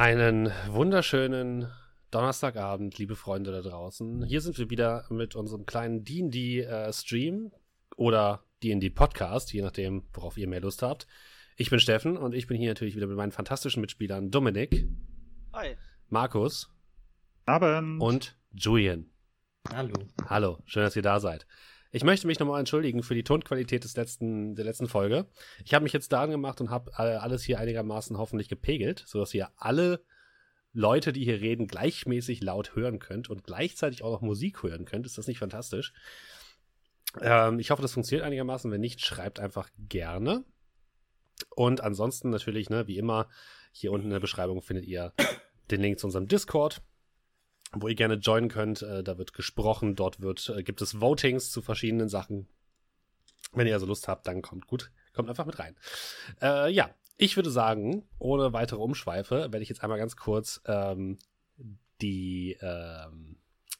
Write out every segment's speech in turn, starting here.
Einen wunderschönen Donnerstagabend, liebe Freunde da draußen. Hier sind wir wieder mit unserem kleinen D&D-Stream äh, oder D&D-Podcast, je nachdem, worauf ihr mehr Lust habt. Ich bin Steffen und ich bin hier natürlich wieder mit meinen fantastischen Mitspielern Dominik. Hi. Markus. Abend. Und Julian. Hallo. Hallo, schön, dass ihr da seid. Ich möchte mich nochmal entschuldigen für die Tonqualität des letzten, der letzten Folge. Ich habe mich jetzt da angemacht und habe alles hier einigermaßen hoffentlich gepegelt, sodass ihr alle Leute, die hier reden, gleichmäßig laut hören könnt und gleichzeitig auch noch Musik hören könnt. Ist das nicht fantastisch? Ähm, ich hoffe, das funktioniert einigermaßen. Wenn nicht, schreibt einfach gerne. Und ansonsten natürlich, ne, wie immer, hier unten in der Beschreibung findet ihr den Link zu unserem Discord wo ihr gerne joinen könnt. Äh, da wird gesprochen, dort wird, äh, gibt es Votings zu verschiedenen Sachen. Wenn ihr also Lust habt, dann kommt gut, kommt einfach mit rein. Äh, ja, ich würde sagen, ohne weitere Umschweife, werde ich jetzt einmal ganz kurz ähm, die, ähm,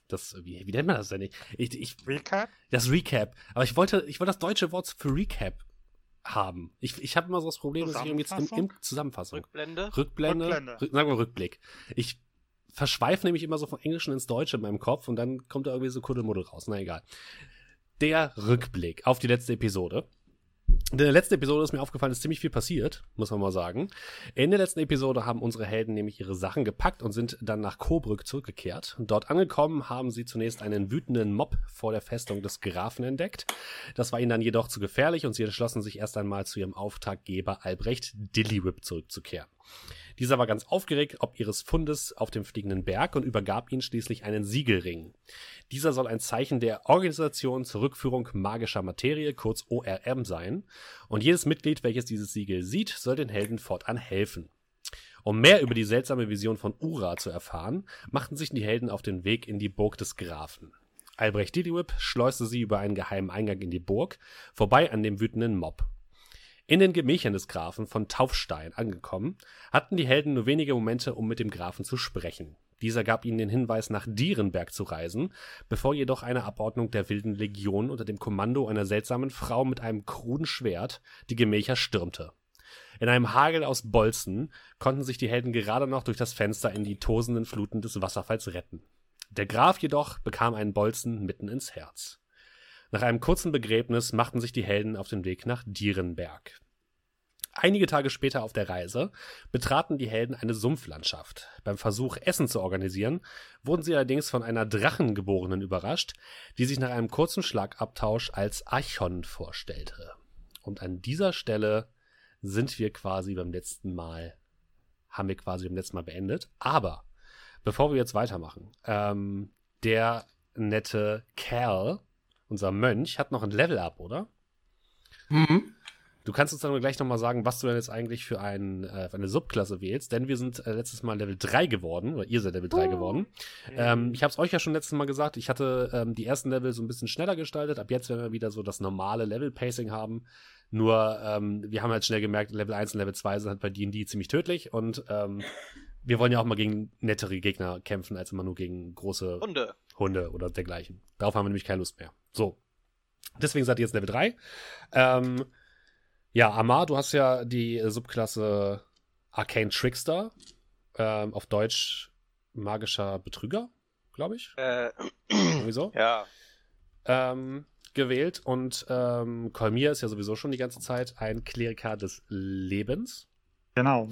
das, wie, wie nennt man das denn nicht? Ich, ich, Recap? Das Recap. Aber ich wollte, ich wollte das deutsche Wort für Recap haben. Ich, ich habe immer so das Problem, dass ich irgendwie jetzt im, im Zusammenfassung. Rückblende. Rückblende. Rückblende. Rück, sagen wir Rückblick. Ich verschweife nämlich immer so vom Englischen ins Deutsche in meinem Kopf und dann kommt da irgendwie so Kuddelmuddel raus. Na egal. Der Rückblick auf die letzte Episode. In der letzten Episode ist mir aufgefallen, ist ziemlich viel passiert, muss man mal sagen. In der letzten Episode haben unsere Helden nämlich ihre Sachen gepackt und sind dann nach Coburg zurückgekehrt. Dort angekommen haben sie zunächst einen wütenden Mob vor der Festung des Grafen entdeckt. Das war ihnen dann jedoch zu gefährlich und sie entschlossen sich erst einmal zu ihrem Auftraggeber Albrecht Dillywhip zurückzukehren. Dieser war ganz aufgeregt ob ihres Fundes auf dem fliegenden Berg und übergab ihnen schließlich einen Siegelring. Dieser soll ein Zeichen der Organisation zur Rückführung magischer Materie, kurz ORM, sein. Und jedes Mitglied, welches dieses Siegel sieht, soll den Helden fortan helfen. Um mehr über die seltsame Vision von Ura zu erfahren, machten sich die Helden auf den Weg in die Burg des Grafen. Albrecht Didywip schleuste sie über einen geheimen Eingang in die Burg, vorbei an dem wütenden Mob. In den Gemächern des Grafen von Taufstein angekommen, hatten die Helden nur wenige Momente, um mit dem Grafen zu sprechen. Dieser gab ihnen den Hinweis, nach Dierenberg zu reisen, bevor jedoch eine Abordnung der wilden Legion unter dem Kommando einer seltsamen Frau mit einem kruden Schwert die Gemächer stürmte. In einem Hagel aus Bolzen konnten sich die Helden gerade noch durch das Fenster in die tosenden Fluten des Wasserfalls retten. Der Graf jedoch bekam einen Bolzen mitten ins Herz. Nach einem kurzen Begräbnis machten sich die Helden auf den Weg nach Dierenberg. Einige Tage später auf der Reise betraten die Helden eine Sumpflandschaft. Beim Versuch, Essen zu organisieren, wurden sie allerdings von einer Drachengeborenen überrascht, die sich nach einem kurzen Schlagabtausch als Archon vorstellte. Und an dieser Stelle sind wir quasi beim letzten Mal, haben wir quasi beim letzten Mal beendet. Aber bevor wir jetzt weitermachen, ähm, der nette Kerl, unser Mönch, hat noch ein Level-Up, oder? Mhm. Du kannst uns dann gleich nochmal sagen, was du denn jetzt eigentlich für, ein, äh, für eine Subklasse wählst, denn wir sind äh, letztes Mal Level 3 geworden, oder ihr seid Level 3 geworden. Ähm, ich habe es euch ja schon letztes Mal gesagt, ich hatte ähm, die ersten Level so ein bisschen schneller gestaltet, ab jetzt werden wir wieder so das normale Level-Pacing haben. Nur, ähm, wir haben halt schnell gemerkt, Level 1 und Level 2 sind halt bei D&D ziemlich tödlich und ähm, wir wollen ja auch mal gegen nettere Gegner kämpfen, als immer nur gegen große Hunde. Hunde oder dergleichen. Darauf haben wir nämlich keine Lust mehr. So. Deswegen seid ihr jetzt Level 3. Ähm, ja, Amar, du hast ja die Subklasse Arcane Trickster. Ähm, auf Deutsch magischer Betrüger, glaube ich. Äh, Irgendwie so. ja. Ähm, gewählt. Und ähm, Kolmir ist ja sowieso schon die ganze Zeit ein Kleriker des Lebens. Genau.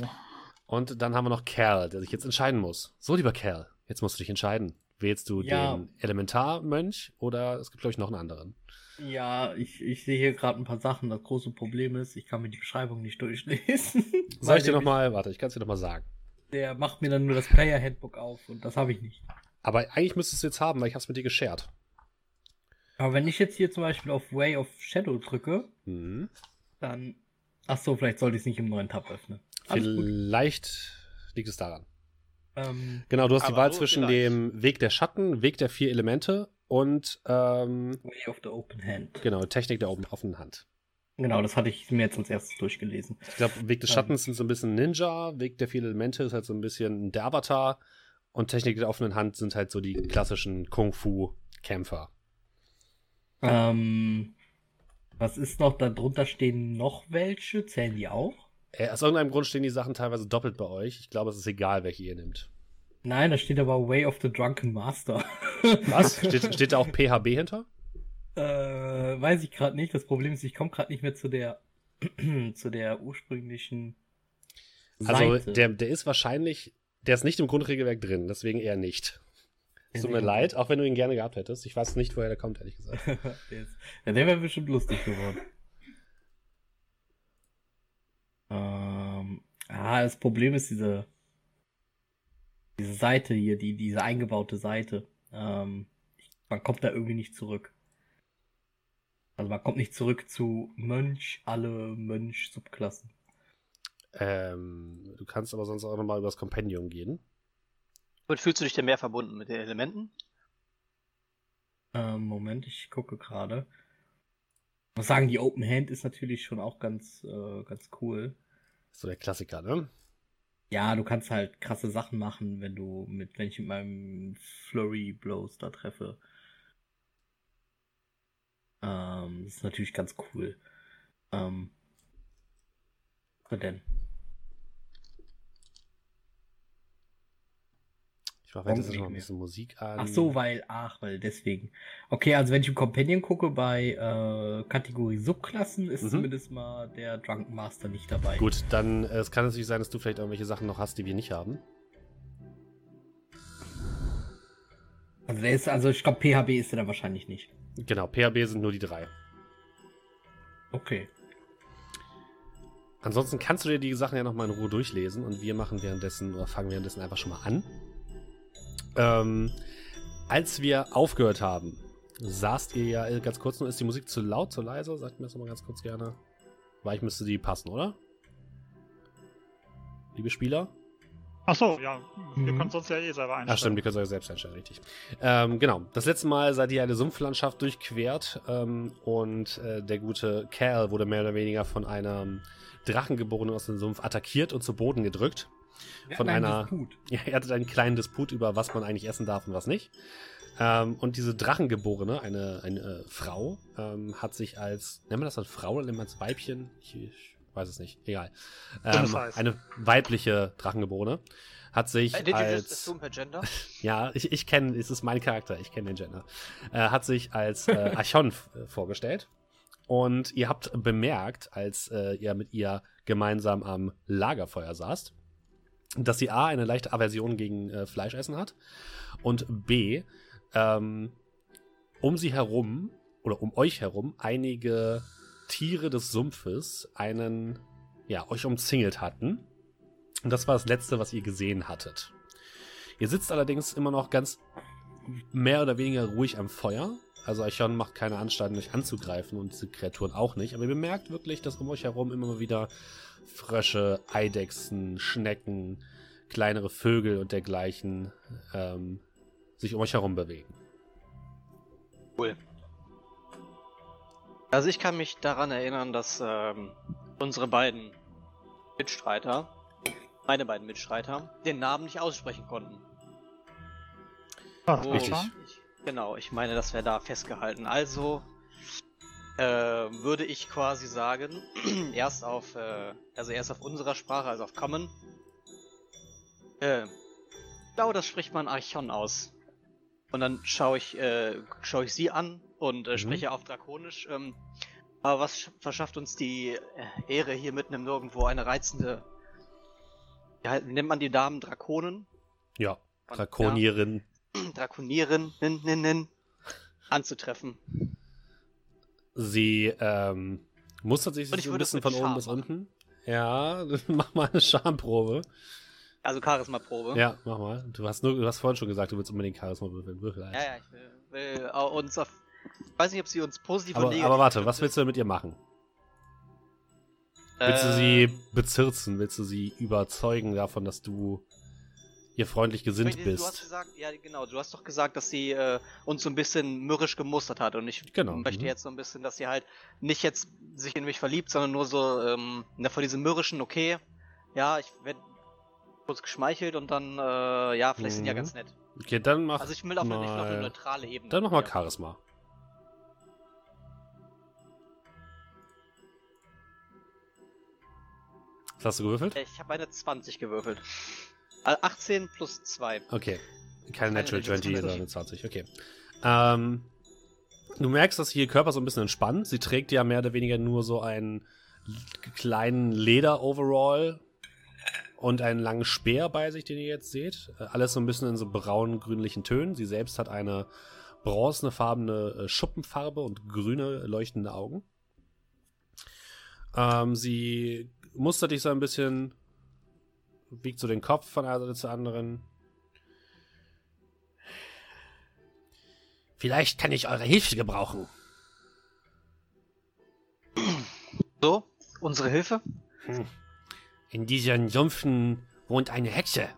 Und dann haben wir noch Kerl, der sich jetzt entscheiden muss. So, lieber Kerl, jetzt musst du dich entscheiden. Wählst du Ja. den Elementarmönch oder es gibt, glaube ich, noch einen anderen? Ja, ich, ich sehe hier gerade ein paar Sachen. Das große Problem ist, ich kann mir die Beschreibung nicht durchlesen. Soll ich dir nochmal, warte, ich kann es dir nochmal sagen. Der macht mir dann nur das Player Handbook auf und das habe ich nicht. Aber eigentlich müsstest du jetzt haben, weil ich habe es mit dir geshared. Aber wenn ich jetzt hier zum Beispiel auf Way of Shadow drücke, Mhm. dann. Ach so, vielleicht sollte ich es nicht im neuen Tab öffnen. Alles gut. Vielleicht liegt es daran. Ähm, Genau, du hast die Wahl zwischen vielleicht. dem Weg der Schatten, Weg der vier Elemente und ähm, Way of the Open Hand. genau, Technik der offenen Hand. Genau, das hatte ich mir jetzt als erstes durchgelesen. Ich glaube, Weg des Ähm. Schattens sind so ein bisschen Ninja, Weg der vier Elemente ist halt so ein bisschen der Avatar und Technik der offenen Hand sind halt so die klassischen Kung-Fu-Kämpfer. Ähm, was ist noch? Da drunter stehen noch welche. Zählen die auch? Äh, aus irgendeinem Grund stehen die Sachen teilweise doppelt bei euch. Ich glaube, es ist egal, welche ihr nimmt. Nein, da steht aber Way of the Drunken Master. Was? steht, steht da auch PHB hinter? Äh, weiß ich gerade nicht. Das Problem ist, ich komme gerade nicht mehr zu der zu der ursprünglichen Also der, der ist wahrscheinlich, der ist nicht im Grundregelwerk drin, deswegen eher nicht. Es tut mir leid, auch wenn du ihn gerne gehabt hättest. Ich weiß nicht, woher der kommt, ehrlich gesagt. der ist, ja, der wäre bestimmt lustig geworden. Ähm, ah, das Problem ist diese, diese Seite hier, die, diese eingebaute Seite. Ähm, man kommt da irgendwie nicht zurück. Also man kommt nicht zurück zu Mönch, alle Mönch-Subklassen. Ähm, du kannst aber sonst auch nochmal über das Kompendium gehen. Und fühlst du dich denn mehr verbunden mit den Elementen? Ähm, Moment, ich gucke gerade. Ich muss sagen, die Open Hand ist natürlich schon auch ganz, äh, ganz cool. So der Klassiker, ne? Ja, du kannst halt krasse Sachen machen, wenn du mit, wenn ich mit meinem Flurry Blows da treffe. Ähm, das ist natürlich ganz cool. Ähm, was denn? Ich mache jetzt noch ein bisschen Musik an. Ach so, weil, ach, weil deswegen. Okay, also wenn ich im Companion gucke, bei äh, Kategorie Subklassen ist mhm. zumindest mal der Drunken Master nicht dabei. Gut, dann äh, es kann natürlich sein, dass du vielleicht irgendwelche Sachen noch hast, die wir nicht haben. Also der ist, also ich glaube, PHB ist er da wahrscheinlich nicht. Genau, PHB sind nur die drei. Okay. Ansonsten kannst du dir die Sachen ja nochmal in Ruhe durchlesen und wir machen währenddessen oder fangen währenddessen einfach schon mal an. Ähm, als wir aufgehört haben, saßt ihr ja ganz kurz nur, ist die Musik zu laut, zu leise? Sagt mir das nochmal ganz kurz gerne. Weil ich müsste die passen, oder? Liebe Spieler? Ach so, ja. Wir mhm. können sonst ja eh selber einstellen. Ach stimmt, wir können es ja selbst einstellen, richtig. Ähm, genau. Das letzte Mal seid ihr eine Sumpflandschaft durchquert ähm, und äh, der gute Kerl wurde mehr oder weniger von einem Drachengeborenen aus dem Sumpf attackiert und zu Boden gedrückt. Von einer. Disput. Ja, er hatte einen kleinen Disput über, was man eigentlich essen darf und was nicht. Ähm, und diese Drachengeborene, eine, eine äh, Frau, ähm, hat sich als, nennen wir das als Frau oder nennen wir als Weibchen? Ich, ich weiß es nicht, egal. Ähm, eine weibliche Drachengeborene hat sich äh, als Gender? ja, ich, ich kenne, es ist mein Charakter, ich kenne den Gender, äh, hat sich als äh, Archon äh, vorgestellt und ihr habt bemerkt, als äh, ihr mit ihr gemeinsam am Lagerfeuer saßt, dass sie a eine leichte Aversion gegen äh, Fleischessen hat und b ähm, um sie herum oder um euch herum einige Tiere des Sumpfes einen, ja, euch umzingelt hatten. Und das war das Letzte, was ihr gesehen hattet. Ihr sitzt allerdings immer noch ganz mehr oder weniger ruhig am Feuer. Also Eichhorn macht keine Anstalten, euch anzugreifen und diese Kreaturen auch nicht. Aber ihr bemerkt wirklich, dass um euch herum immer wieder Frösche, Eidechsen, Schnecken, kleinere Vögel und dergleichen ähm, sich um euch herum bewegen. Cool. Also ich kann mich daran erinnern, dass ähm, unsere beiden Mitstreiter, meine beiden Mitstreiter, den Namen nicht aussprechen konnten. Ach, oh, richtig. Ich, genau, ich meine, das wäre da festgehalten. Also äh, würde ich quasi sagen, erst auf, äh, also erst auf unserer Sprache, also auf Common. Äh, ich glaube, das spricht man Archon aus. Und dann schaue ich, äh, schaue ich sie an und äh, mhm. spreche auf Drakonisch. Ähm, aber was verschafft uns die äh, Ehre hier mitten im Nirgendwo eine reizende. Ja, nennt man die Damen Drakonen? Ja, Drakonierin. Ja, Drakonierin, nin, nin, nin, anzutreffen. Sie ähm, mustert sich so ein bisschen von oben bis unten. Ja, mach mal eine Schamprobe. Also Charisma-Probe. Ja, mach mal. Du hast, nur, du hast vorhin schon gesagt, du willst unbedingt Charisma würfeln. Würfel. Ja, ja, ich will, will uns auf. Ich weiß nicht, ob sie uns positiv aber, oder negativ. Aber warte, was willst du mit ihr machen? Äh, willst du sie äh. bezirzen? Willst du sie überzeugen davon, dass du ihr freundlich gesinnt meine, bist? Du hast gesagt, ja, genau. Du hast doch gesagt, dass sie äh, uns so ein bisschen mürrisch gemustert hat. Und ich genau. möchte mhm. jetzt so ein bisschen, dass sie halt nicht jetzt sich in mich verliebt, sondern nur so ähm, vor diesem mürrischen, okay, ja, ich werde kurz geschmeichelt und dann, äh, ja, vielleicht mhm. sind ja ganz nett. Okay, dann mach Also ich will auf, mal, nicht auf eine neutrale Ebene. Dann mach mal Charisma. Was hast du gewürfelt? Ich habe eine 20 gewürfelt. Äh, 18 plus 2. Okay. Keine Natural Natural 20, 20. sondern eine 20. Okay. Ähm, du merkst, dass hier ihr Körper so ein bisschen entspannt. Sie trägt ja mehr oder weniger nur so einen kleinen Leder-Overall und einen langen Speer bei sich, den ihr jetzt seht. Äh, Alles so ein bisschen in so braun-grünlichen Tönen. Sie selbst hat eine bronzefarbene äh, Schuppenfarbe und grüne leuchtende Augen. Ähm, sie mustert dich so ein bisschen, wiegt so den Kopf von einer Seite zur anderen. Vielleicht kann ich eure Hilfe gebrauchen. So, unsere Hilfe? Hm. In diesen Sumpfen wohnt eine Hexe.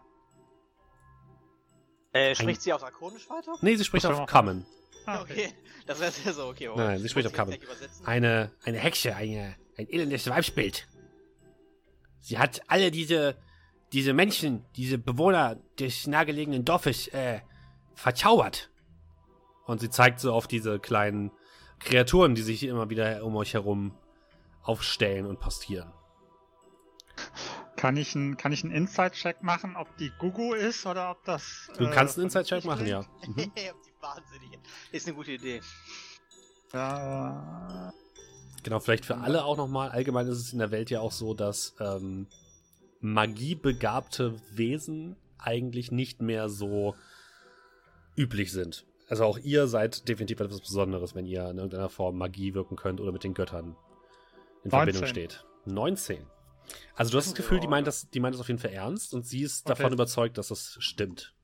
Äh, spricht sie auf Drakonisch weiter? Nee, sie spricht auf Common. Ah, Okay, das wäre ja so, okay. oh. Nein, sie spricht auf Common. Eine, eine Hexe, eine, ein elendes Weibsbild. Sie hat alle diese, diese Menschen, diese Bewohner des nahegelegenen Dorfes, äh, verzaubert. Und sie zeigt so auf diese kleinen Kreaturen, die sich immer wieder um euch herum aufstellen und postieren. Kann ich einen kann ich einen Inside-Check machen, ob die Gugu ist oder ob das. Du äh, kannst einen Inside-Check vernünftig machen, ja. Mhm. die Wahnsinnige. Ist eine gute Idee. Ja. Genau, vielleicht für alle auch nochmal. Allgemein ist es in der Welt ja auch so, dass ähm, magiebegabte Wesen eigentlich nicht mehr so üblich sind. Also auch ihr seid definitiv etwas Besonderes, wenn ihr in irgendeiner Form Magie wirken könnt oder mit den Göttern in 19. Verbindung steht. 19. Also du hast das Gefühl, die Ja. meint das, die meint das auf jeden Fall ernst und sie ist Okay. davon überzeugt, dass das stimmt.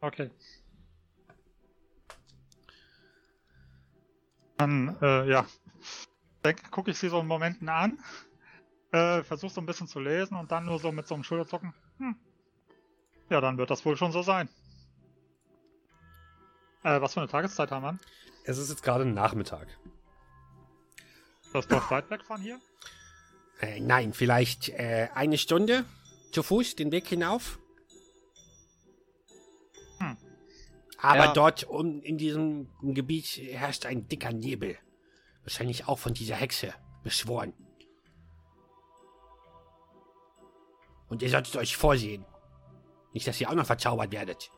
Okay. Dann, äh, ja. Gucke ich sie so einen Momenten an, äh, versuche so ein bisschen zu lesen und dann nur so mit so einem Schulterzucken. Hm. Ja, dann wird das wohl schon so sein. Äh, was für eine Tageszeit haben wir? Es ist jetzt gerade Nachmittag. Das ist doch weit weg von hier? Äh, nein, vielleicht äh, eine Stunde zu Fuß den Weg hinauf. Hm. Aber Ja. dort um, in diesem Gebiet herrscht ein dicker Nebel. Wahrscheinlich auch von dieser Hexe beschworen. Und ihr solltet euch vorsehen. Nicht, dass ihr auch noch verzaubert werdet.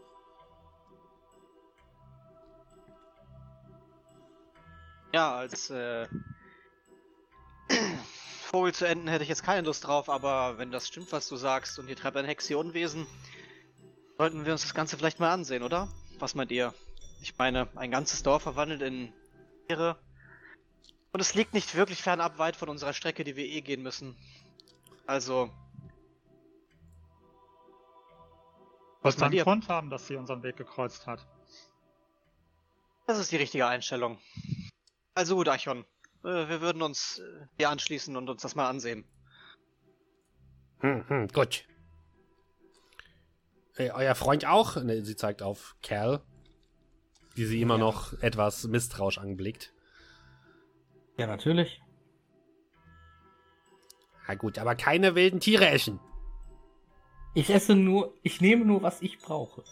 Ja, als äh, Vogel zu enden hätte ich jetzt keine Lust drauf, aber wenn das stimmt, was du sagst und hier treibt ein Hexe Unwesen, sollten wir uns das Ganze vielleicht mal ansehen, oder? Was meint ihr? Ich meine, ein ganzes Dorf verwandelt in Tiere. Und es liegt nicht wirklich fernab weit von unserer Strecke, die wir eh gehen müssen. Also, Was dann ihr? Grund haben, dass sie unseren Weg gekreuzt hat. das ist die richtige Einstellung. Also gut, Archon. Äh, wir würden uns äh, hier anschließen und uns das mal ansehen. Hm, hm, gut. Äh, euer Freund auch? Ne, sie zeigt auf Cal, die sie immer Ja. noch etwas misstrauisch anblickt. Ja, natürlich. Na gut, aber keine wilden Tiere essen. Ich esse nur, ich nehme nur, was ich brauche.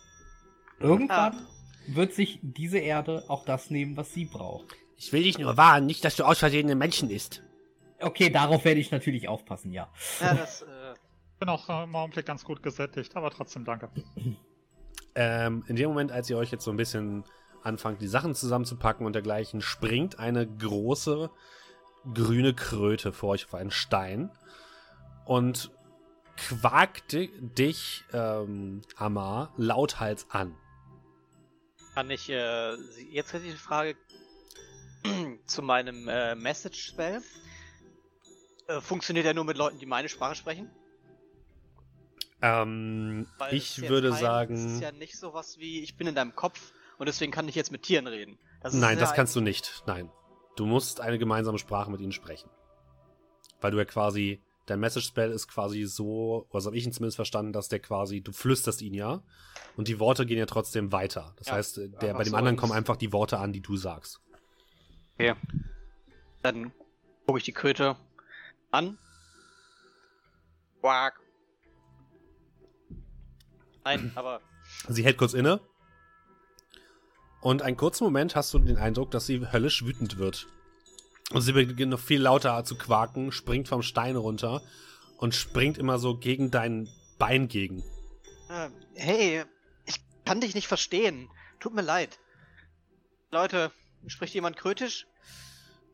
Irgendwann Ah. wird sich diese Erde auch das nehmen, was sie braucht. Ich will dich nur warnen, nicht, dass du aus Versehen einen Menschen isst. Okay, darauf werde ich natürlich aufpassen, ja. Ja, das, äh, Bin auch äh, im Augenblick ganz gut gesättigt, aber trotzdem danke. Ähm, in dem Moment, als ihr euch jetzt so ein bisschen anfangt, die Sachen zusammenzupacken und dergleichen, springt eine große grüne Kröte vor euch auf einen Stein und quakt di- dich, ähm, Amar, lauthals an. Kann ich, äh, jetzt hätte ich eine Frage zu meinem äh, Message-Spell. Äh, funktioniert er nur mit Leuten, die meine Sprache sprechen? Ähm, Weil ich jetzt würde kein- sagen. ist ja nicht sowas wie, ich bin in deinem Kopf und deswegen kann ich jetzt mit Tieren reden. Das Nein, ja das kannst du nicht. Nein. Du musst eine gemeinsame Sprache mit ihnen sprechen. Weil du ja quasi, dein Message-Spell ist quasi so, oder so habe ich ihn zumindest verstanden, dass der quasi, du flüsterst ihn ja und die Worte gehen ja trotzdem weiter. Das Ja, heißt, der, bei dem so anderen kommen einfach die Worte an, die du sagst. Okay. Dann gucke ich die Kröte an. Quack. Nein, aber Sie hält kurz inne. Und einen kurzen Moment hast du den Eindruck, dass sie höllisch wütend wird. Und sie beginnt noch viel lauter zu quaken, springt vom Stein runter und springt immer so gegen dein Bein gegen. Äh, hey, ich kann dich nicht verstehen. Tut mir leid. Leute, spricht jemand krötisch?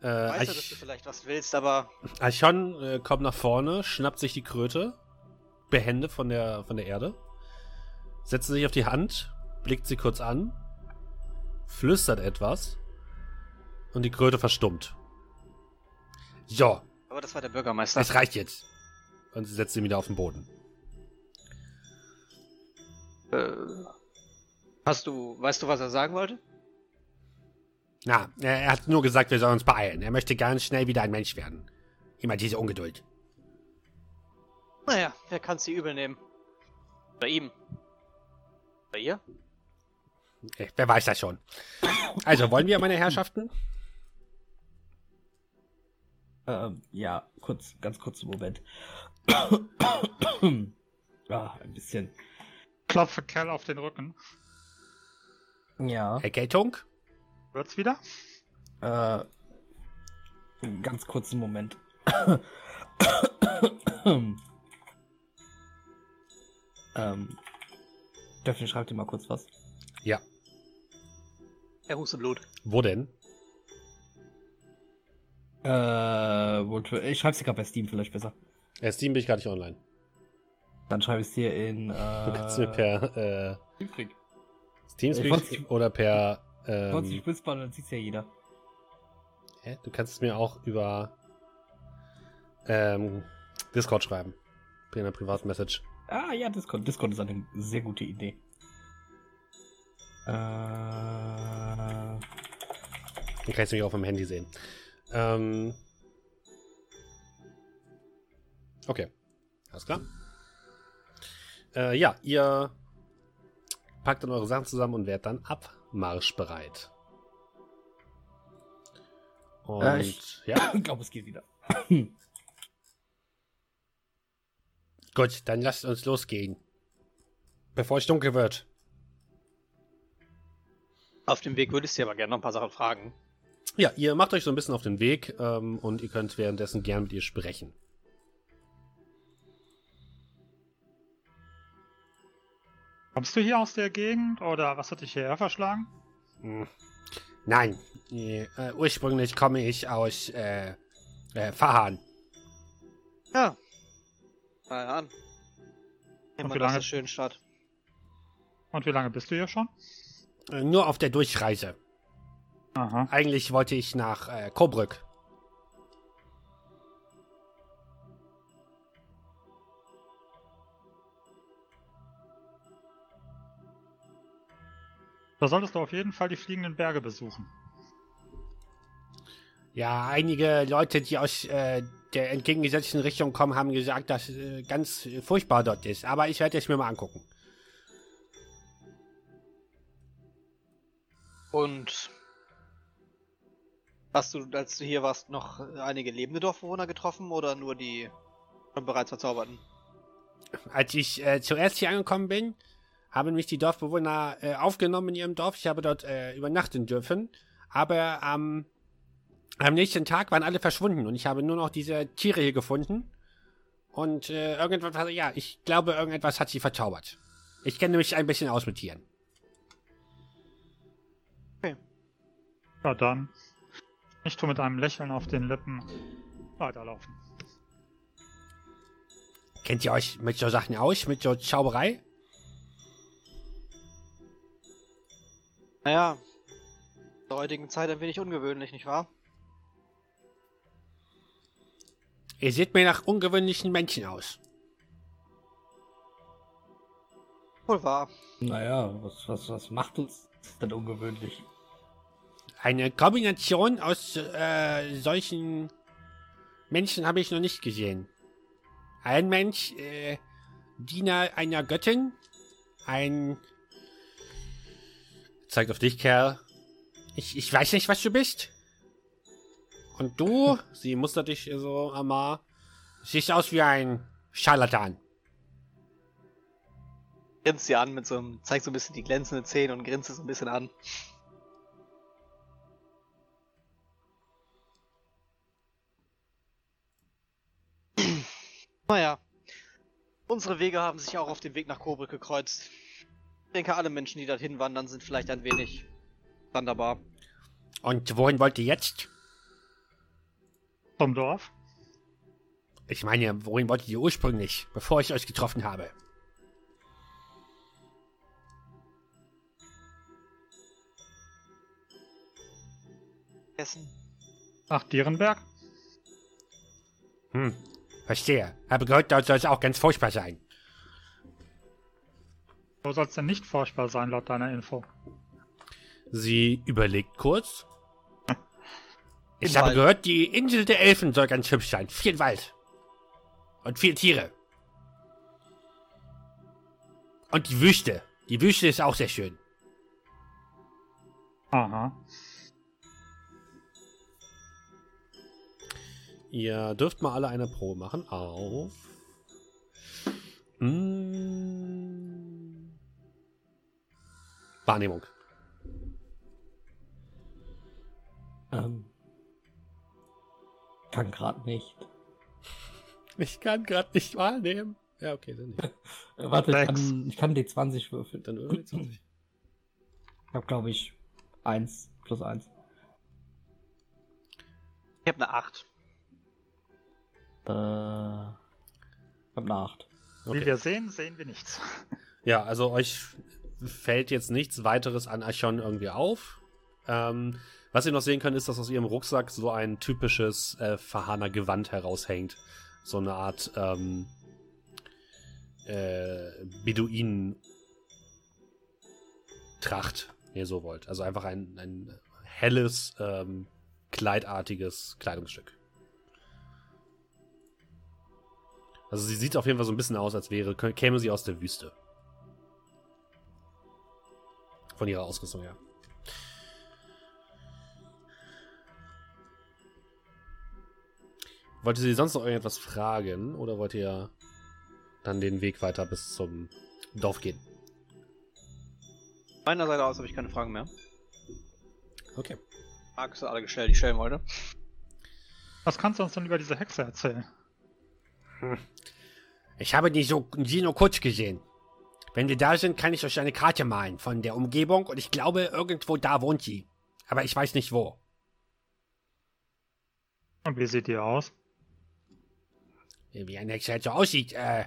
Äh, Ich weiß ja, dass Arch- du vielleicht was willst, aber Archon äh, kommt nach vorne, schnappt sich die Kröte, behende von der, von der Erde, setzt sich auf die Hand, blickt sie kurz an, flüstert etwas und die Kröte verstummt. So, aber das war der Bürgermeister. das reicht jetzt. Und sie setzt sie wieder auf den Boden. Äh, hast du, weißt du, was er sagen wollte? Na, er hat nur gesagt, wir sollen uns beeilen. Er möchte ganz schnell wieder ein Mensch werden. Immer diese Ungeduld. Naja, wer kann sie übel nehmen? Bei ihm. Bei ihr? Äh, wer weiß das schon. Also, wollen wir, meine Herrschaften? Ähm, ja, kurz, ganz kurzen Moment. ah, ein bisschen. Klopfe Kerl auf den Rücken. Ja. Erkältung? Wird's wieder? Äh, einen ganz kurzen Moment. ähm, Döffel, schreib dir mal kurz was. Ja. Er hustet Blut. Wo denn? Äh, wo- ich schreib's dir gerade bei Steam vielleicht besser. Äh, Steam bin ich gerade nicht online. Dann schreibe ich es dir in, Du kannst mir äh, per äh, Teamspeak. Teamspeak wollt's- oder per. Sonst die Ähm, Spitzbahn, dann sieht's ja jeder. hä? du kannst es mir auch über ähm, Discord schreiben. Per einer Privatmessage. Ah, ja, Discord. Discord ist eine sehr gute Idee. Äh, Dann kannst du mich auch auf dem Handy sehen. Ähm, okay. Alles klar. Äh, ja, ihr packt dann eure Sachen zusammen und werdet dann abmarschbereit. Und Äh, ich- ja, ich glaube, es geht wieder. gut, dann lasst uns losgehen. Bevor es dunkel wird. Auf dem Weg würde ich sie aber gerne noch ein paar Sachen fragen. Ja, ihr macht euch so ein bisschen auf den Weg ähm, und ihr könnt währenddessen gern mit ihr sprechen. Kommst du hier aus der Gegend oder was hat dich hierher verschlagen? Hm. Nein, äh, ursprünglich komme ich aus äh, äh, Fahan. Ja. Mal an. Wir wie das lange- ist schön Stadt. Und wie lange bist du hier schon? Äh, nur auf der Durchreise. Aha. Eigentlich wollte ich nach äh, Coburg. Da solltest du auf jeden Fall die fliegenden Berge besuchen. Ja, einige Leute, die aus äh, der entgegengesetzten Richtung kommen, haben gesagt, dass äh, ganz furchtbar dort ist. Aber ich werde es mir mal angucken. Und hast du, als du hier warst, noch einige lebende Dorfbewohner getroffen oder nur die schon bereits verzauberten? Als ich äh, zuerst hier angekommen bin, haben mich die Dorfbewohner äh, aufgenommen in ihrem Dorf. Ich habe dort äh, übernachten dürfen. Aber am am nächsten Tag waren alle verschwunden und ich habe nur noch diese Tiere hier gefunden. Und äh, irgendetwas, ja, ich glaube, irgendetwas hat sie verzaubert. Ich kenne mich ein bisschen aus mit Tieren. Ja, dann. Ich tu mit einem Lächeln auf den Lippen weiterlaufen. Kennt ihr euch mit so Sachen aus, mit so Zauberei? Naja, in der heutigen Zeit ein wenig ungewöhnlich, nicht wahr? Ihr seht mir nach ungewöhnlichen Menschen aus. Wohl wahr. Naja, was, was, was macht uns denn ungewöhnlich? Eine Kombination aus äh, solchen Menschen habe ich noch nicht gesehen. Ein Mensch, äh, Diener einer Göttin, ein... Zeigt auf dich, Kerl. Ich, ich weiß nicht, was du bist. Und du, sie mustert dich so, Amar, siehst aus wie ein Scharlatan. Grinst sie an mit so einem, zeigt so ein bisschen die glänzenden Zähne und grinst es ein bisschen an. Naja. Unsere Wege haben sich auch auf dem Weg nach Kobrück gekreuzt. Ich denke, alle Menschen, die dorthin wandern, sind vielleicht ein wenig wanderbar. Und wohin wollt ihr jetzt? Zum Dorf. Ich meine, wohin wolltet ihr ursprünglich, bevor ich euch getroffen habe? Essen. Nach Dierenberg. Hm, verstehe. Habe gehört, dort soll es auch ganz furchtbar sein. Wo soll es denn nicht furchtbar sein, laut deiner Info? Sie überlegt kurz. Ich Im habe Wald. gehört, die Insel der Elfen soll ganz hübsch sein. Viel Wald. Und viel Tiere. Und die Wüste. Die Wüste ist auch sehr schön. Aha. Ihr dürft mal alle eine Probe machen auf. Mm, Wahrnehmung. Ähm, kann gerade nicht. Ich kann gerade nicht wahrnehmen. Ja, okay, dann nicht. Warte, ich kann, ich kann D20 würfeln. Dann irgendwie 20. Ich habe, glaube ich, 1 plus 1. Ich habe eine 8. Äh, habe eine 8. Wie Okay. wir sehen, sehen wir nichts. Ja, also euch fällt jetzt nichts weiteres an Archon irgendwie auf. Ähm, was ihr noch sehen könnt, ist, dass aus ihrem Rucksack so ein typisches äh, Verhahner Gewand heraushängt. So eine Art ähm, äh, Beduinen-Tracht, wenn ihr so wollt. Also einfach ein, ein helles, ähm, kleidartiges Kleidungsstück. Also sie sieht auf jeden Fall so ein bisschen aus, als wäre, käme sie aus der Wüste. Von ihrer Ausrüstung her. Wollt ihr sie sonst noch irgendetwas fragen oder wollt ihr dann den Weg weiter bis zum Dorf gehen? Meiner Seite aus habe ich keine Fragen mehr. Okay. Fragst du alle gestellt, die ich stellen wollte? Was kannst du uns denn über diese Hexe erzählen? Ich habe die, so, nur kurz gesehen. Wenn wir da sind, kann ich euch eine Karte malen von der Umgebung und ich glaube, irgendwo da wohnt sie. Aber ich weiß nicht wo. Und wie sieht die aus? Wie eine Hexe halt so aussieht, äh.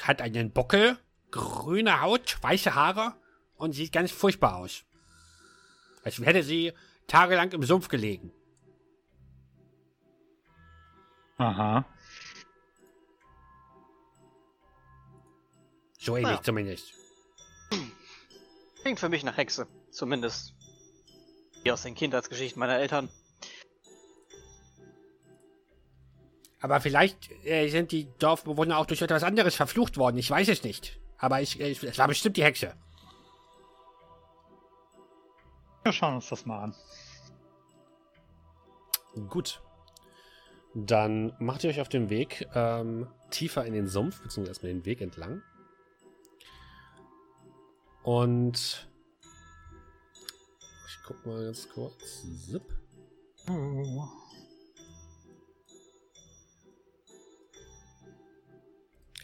Hat einen Buckel, grüne Haut, weiße Haare und sieht ganz furchtbar aus. Als hätte sie tagelang im Sumpf gelegen. Aha. So ähnlich Ja. zumindest. Klingt für mich nach Hexe. Zumindest. Wie aus den Kindheitsgeschichten meiner Eltern. Aber vielleicht äh, sind die Dorfbewohner auch durch etwas anderes verflucht worden. Ich weiß es nicht. Aber ich, äh, es war bestimmt die Hexe. Wir schauen uns das mal an. Gut. Dann macht ihr euch auf den Weg ähm, tiefer in den Sumpf, beziehungsweise erstmal den Weg entlang. Und ich guck mal ganz kurz. Zip. Oh.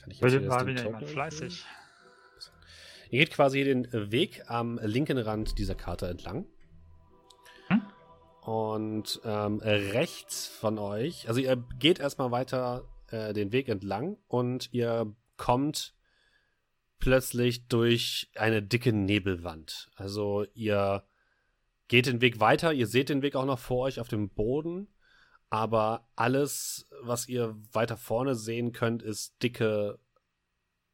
Kann ich jetzt hier war wieder jemand fleißig. Ihr geht quasi den Weg am linken Rand dieser Karte entlang. Und ähm, rechts von euch, also ihr geht erstmal weiter äh, den Weg entlang und ihr kommt plötzlich durch eine dicke Nebelwand. Also ihr geht den Weg weiter, ihr seht den Weg auch noch vor euch auf dem Boden, aber alles, was ihr weiter vorne sehen könnt, ist dicke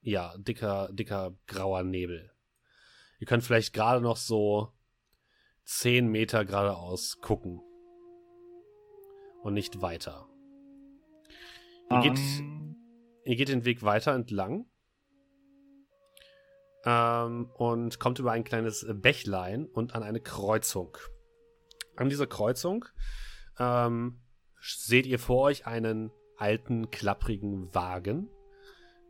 ja, dicker, dicker grauer Nebel. Ihr könnt vielleicht gerade noch so 10 Meter geradeaus gucken. Und nicht weiter. Ihr geht, Ähm, ihr geht den Weg weiter entlang. Ähm, und kommt über ein kleines Bächlein und an eine Kreuzung. An dieser Kreuzung ähm, seht ihr vor euch einen alten, klapprigen Wagen,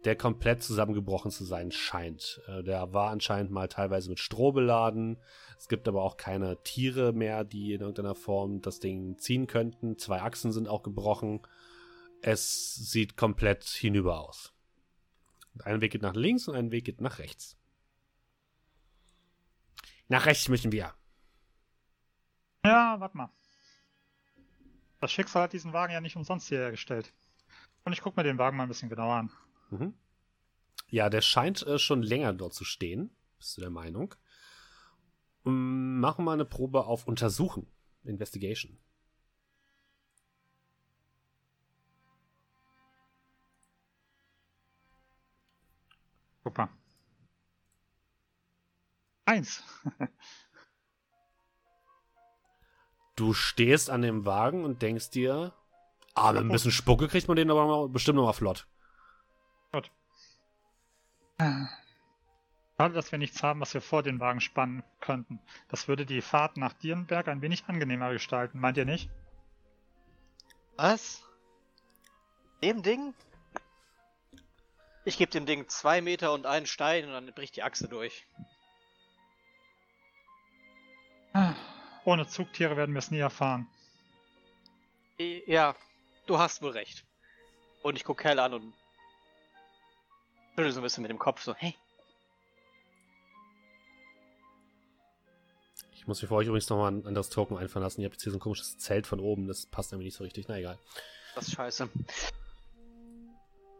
der komplett zusammengebrochen zu sein scheint. Äh, der war anscheinend mal teilweise mit Stroh beladen. Es gibt aber auch keine Tiere mehr, die in irgendeiner Form das Ding ziehen könnten. Zwei Achsen sind auch gebrochen. es sieht komplett hinüber aus. Ein Weg geht nach links und ein Weg geht nach rechts. Nach rechts müssen wir. Ja, warte mal. Das Schicksal hat diesen Wagen ja nicht umsonst hierher gestellt. Und ich gucke mir den Wagen mal ein bisschen genauer an. Mhm. Ja, der scheint äh, schon länger dort zu stehen. Bist du der Meinung? Mm, machen wir eine Probe auf Untersuchen. Investigation. Super. Eins. Du stehst an dem Wagen und denkst dir, ah, mit ein bisschen Spucke kriegt man den aber bestimmt noch mal flott. Schade, dass wir nichts haben, was wir vor den Wagen spannen könnten. Das würde die Fahrt nach Dierenberg ein wenig angenehmer gestalten, meint ihr nicht? Was? Dem Ding? Ich gebe dem Ding zwei Meter und einen Stein und dann bricht die Achse durch. Ohne Zugtiere werden wir es nie erfahren. Ja, du hast wohl recht. Und ich guck Kerl an und schüttel so ein bisschen mit dem Kopf so, hey, Ich muss mir für euch übrigens nochmal ein anderes Token einfallen lassen. Ihr habt jetzt hier so ein komisches Zelt von oben. Das passt nämlich nicht so richtig. Na egal. das ist scheiße.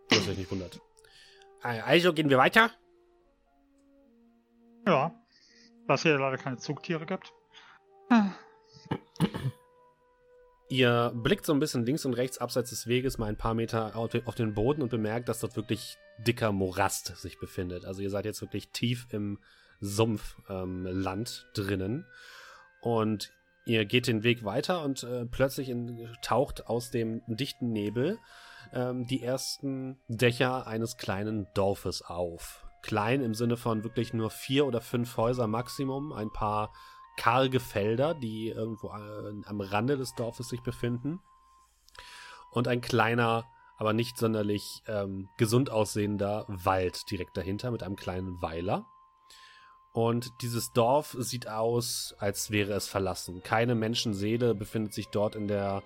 Dass euch nicht wundert. Also gehen wir weiter. Ja. Was hier leider keine Zugtiere gibt. Ihr blickt so ein bisschen links und rechts abseits des Weges mal ein paar Meter auf den- Boden und bemerkt, dass dort wirklich dicker Morast sich befindet. Also ihr seid jetzt wirklich tief im Sumpfland ähm, drinnen. Und ihr geht den Weg weiter und äh, plötzlich in, taucht aus dem dichten Nebel ähm, die ersten Dächer eines kleinen Dorfes auf. Klein im Sinne von wirklich nur vier oder fünf Häuser Maximum, ein paar karge Felder, die irgendwo äh, am Rande des Dorfes sich befinden. Und ein kleiner, aber nicht sonderlich ähm, gesund aussehender Wald direkt dahinter mit einem kleinen Weiler. Und dieses Dorf sieht aus, als wäre es verlassen. Keine Menschenseele befindet sich dort in der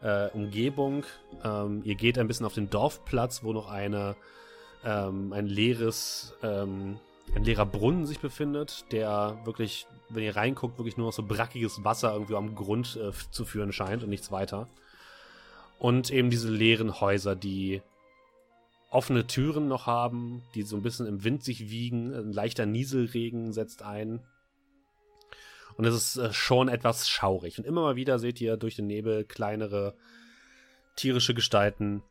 äh, Umgebung. Ähm, ihr geht ein bisschen auf den Dorfplatz, wo noch eine, ähm, ein leeres, ähm, ein leerer Brunnen sich befindet, der wirklich, wenn ihr reinguckt, wirklich nur noch so brackiges Wasser irgendwie am Grund äh, zu führen scheint und nichts weiter. Und eben diese leeren Häuser, die offene Türen noch haben, die so ein bisschen im Wind sich wiegen. Ein leichter Nieselregen setzt ein. Und es ist äh, schon etwas schaurig. Und immer mal wieder seht ihr durch den Nebel kleinere tierische Gestalten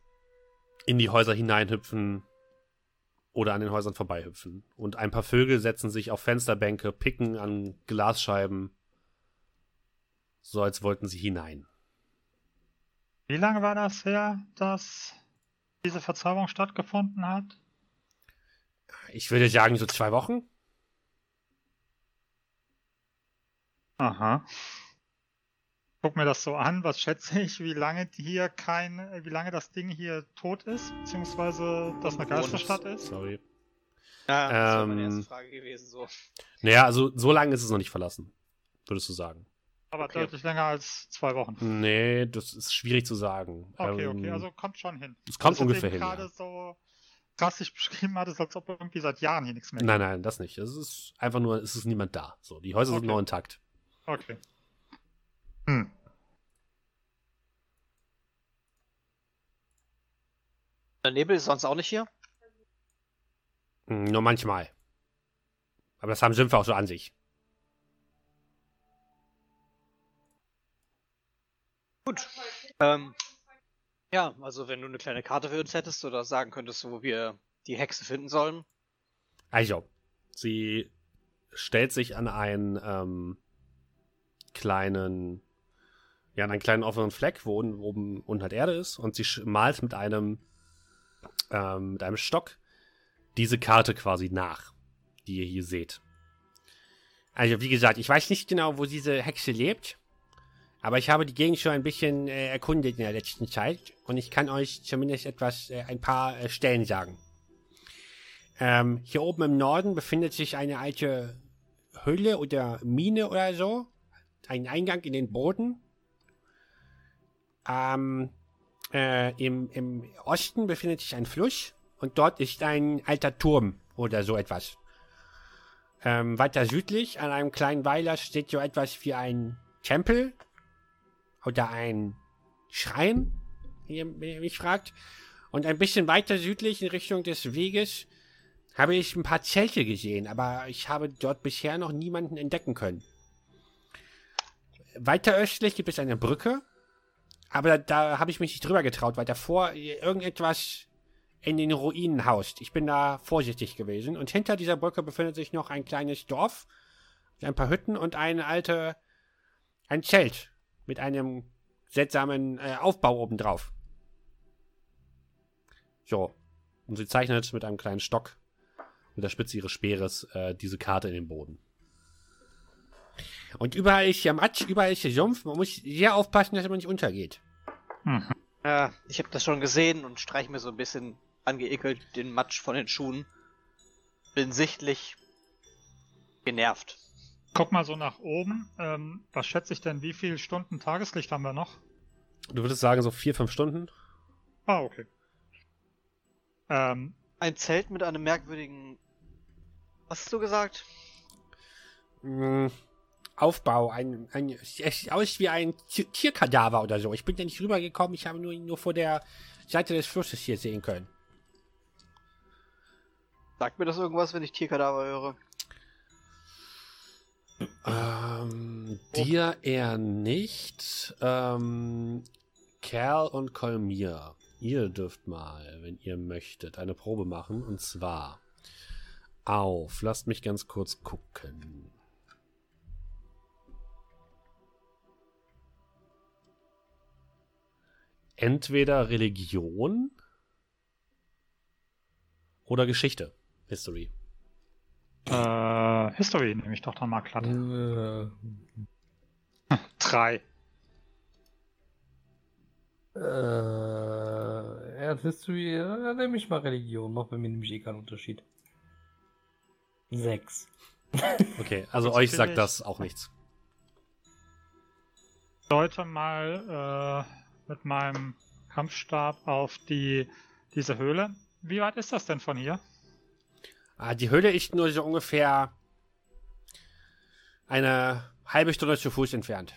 in die Häuser hineinhüpfen oder an den Häusern vorbeihüpfen. Und ein paar Vögel setzen sich auf Fensterbänke, picken an Glasscheiben, so als wollten sie hinein. Wie lange war das her, dass diese Verzauberung stattgefunden hat? Ich würde sagen, so zwei Wochen. Aha. Guck mir das so an, was schätze ich, wie lange hier kein, wie lange das Ding hier tot ist, beziehungsweise dass eine Geisterstadt ist? Sorry. Ja, das war meine Ähm, erste Frage gewesen. So. Naja, also so lange ist es noch nicht verlassen, würdest du sagen. Aber Okay. deutlich länger als zwei Wochen. Nee, das ist schwierig zu sagen. Okay, Ähm, okay, also kommt schon hin. Es kommt Dass du ungefähr hin. gerade Ja. so drastisch beschrieben hattest, als ob irgendwie seit Jahren hier nichts mehr Nein, nein, das nicht. Es ist einfach nur, es ist niemand da. So, die Häuser sind Okay. noch intakt. Okay. Hm. Der Nebel ist sonst auch nicht hier? Hm, Nur manchmal. Aber das haben Sümpfe auch so an sich. Gut. Ähm, ja, also wenn du eine kleine Karte für uns hättest oder sagen könntest, wo wir die Hexe finden sollen. Also, sie stellt sich an einen ähm, kleinen, ja, an einen kleinen offenen Fleck, wo oben, oben unten halt Erde ist, und sie malt mit einem, ähm, mit einem Stock diese Karte quasi nach, die ihr hier seht. Also, wie gesagt, ich weiß nicht genau, wo diese Hexe lebt, aber ich habe die Gegend schon ein bisschen äh, erkundet in der letzten Zeit und ich kann euch zumindest etwas, äh, ein paar äh, Stellen sagen. Ähm, hier oben im Norden befindet sich eine alte Höhle oder Mine oder so. Ein Eingang in den Boden. Ähm, Äh, im, Im Osten befindet sich ein Fluss und dort ist ein alter Turm oder so etwas. Ähm, weiter südlich an einem kleinen Weiler steht so etwas wie ein Tempel oder ein Schrein, wie ihr mich fragt. Und ein bisschen weiter südlich in Richtung des Weges habe ich ein paar Zelte gesehen, aber ich habe dort bisher noch niemanden entdecken können. Weiter östlich gibt es eine Brücke, aber da, da habe ich mich nicht drüber getraut, weil davor irgendetwas in den Ruinen haust. Ich bin da vorsichtig gewesen. Und hinter dieser Brücke befindet sich noch ein kleines Dorf, ein paar Hütten und eine alte, ein Zelt mit einem seltsamen äh, Aufbau obendrauf. So. Und sie zeichnet mit einem kleinen Stock mit der Spitze ihres Speeres äh, diese Karte in den Boden. Und überall ist hier Matsch, überall ist hier Sumpf. Man muss sehr aufpassen, dass man nicht untergeht. Mhm. Ja, ich habe das schon gesehen und streich mir so ein bisschen angeekelt den Matsch von den Schuhen. Bin sichtlich genervt. Guck mal so nach oben. Ähm, was schätze ich denn, wie viele Stunden Tageslicht haben wir noch? Du würdest sagen, so vier, fünf Stunden? Ah, okay. Ähm, Ein Zelt mit einem merkwürdigen. Was hast du gesagt? Aufbau, ein, ein, es sieht aus wie ein Ti- Tierkadaver oder so. Ich bin da nicht rübergekommen, ich habe nur, nur vor der Seite des Flusses hier sehen können. Sagt mir das irgendwas, wenn ich Tierkadaver höre? Ähm, dir eher nicht. Ähm, Kerl und Kolmir, ihr dürft mal, wenn ihr möchtet, eine Probe machen. Und zwar auf, lasst mich ganz kurz gucken. Entweder Religion oder Geschichte. History. äh, History nehme ich doch dann mal glatt. Äh, Drei. äh, Erd History, äh, dann nehme ich mal Religion, macht bei mir nämlich eh keinen Unterschied. Sechs. Okay, also Jetzt euch sagt ich- das auch nichts. Leute mal äh, mit meinem Kampfstab auf die diese Höhle. Wie weit ist das denn von hier? Ah, die Höhle ist nur so ungefähr eine halbe Stunde zu Fuß entfernt.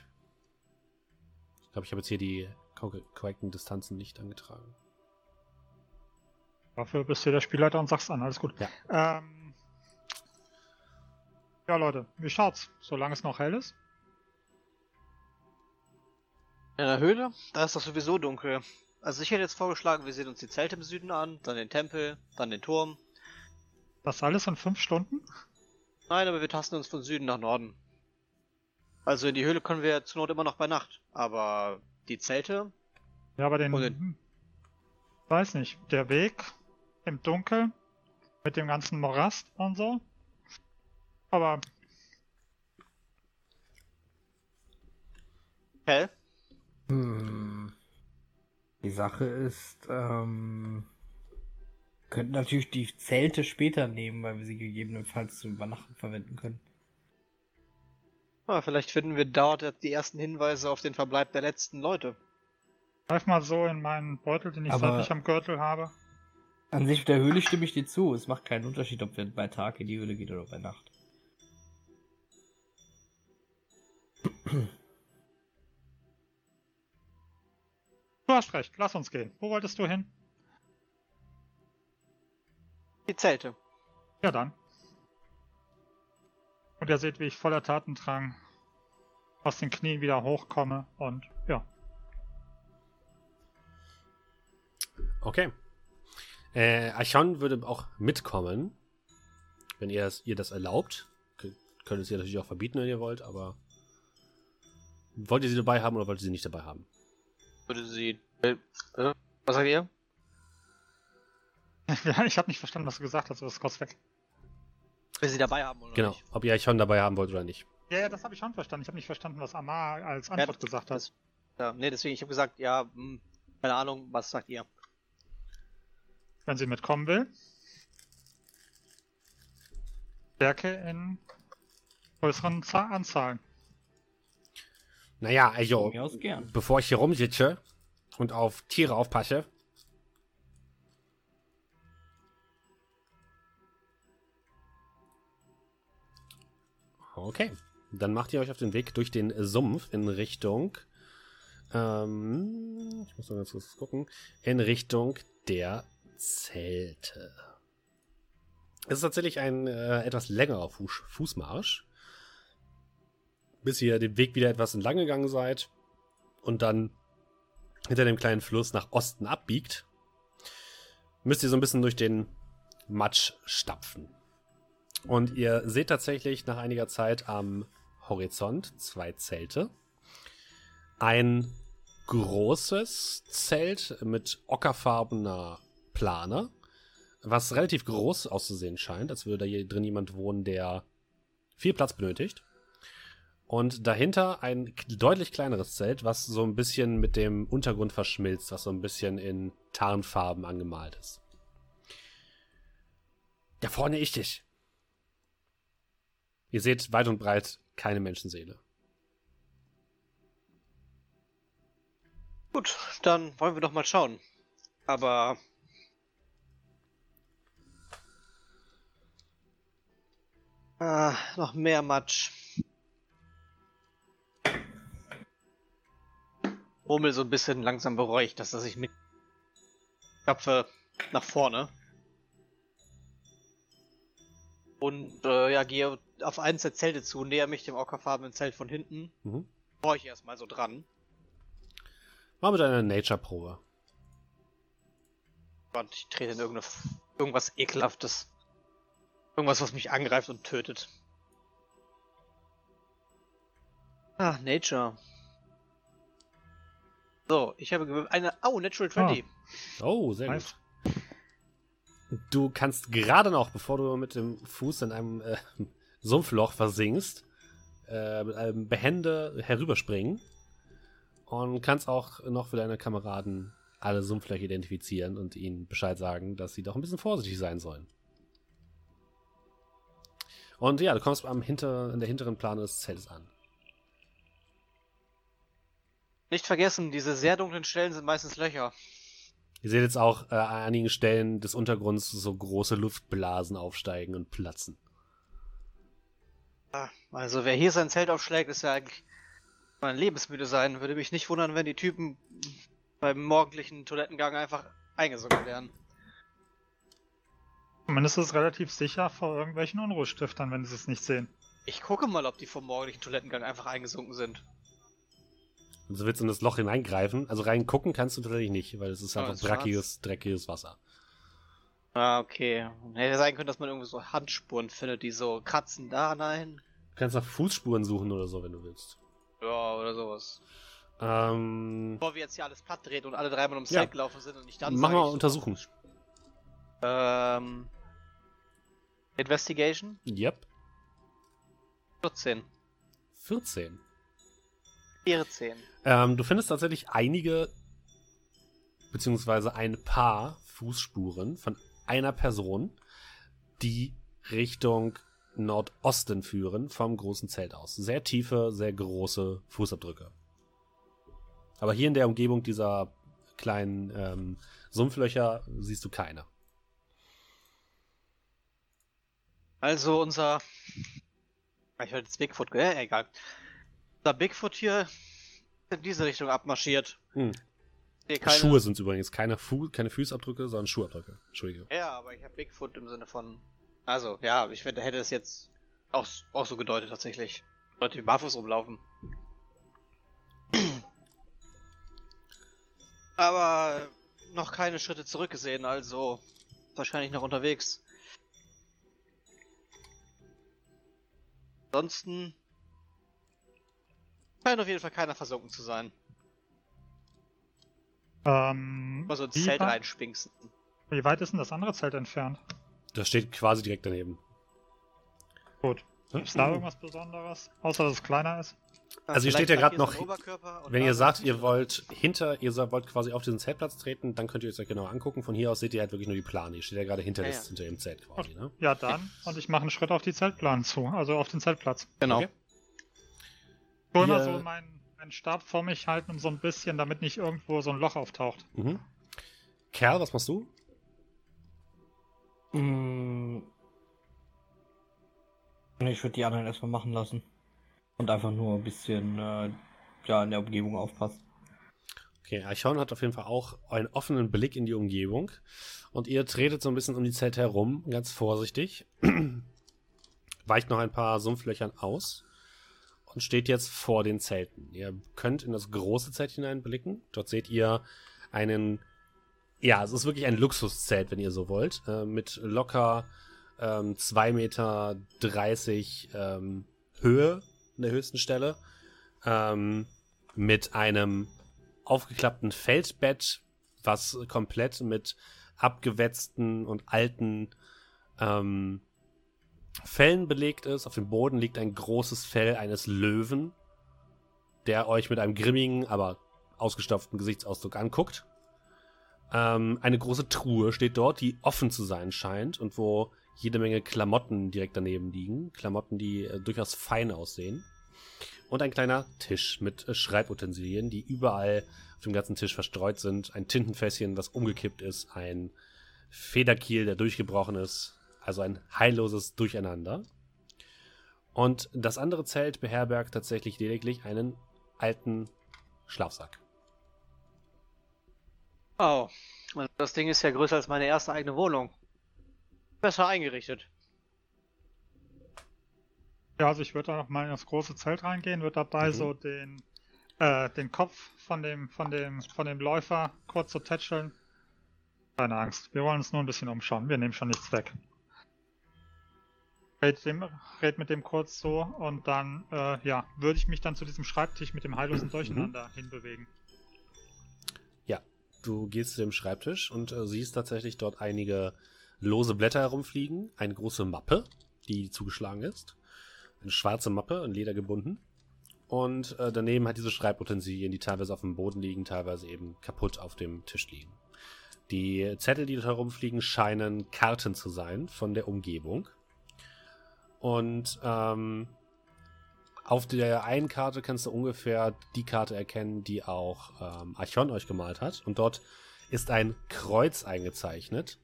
Ich glaube, ich habe jetzt hier die ko- korrekten Distanzen nicht angetragen. Dafür bist du der Spielleiter und sagst an, alles gut. Ja. Ähm, ja, Leute, wie schaut's? Solange es noch hell ist? In der Höhle? Da ist doch sowieso dunkel. Also ich hätte jetzt vorgeschlagen, wir sehen uns die Zelte im Süden an, dann den Tempel, dann den Turm. Das alles in fünf Stunden? Nein, aber wir tasten uns von Süden nach Norden. Also in die Höhle können wir zur Not immer noch bei Nacht. Aber die Zelte? Ja, aber den. Hm, weiß nicht. Der Weg im Dunkeln mit dem ganzen Morast und so. Aber Hell? Hm. Die Sache ist, ähm, könnten natürlich die Zelte später nehmen, weil wir sie gegebenenfalls zum Übernachten verwenden können. Ah, vielleicht finden wir dort die ersten Hinweise auf den Verbleib der letzten Leute. greif mal so in meinen Beutel, den ich Aber- seitlich am Gürtel habe. An sich mit der Höhle stimme ich dir zu. Es macht keinen Unterschied, ob wir bei Tag in die Höhle gehen oder bei Nacht. Du hast recht, lass uns gehen. Wo wolltest du hin? Die Zelte. Ja dann. Und ihr seht, wie ich voller Tatendrang aus den Knien wieder hochkomme und ja. Okay. Äh, Archon würde auch mitkommen, wenn ihr das, ihr das erlaubt. Könnt es ihr natürlich auch verbieten, wenn ihr wollt, aber wollt ihr sie dabei haben oder wollt ihr sie nicht dabei haben? Würde sie. Äh, äh, was sagt ihr? ja ich habe nicht verstanden, was du gesagt hast, du bist kurz weg. Will sie dabei haben oder Genau, nicht? ob ihr Archon dabei haben wollt oder nicht. Ja, ja, das habe ich schon verstanden. Ich habe nicht verstanden, was Amar als Antwort gesagt hat. Ja, nee, deswegen, ich habe gesagt, ja, hm, keine Ahnung, was sagt ihr? Wenn sie mitkommen will. Stärke in größeren Za- Anzahlen. Naja, also, bevor ich hier rumsitze, und auf Tiere aufpasse. Okay, dann macht ihr euch auf den Weg durch den Sumpf in Richtung. Ähm, ich muss mal ganz kurz gucken. In Richtung der Zelte. Es ist tatsächlich ein äh, etwas längerer Fuß Fußmarsch. Bis ihr den Weg wieder etwas entlang gegangen seid und dann hinter dem kleinen Fluss nach Osten abbiegt, müsst ihr so ein bisschen durch den Matsch stapfen. Und ihr seht tatsächlich nach einiger Zeit am Horizont zwei Zelte. Ein großes Zelt mit ockerfarbener Plane, was relativ groß auszusehen scheint, als würde da hier drin jemand wohnen, der viel Platz benötigt. Und dahinter ein deutlich kleineres Zelt, was so ein bisschen mit dem Untergrund verschmilzt, was so ein bisschen in Tarnfarben angemalt ist. Da vorne ich dich. Ihr seht weit und breit keine Menschenseele. Gut, dann wollen wir doch mal schauen. Aber. Ah, noch mehr Matsch. Rummel so ein bisschen langsam beruhigt, dass er sich mit Köpfe nach vorne. Und äh, ja, gehe auf eins der Zelte zu, näher mich dem ockerfarbenen Zelt von hinten. Mhm. Brauche ich erstmal so dran. Mal mit einer Nature-Probe. Und ich trete in irgendeine, irgendwas ekelhaftes. Irgendwas, was mich angreift und tötet. Ah, Nature. So, ich habe eine. Oh, Natural 20. Oh, sehr Nice. gut. Du kannst gerade noch, bevor du mit dem Fuß in einem äh, Sumpfloch versinkst, äh, mit einem Behände herüberspringen und kannst auch noch für deine Kameraden alle Sumpflöcher identifizieren und ihnen Bescheid sagen, dass sie doch ein bisschen vorsichtig sein sollen. Und ja, du kommst am hinter, in der hinteren Plane des Zeltes an. Nicht vergessen, diese sehr dunklen Stellen sind meistens Löcher. Ihr seht jetzt auch äh, an einigen Stellen des Untergrunds so große Luftblasen aufsteigen und platzen. Ah, Also, wer hier sein Zelt aufschlägt, ist ja eigentlich mal lebensmüde sein. Würde mich nicht wundern, wenn die Typen beim morgendlichen Toilettengang einfach eingesunken wären. Zumindest ist es relativ sicher vor irgendwelchen Unruhestiftern, wenn sie es nicht sehen. Ich gucke mal, ob die vom morgendlichen Toilettengang einfach eingesunken sind. Und so willst du in das Loch hineingreifen. Also reingucken kannst du tatsächlich nicht, weil es ist einfach ist dreckiges, dreckiges Wasser. Ah, okay. Hätte sein können, dass man irgendwie so Handspuren findet, die so kratzen. Da, nein. Du kannst nach Fußspuren suchen oder so, wenn du willst. Ja, oder sowas. Ähm, Bevor wir jetzt hier alles platt drehen und alle dreimal ums Ja. Zelt gelaufen sind und ich dann Mach sage, mal ich- untersuchen. Ähm. Investigation? yep. 14. 14. 14. Ähm, du findest tatsächlich einige, beziehungsweise ein paar Fußspuren von einer Person, die Richtung Nordosten führen vom großen Zelt aus. Sehr tiefe, sehr große Fußabdrücke. Aber hier in der Umgebung dieser kleinen ähm, Sumpflöcher siehst du keine. Also unser. Ich wollte jetzt Bigfoot. Äh, egal. Unser Bigfoot hier in diese Richtung abmarschiert. Hm. Hier keine... Schuhe sind übrigens keine, Fu keine Fußabdrücke, sondern Schuhabdrücke. Entschuldige. Ja, aber ich habe Bigfoot im Sinne von. Also, ja, ich hätte hätte es jetzt auch, auch so gedeutet tatsächlich. Leute, die barfuß rumlaufen. Aber noch keine Schritte zurückgesehen, also wahrscheinlich noch unterwegs. Ansonsten scheint auf jeden Fall keiner versunken zu sein. Ähm, Mal so wie, Zelt wei- reinspinksen. wie weit ist denn das andere Zelt entfernt? Das steht quasi direkt daneben. Gut. Ist da irgendwas Besonderes? Außer dass es kleiner ist? Also ihr steht ja hier noch- ein Wenn ihr sagt, ein ihr wollt hinter, ihr wollt quasi auf diesen Zeltplatz treten, dann könnt ihr euch das genauer angucken. Von hier aus seht ihr halt wirklich nur die Plane. Ihr steht ja gerade hinter, Ja, ja. hinter dem Zelt quasi, ne? Ja, dann. Und ich mache einen Schritt auf die Zeltplan zu, also auf den Zeltplatz. Genau. Okay. Ich hol mal so mein meinen Stab vor mich halten, um so ein bisschen, damit nicht irgendwo so ein Loch auftaucht. Mhm. Kerl, was machst du? Mm. Ich würde die anderen erstmal machen lassen. Und einfach nur ein bisschen äh, ja, in der Umgebung aufpassen. Okay, Archon hat auf jeden Fall auch einen offenen Blick in die Umgebung. Und ihr tretet so ein bisschen um die Zelte herum, ganz vorsichtig. Weicht noch ein paar Sumpflöchern aus und steht jetzt vor den Zelten. Ihr könnt in das große Zelt hineinblicken. Dort seht ihr einen, ja, es ist wirklich ein Luxuszelt, wenn ihr so wollt, äh, mit locker ähm, 2,30 Meter ähm, Höhe in der höchsten Stelle. Ähm, mit einem aufgeklappten Feldbett, was komplett mit abgewetzten und alten ähm, Fellen belegt ist. Auf dem Boden liegt ein großes Fell eines Löwen, der euch mit einem grimmigen, aber ausgestopften Gesichtsausdruck anguckt. Ähm, eine große Truhe steht dort, die offen zu sein scheint und wo jede Menge Klamotten direkt daneben liegen. Klamotten, die äh, durchaus fein aussehen. Und ein kleiner Tisch mit äh, Schreibutensilien, die überall auf dem ganzen Tisch verstreut sind. Ein Tintenfässchen, was umgekippt ist. Ein Federkiel, der durchgebrochen ist. Also ein heilloses Durcheinander. Und das andere Zelt beherbergt tatsächlich lediglich einen alten Schlafsack. Oh, das Ding ist ja größer als meine erste eigene Wohnung. Besser eingerichtet. Ja, also ich würde da noch mal in das große Zelt reingehen, würde dabei Mhm. so den, äh, den Kopf von dem, von dem, von dem Läufer kurz so tätscheln. Keine Angst, wir wollen uns nur ein bisschen umschauen, wir nehmen schon nichts weg. Red, dem, red mit dem kurz so und dann, äh, ja, würde ich mich dann zu diesem Schreibtisch mit dem heillosen Durcheinander hinbewegen. Du gehst zu dem Schreibtisch und äh, siehst tatsächlich dort einige lose Blätter herumfliegen, eine große Mappe, die zugeschlagen ist, eine schwarze Mappe in Leder gebunden und äh, daneben hat diese Schreibutensilien, die teilweise auf dem Boden liegen, teilweise eben kaputt auf dem Tisch liegen. Die Zettel, die dort herumfliegen, scheinen Karten zu sein von der Umgebung. Und ähm, auf der einen Karte kannst du ungefähr die Karte erkennen, die auch ähm, Archon euch gemalt hat. Und dort ist ein Kreuz eingezeichnet.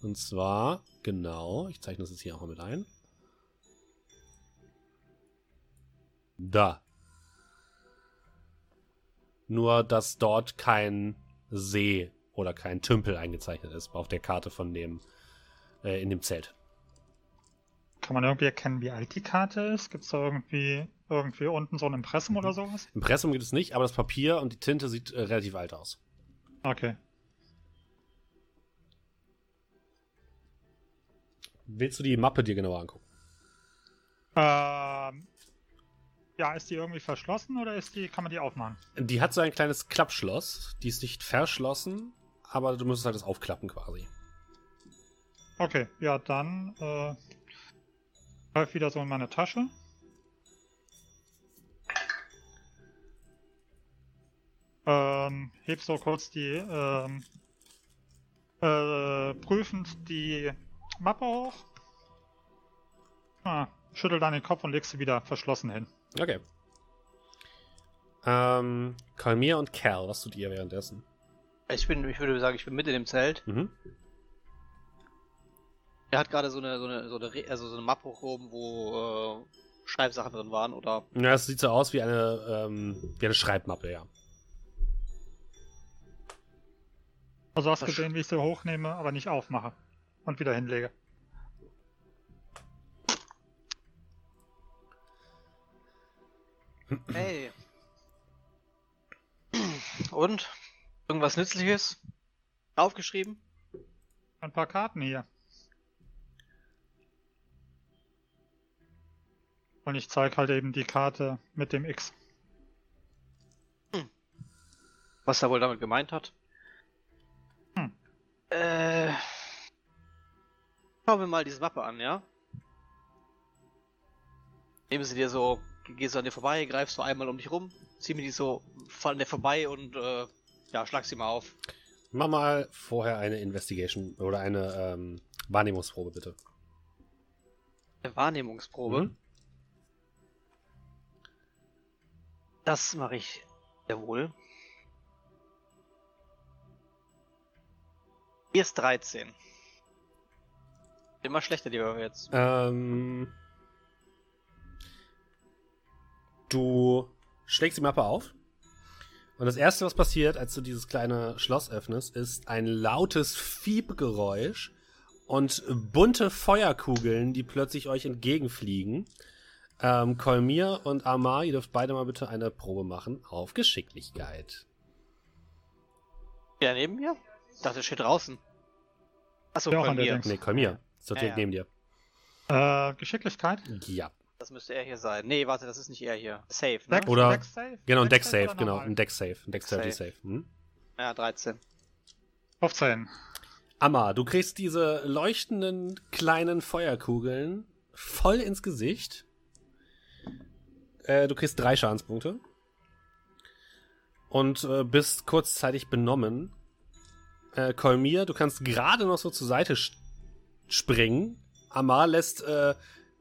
Und zwar, genau, ich zeichne das jetzt hier auch mal mit ein. Da. Nur, dass dort kein See oder kein Tümpel eingezeichnet ist auf der Karte von dem, äh, in dem Zelt. Kann man irgendwie erkennen, wie alt die Karte ist? Gibt es da irgendwie, irgendwie unten so ein Impressum oder sowas? Impressum gibt es nicht, aber das Papier und die Tinte sieht äh, relativ alt aus. Okay. Willst du die Mappe dir genauer angucken? Ähm, ja, ist die irgendwie verschlossen oder ist die, kann man die aufmachen? Die hat so ein kleines Klappschloss. Die ist nicht verschlossen, aber du müsstest halt das aufklappen quasi. Okay, ja, dann äh, greif wieder so in meine Tasche. Ähm, heb so kurz die, ähm, äh, prüfend die Mappe hoch. Ah, schüttel dann den Kopf und leg sie wieder verschlossen hin. Okay. Ähm, Kalmir und Cal, was tut ihr währenddessen? Ich bin, ich würde sagen, ich bin mit in dem Zelt. Mhm. Er hat gerade so eine, so eine, so eine, Re- also so eine Mappe hochgehoben, wo äh, Schreibsachen drin waren oder. Ja, es sieht so aus wie eine, ähm, wie eine Schreibmappe, ja. Also hast Was- gesehen, wie ich sie hochnehme, aber nicht aufmache und wieder hinlege. Hey. Und? Irgendwas Nützliches? Aufgeschrieben? Ein paar Karten hier. Und ich zeige halt eben die Karte mit dem X. Was er wohl damit gemeint hat? Hm. Äh. Schauen wir mal diese Mappe an, ja? Nehmen sie dir so, gehst du an dir vorbei, greifst du einmal um dich rum, zieh mir die so an dir vorbei und äh, ja, schlag sie mal auf. Mach mal vorher eine Investigation oder eine ähm, Wahrnehmungsprobe, bitte. Eine Wahrnehmungsprobe. Mhm. Das mache ich sehr wohl. Hier ist 13. Immer schlechter, die wir jetzt. Ähm, du schlägst die Mappe auf. Und das erste, was passiert, als du dieses kleine Schloss öffnest, ist ein lautes Fiebgeräusch und bunte Feuerkugeln, die plötzlich euch entgegenfliegen. Ähm, Kolmir und Amar, ihr dürft beide mal bitte eine Probe machen auf Geschicklichkeit. Ja, neben mir? Ich dachte, er steht draußen. Achso, Ja, auch bei an der mir. Dings. Nee, Kolmir. Ist doch Ja, direkt ja. neben dir. Äh, Geschicklichkeit? Ja. Das müsste er hier sein. Nee, warte, das ist nicht er hier. Safe, ne? Dex, Oder- Dex Save? Genau, ein Deck Save, oder genau. Ein Deck Save. Ein Deck Safe. Save. Hm? Ja, 13. 15. Amma, du kriegst diese leuchtenden kleinen Feuerkugeln voll ins Gesicht. Äh, du kriegst drei Schadenspunkte. Und äh, bist kurzzeitig benommen. Äh, Kolmir, du kannst gerade noch so zur Seite springen. Amar lässt äh,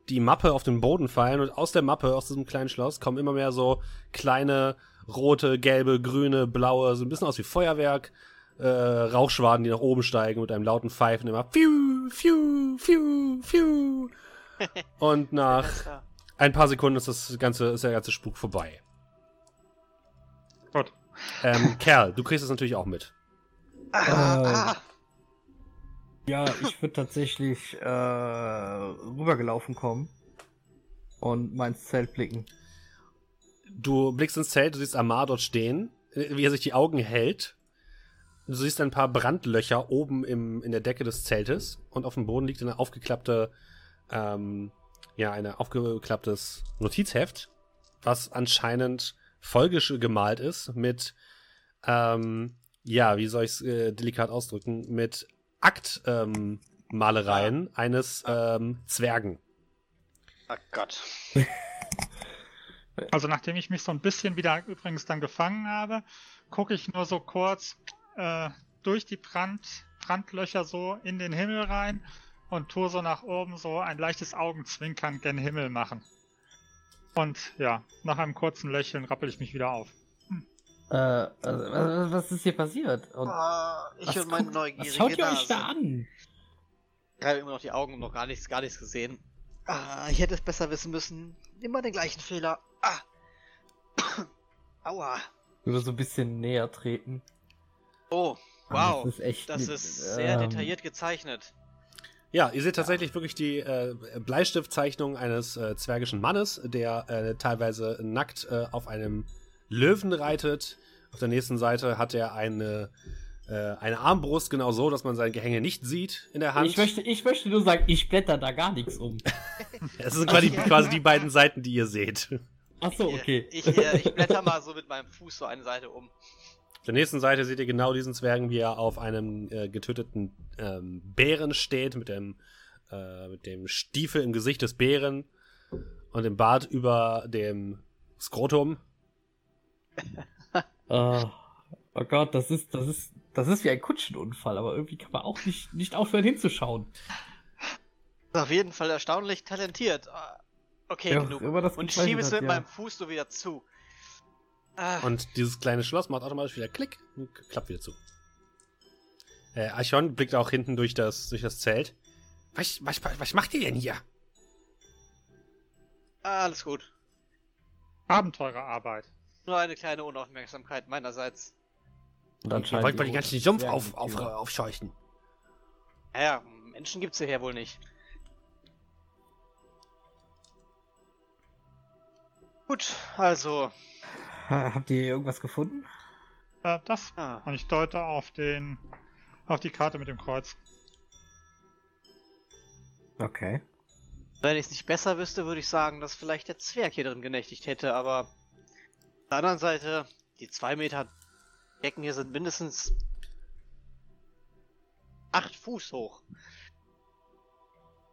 die Mappe auf den Boden fallen und aus der Mappe, aus diesem kleinen Schloss, kommen immer mehr so kleine rote, gelbe, grüne, blaue, so ein bisschen aus wie Feuerwerk äh, Rauchschwaden, die nach oben steigen mit einem lauten Pfeifen immer Fiu, Fiu, Fiu, Fiu. Und nach. Ein paar Sekunden ist das ganze, ist der ganze Spuk vorbei. Gut. Ähm, Kerl, du kriegst es natürlich auch mit. Ah, Ja, ich würde tatsächlich äh, rübergelaufen kommen und mein Zelt blicken. Du blickst ins Zelt, du siehst Amar dort stehen, äh, wie er sich die Augen hält. Du siehst ein paar Brandlöcher oben im, in der Decke des Zeltes und auf dem Boden liegt eine aufgeklappte, ähm, ja, ein aufgeklapptes Notizheft, was anscheinend vollgesch gemalt ist mit, ähm, ja, wie soll ich es äh, delikat ausdrücken, mit Aktmalereien ähm, eines ähm, Zwergen. oh Gott. Also nachdem ich mich so ein bisschen wieder übrigens dann gefangen habe, gucke ich nur so kurz äh, durch die Brand, Brandlöcher so in den Himmel rein und tue so nach oben so ein leichtes Augenzwinkern gen Himmel machen. Und ja, nach einem kurzen Lächeln rappel ich mich wieder auf. Äh, also, was, was ist hier passiert? Und Ah, ich und meine neugierige Was schaut ihr euch da an? Ich habe immer noch die Augen und noch gar nichts, gar nichts gesehen. Ah, ich hätte es besser wissen müssen. Immer den gleichen Fehler. Ah. Aua. Wir so ein bisschen näher treten. Oh, wow. Das ist echt. Das ist sehr ähm, detailliert gezeichnet. Ja, ihr seht tatsächlich wirklich die äh, Bleistiftzeichnung eines äh, zwergischen Mannes, der äh, teilweise nackt äh, auf einem Löwen reitet. Auf der nächsten Seite hat er eine, äh, eine Armbrust, genau so, dass man sein Gehänge nicht sieht in der Hand. Ich möchte, ich möchte nur sagen, ich blätter da gar nichts um. Es sind quasi, quasi die beiden Seiten, die ihr seht. Ach so, okay. Ich, äh, ich blätter mal so mit meinem Fuß so eine Seite um. Auf der nächsten Seite seht ihr genau diesen Zwergen, wie er auf einem äh, getöteten ähm, Bären steht, mit dem, äh, mit dem Stiefel im Gesicht des Bären und dem Bart über dem Skrotum. Oh, oh Gott, das ist, das ist, das ist wie ein Kutschenunfall, aber irgendwie kann man auch nicht, nicht aufhören hinzuschauen. Auf jeden Fall erstaunlich talentiert. Ah, Okay, auch genug. Und ich schiebe es mit ja. meinem Fuß so wieder zu. Ah, Und dieses kleine Schloss macht automatisch wieder Klick und klappt wieder zu. Äh, Archon blickt auch hinten durch das, durch das Zelt. Was, was, was macht ihr denn hier? alles gut. Abenteurerarbeit. Nur eine kleine Unaufmerksamkeit meinerseits. Und anscheinend wollt mal die ganzen Sumpf Zwerge- auf, auf, aufscheuchen. Naja, Menschen gibt's hierher wohl nicht. Gut, also. Ha- Habt ihr irgendwas gefunden? Äh, das. Ah, Und ich deute auf den, auf die Karte mit dem Kreuz. Okay. wenn ich es nicht besser wüsste, würde ich sagen, dass vielleicht der Zwerg hier drin genächtigt hätte, aber. Auf der anderen Seite, die zwei Meter Decken hier sind mindestens acht Fuß hoch.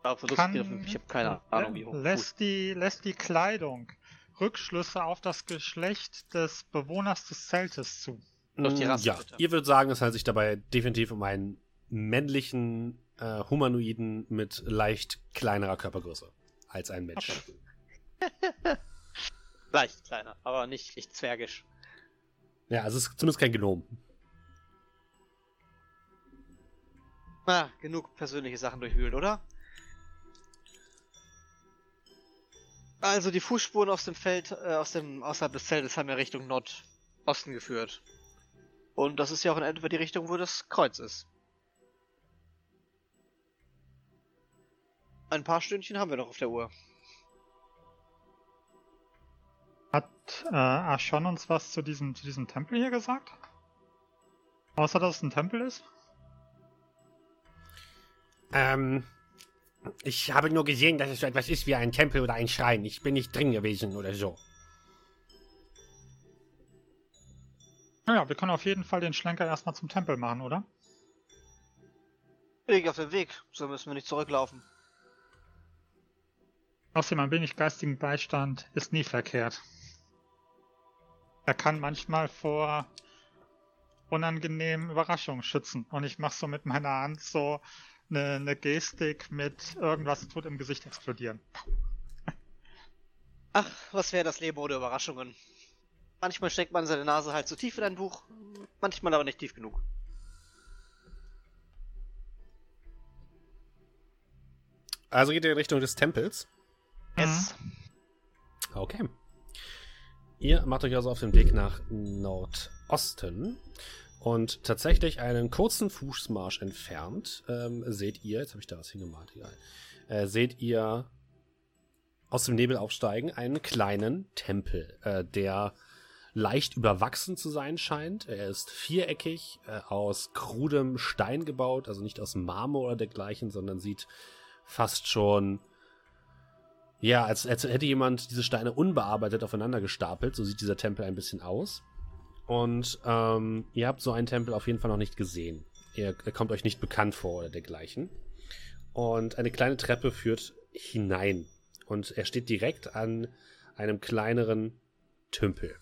Gegriffen. Ich habe keine Ahnung, wie hoch. Fuß. lässt die, lässt die Kleidung Rückschlüsse auf das Geschlecht des Bewohners des Zeltes zu. Doch die Mm, Rasse, ja, bitte. ihr würdet sagen, es handelt sich dabei definitiv um einen männlichen äh, Humanoiden mit leicht kleinerer Körpergröße als ein Mensch. Leicht kleiner, aber nicht, nicht zwergisch. Ja, also es ist zumindest kein Gnom. Na, genug persönliche Sachen durchwühlt, oder? Also die Fußspuren aus dem Feld, äh, aus dem außerhalb des Zeltes haben ja Richtung Nordosten geführt. Und das ist ja auch in etwa die Richtung, wo das Kreuz ist. Ein paar Stündchen haben wir noch auf der Uhr. Hat äh, Archon uns was zu diesem, zu diesem Tempel hier gesagt? Außer dass es ein Tempel ist? Ähm, ich habe nur gesehen, dass es so etwas ist wie ein Tempel oder ein Schrein. Ich bin nicht drin gewesen oder so. Naja, wir können auf jeden Fall den Schlenker erstmal zum Tempel machen, oder? Weg auf dem Weg, so müssen wir nicht zurücklaufen. Außerdem ein wenig geistigen Beistand ist nie verkehrt. Er kann manchmal vor unangenehmen Überraschungen schützen. Und ich mache so mit meiner Hand so eine, eine Gestik mit irgendwas tut im Gesicht explodieren. Ach, was wäre das Leben ohne Überraschungen? Manchmal steckt man seine Nase halt zu tief in ein Buch, manchmal aber nicht tief genug. Also geht ihr in Richtung des Tempels. Yes. Okay. Ihr macht euch also auf den Weg nach Nordosten. Und tatsächlich einen kurzen Fußmarsch entfernt ähm, seht ihr, jetzt habe ich da was hingemalt, egal, äh, seht ihr aus dem Nebel aufsteigen einen kleinen Tempel, äh, der leicht überwachsen zu sein scheint. Er ist viereckig, äh, aus krudem Stein gebaut, also nicht aus Marmor oder dergleichen, sondern sieht fast schon ja, als, als hätte jemand diese Steine unbearbeitet aufeinander gestapelt. So sieht dieser Tempel ein bisschen aus. Und ähm, ihr habt so einen Tempel auf jeden Fall noch nicht gesehen. Er, er kommt euch nicht bekannt vor oder dergleichen. Und eine kleine Treppe führt hinein. Und er steht direkt an einem kleineren Tümpel.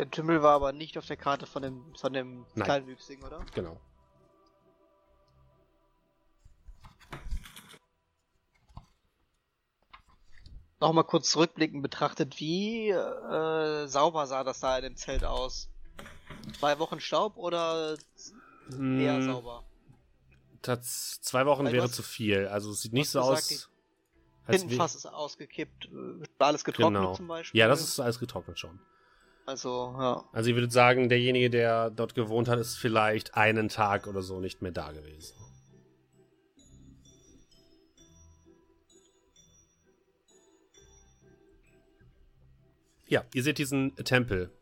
Der Tümmel war aber nicht auf der Karte von dem, von dem Nein. Kleinwüchsigen, oder? Genau. Nochmal kurz zurückblickend betrachtet, wie äh, sauber sah das da in dem Zelt aus? Zwei Wochen Staub oder eher Hm, sauber? tats- zwei Wochen Weil wäre hast- zu viel. Also es sieht nicht so aus. als wär- Hintenfass ist ausgekippt, äh, war alles getrocknet Genau. zum Beispiel. Ja, das ist alles getrocknet schon. Also, ja. Also ich würde sagen, derjenige, der dort gewohnt hat, ist vielleicht einen Tag oder so nicht mehr da gewesen. Ja, ihr seht diesen Tempel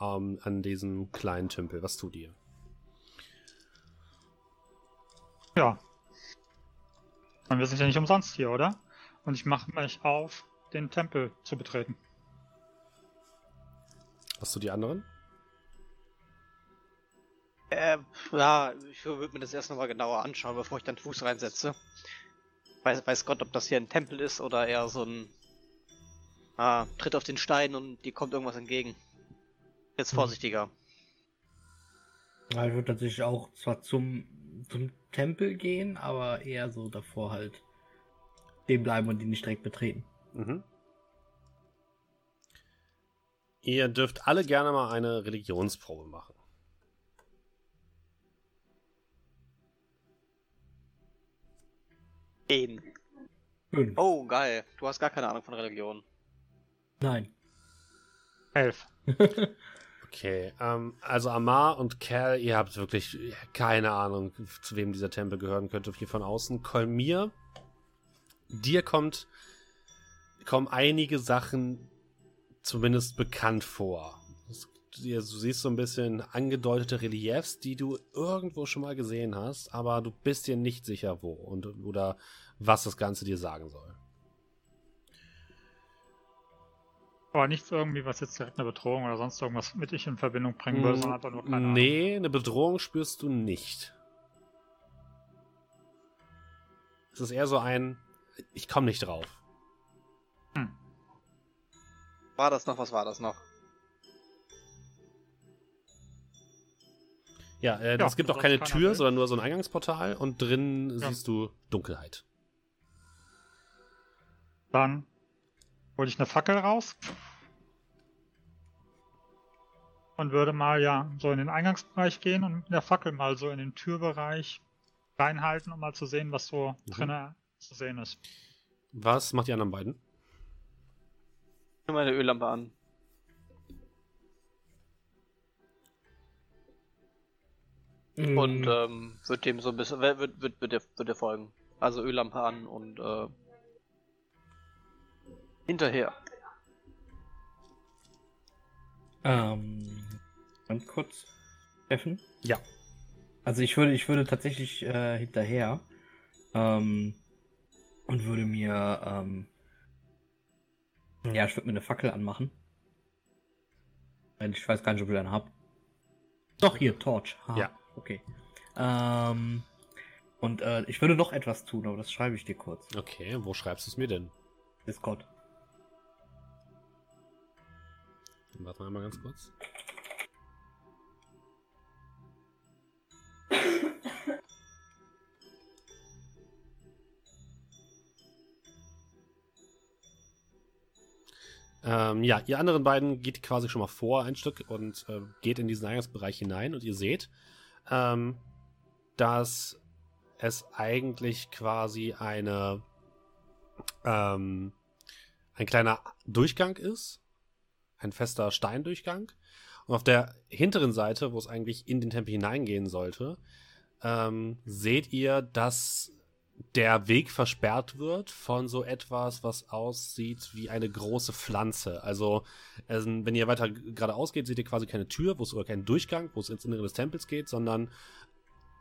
ähm, an diesem kleinen Tümpel. Was tut ihr? Ja. Und wir sind ja nicht umsonst hier, oder? Und ich mache mich auf, den Tempel zu betreten. Was tut die anderen? Äh, ja, ich würde mir das erst nochmal genauer anschauen, bevor ich dann Fuß reinsetze. Weiß, weiß Gott, ob das hier ein Tempel ist oder eher so ein. Ah, tritt auf den Stein und dir kommt irgendwas entgegen. Jetzt Mhm. vorsichtiger. Ja, ich würde tatsächlich auch zwar zum, zum Tempel gehen, aber eher so davor halt stehen bleiben und ihn nicht direkt betreten. Mhm. Ihr dürft alle gerne mal eine Religionsprobe machen. Gehen. Fünf. Oh, geil. Du hast gar keine Ahnung von Religion. Nein. Elf. Okay, ähm, also Amar und Cal, ihr habt wirklich keine Ahnung, zu wem dieser Tempel gehören könnte, hier von außen. Kolmir, dir kommt, kommen einige Sachen zumindest bekannt vor. Du siehst so ein bisschen angedeutete Reliefs, die du irgendwo schon mal gesehen hast, aber du bist dir nicht sicher, wo und oder was das Ganze dir sagen soll. Aber nichts irgendwie, was jetzt direkt eine Bedrohung oder sonst irgendwas mit ich in Verbindung bringen würde, sondern einfach nur keine Ahnung. nee, eine Bedrohung spürst du nicht. Es ist eher so ein, ich komme nicht drauf. War das noch? Was war das noch? Ja, äh, Ja, es gibt auch keine Tür, will. sondern nur so ein Eingangsportal und drin Ja. siehst du Dunkelheit. Dann hole ich eine Fackel raus. Und würde mal ja so in den Eingangsbereich gehen und mit der Fackel mal so in den Türbereich reinhalten, um mal zu sehen, was so Mhm. drinnen zu sehen ist. Was macht die anderen beiden? Ich meine Öllampe an. Und Mm, ähm, wird dem so ein bisschen, wird, wird, wird, wird, der, wird der folgen. Also Öllampe an und äh, hinterher. Ähm, ganz kurz. Steffen? Ja. Also ich würde, ich würde tatsächlich äh, hinterher ähm, und würde mir, ähm, ja, ich würde mir eine Fackel anmachen. Ich weiß gar nicht, ob ich einen hab. Doch, hier, Torch. Ha, Ja. Okay. Ähm, und äh, ich würde noch etwas tun, aber das schreibe ich dir kurz. Okay, wo schreibst du es mir denn? Discord. Warte mal ganz kurz. Ähm, ja, ihr anderen beiden geht quasi schon mal vor ein Stück und äh, geht in diesen Eingangsbereich hinein und ihr seht, ähm, dass es eigentlich quasi eine ähm, ein kleiner Durchgang ist, ein fester Steindurchgang. Und auf der hinteren Seite, wo es eigentlich in den Tempel hineingehen sollte, ähm, seht ihr, dass der Weg versperrt wird von so etwas, was aussieht wie eine große Pflanze. Also, wenn ihr weiter geradeaus geht, seht ihr quasi keine Tür, wo es oder keinen Durchgang, wo es ins Innere des Tempels geht, sondern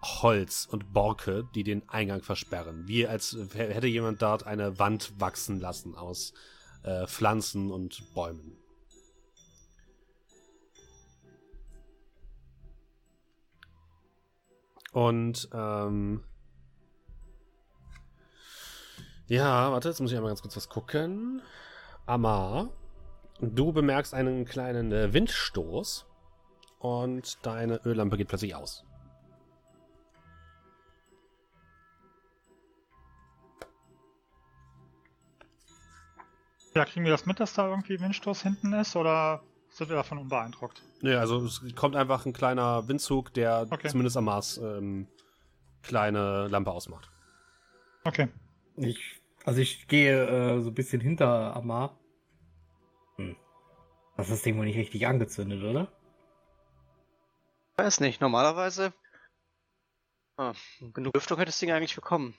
Holz und Borke, die den Eingang versperren. Wie als hätte jemand dort eine Wand wachsen lassen aus äh, Pflanzen und Bäumen. Und ähm, ja, warte, jetzt muss ich einmal ganz kurz was gucken. Amar, du bemerkst einen kleinen äh, Windstoß und deine Öllampe geht plötzlich aus. Ja, kriegen wir das mit, dass da irgendwie Windstoß hinten ist oder sind wir davon unbeeindruckt? Nee, also es kommt einfach ein kleiner Windzug, der Okay. zumindest am Mars ähm, kleine Lampe ausmacht. Okay. Ich, also ich gehe äh, so ein bisschen hinter Amar. Hm. Das ist das Ding wohl nicht richtig angezündet, oder? Weiß nicht, normalerweise. Ah, genug Lüftung hätte das Ding eigentlich bekommen.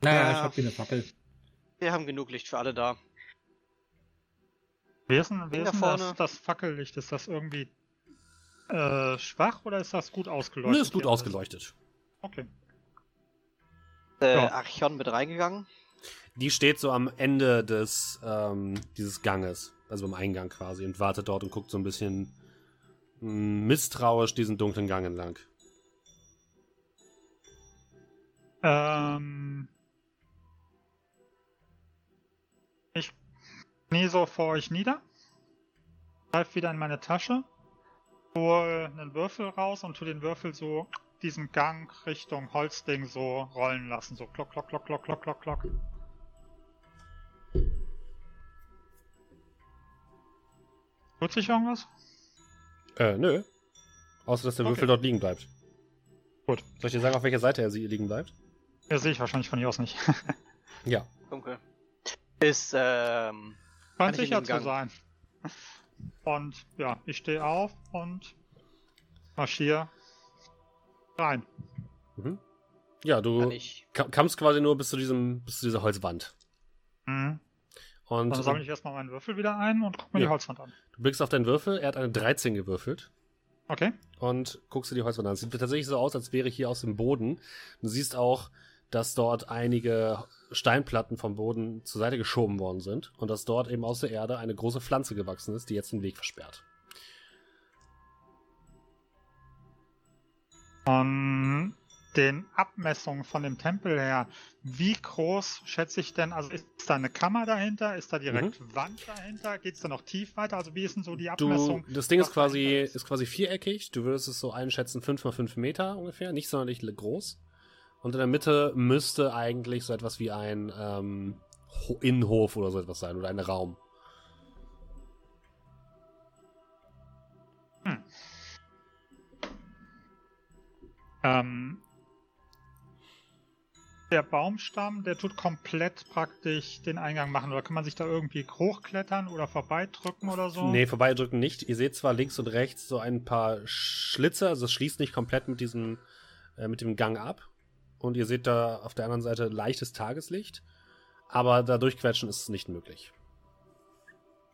Naja, Ja. ich hab hier eine Fackel. Wir haben genug Licht für alle da. Wer ist denn, wer ist da denn vorne. das, das Fackellicht? Ist das irgendwie äh, schwach oder ist das gut ausgeleuchtet? Nö, ist gut ausgeleuchtet. Okay. Äh, Ja. Archon mit reingegangen. Die steht so am Ende des ähm, dieses Ganges, also beim Eingang quasi, und wartet dort und guckt so ein bisschen mh, misstrauisch diesen dunklen Gang entlang. Ähm, ich knie so vor euch nieder, greif wieder in meine Tasche, hole einen Würfel raus und tu den Würfel so diesen Gang Richtung Holzding so rollen lassen. So klock, klock, klock, klock, klock, klock, klock. Tut sich irgendwas? Äh, nö. Außer, dass der Okay. Würfel dort liegen bleibt. Gut. Soll ich dir sagen, auf welcher Seite er sie liegen bleibt? Ja, sehe ich wahrscheinlich von hier aus nicht. Ja. Dunkel. Ist, ähm, Scheint ich in sicher zu sein. Und ja, ich stehe auf und marschiere rein. Mhm. Ja, du kamst quasi nur bis zu diesem, bis zu dieser Holzwand. Mhm. Und Dann sammle ich erstmal meinen Würfel wieder ein und gucke mir Ja. die Holzwand an. du blickst auf deinen Würfel, er hat eine 13 gewürfelt. Okay. und guckst dir die Holzwand an. Sieht tatsächlich so aus, als wäre hier aus dem Boden. Du siehst auch, dass dort einige Steinplatten vom Boden zur Seite geschoben worden sind und dass dort eben aus der Erde eine große Pflanze gewachsen ist, die jetzt den Weg versperrt. Von den Abmessungen von dem Tempel her, wie groß schätze ich denn? Also ist da eine Kammer dahinter? Ist da direkt Wand dahinter? Geht es da noch tief weiter? Also wie ist denn so die Mhm. Du, Abmessung? das Ding ist quasi, ist? ist quasi viereckig. Du würdest es so einschätzen, 5 mal 5 Meter ungefähr, nicht sonderlich groß. Und in der Mitte müsste eigentlich so etwas wie ein ähm, Ho- Innenhof oder so etwas sein oder ein Raum. Ähm, der Baumstamm, der tut komplett praktisch den Eingang machen. Oder kann man sich da irgendwie hochklettern oder vorbeidrücken oder so? Nee, vorbeidrücken nicht. Ihr seht zwar links und rechts so ein paar Schlitze, also es schließt nicht komplett mit diesem, äh, mit dem Gang ab. Und ihr seht da auf der anderen Seite leichtes Tageslicht. Aber da durchquetschen ist nicht möglich.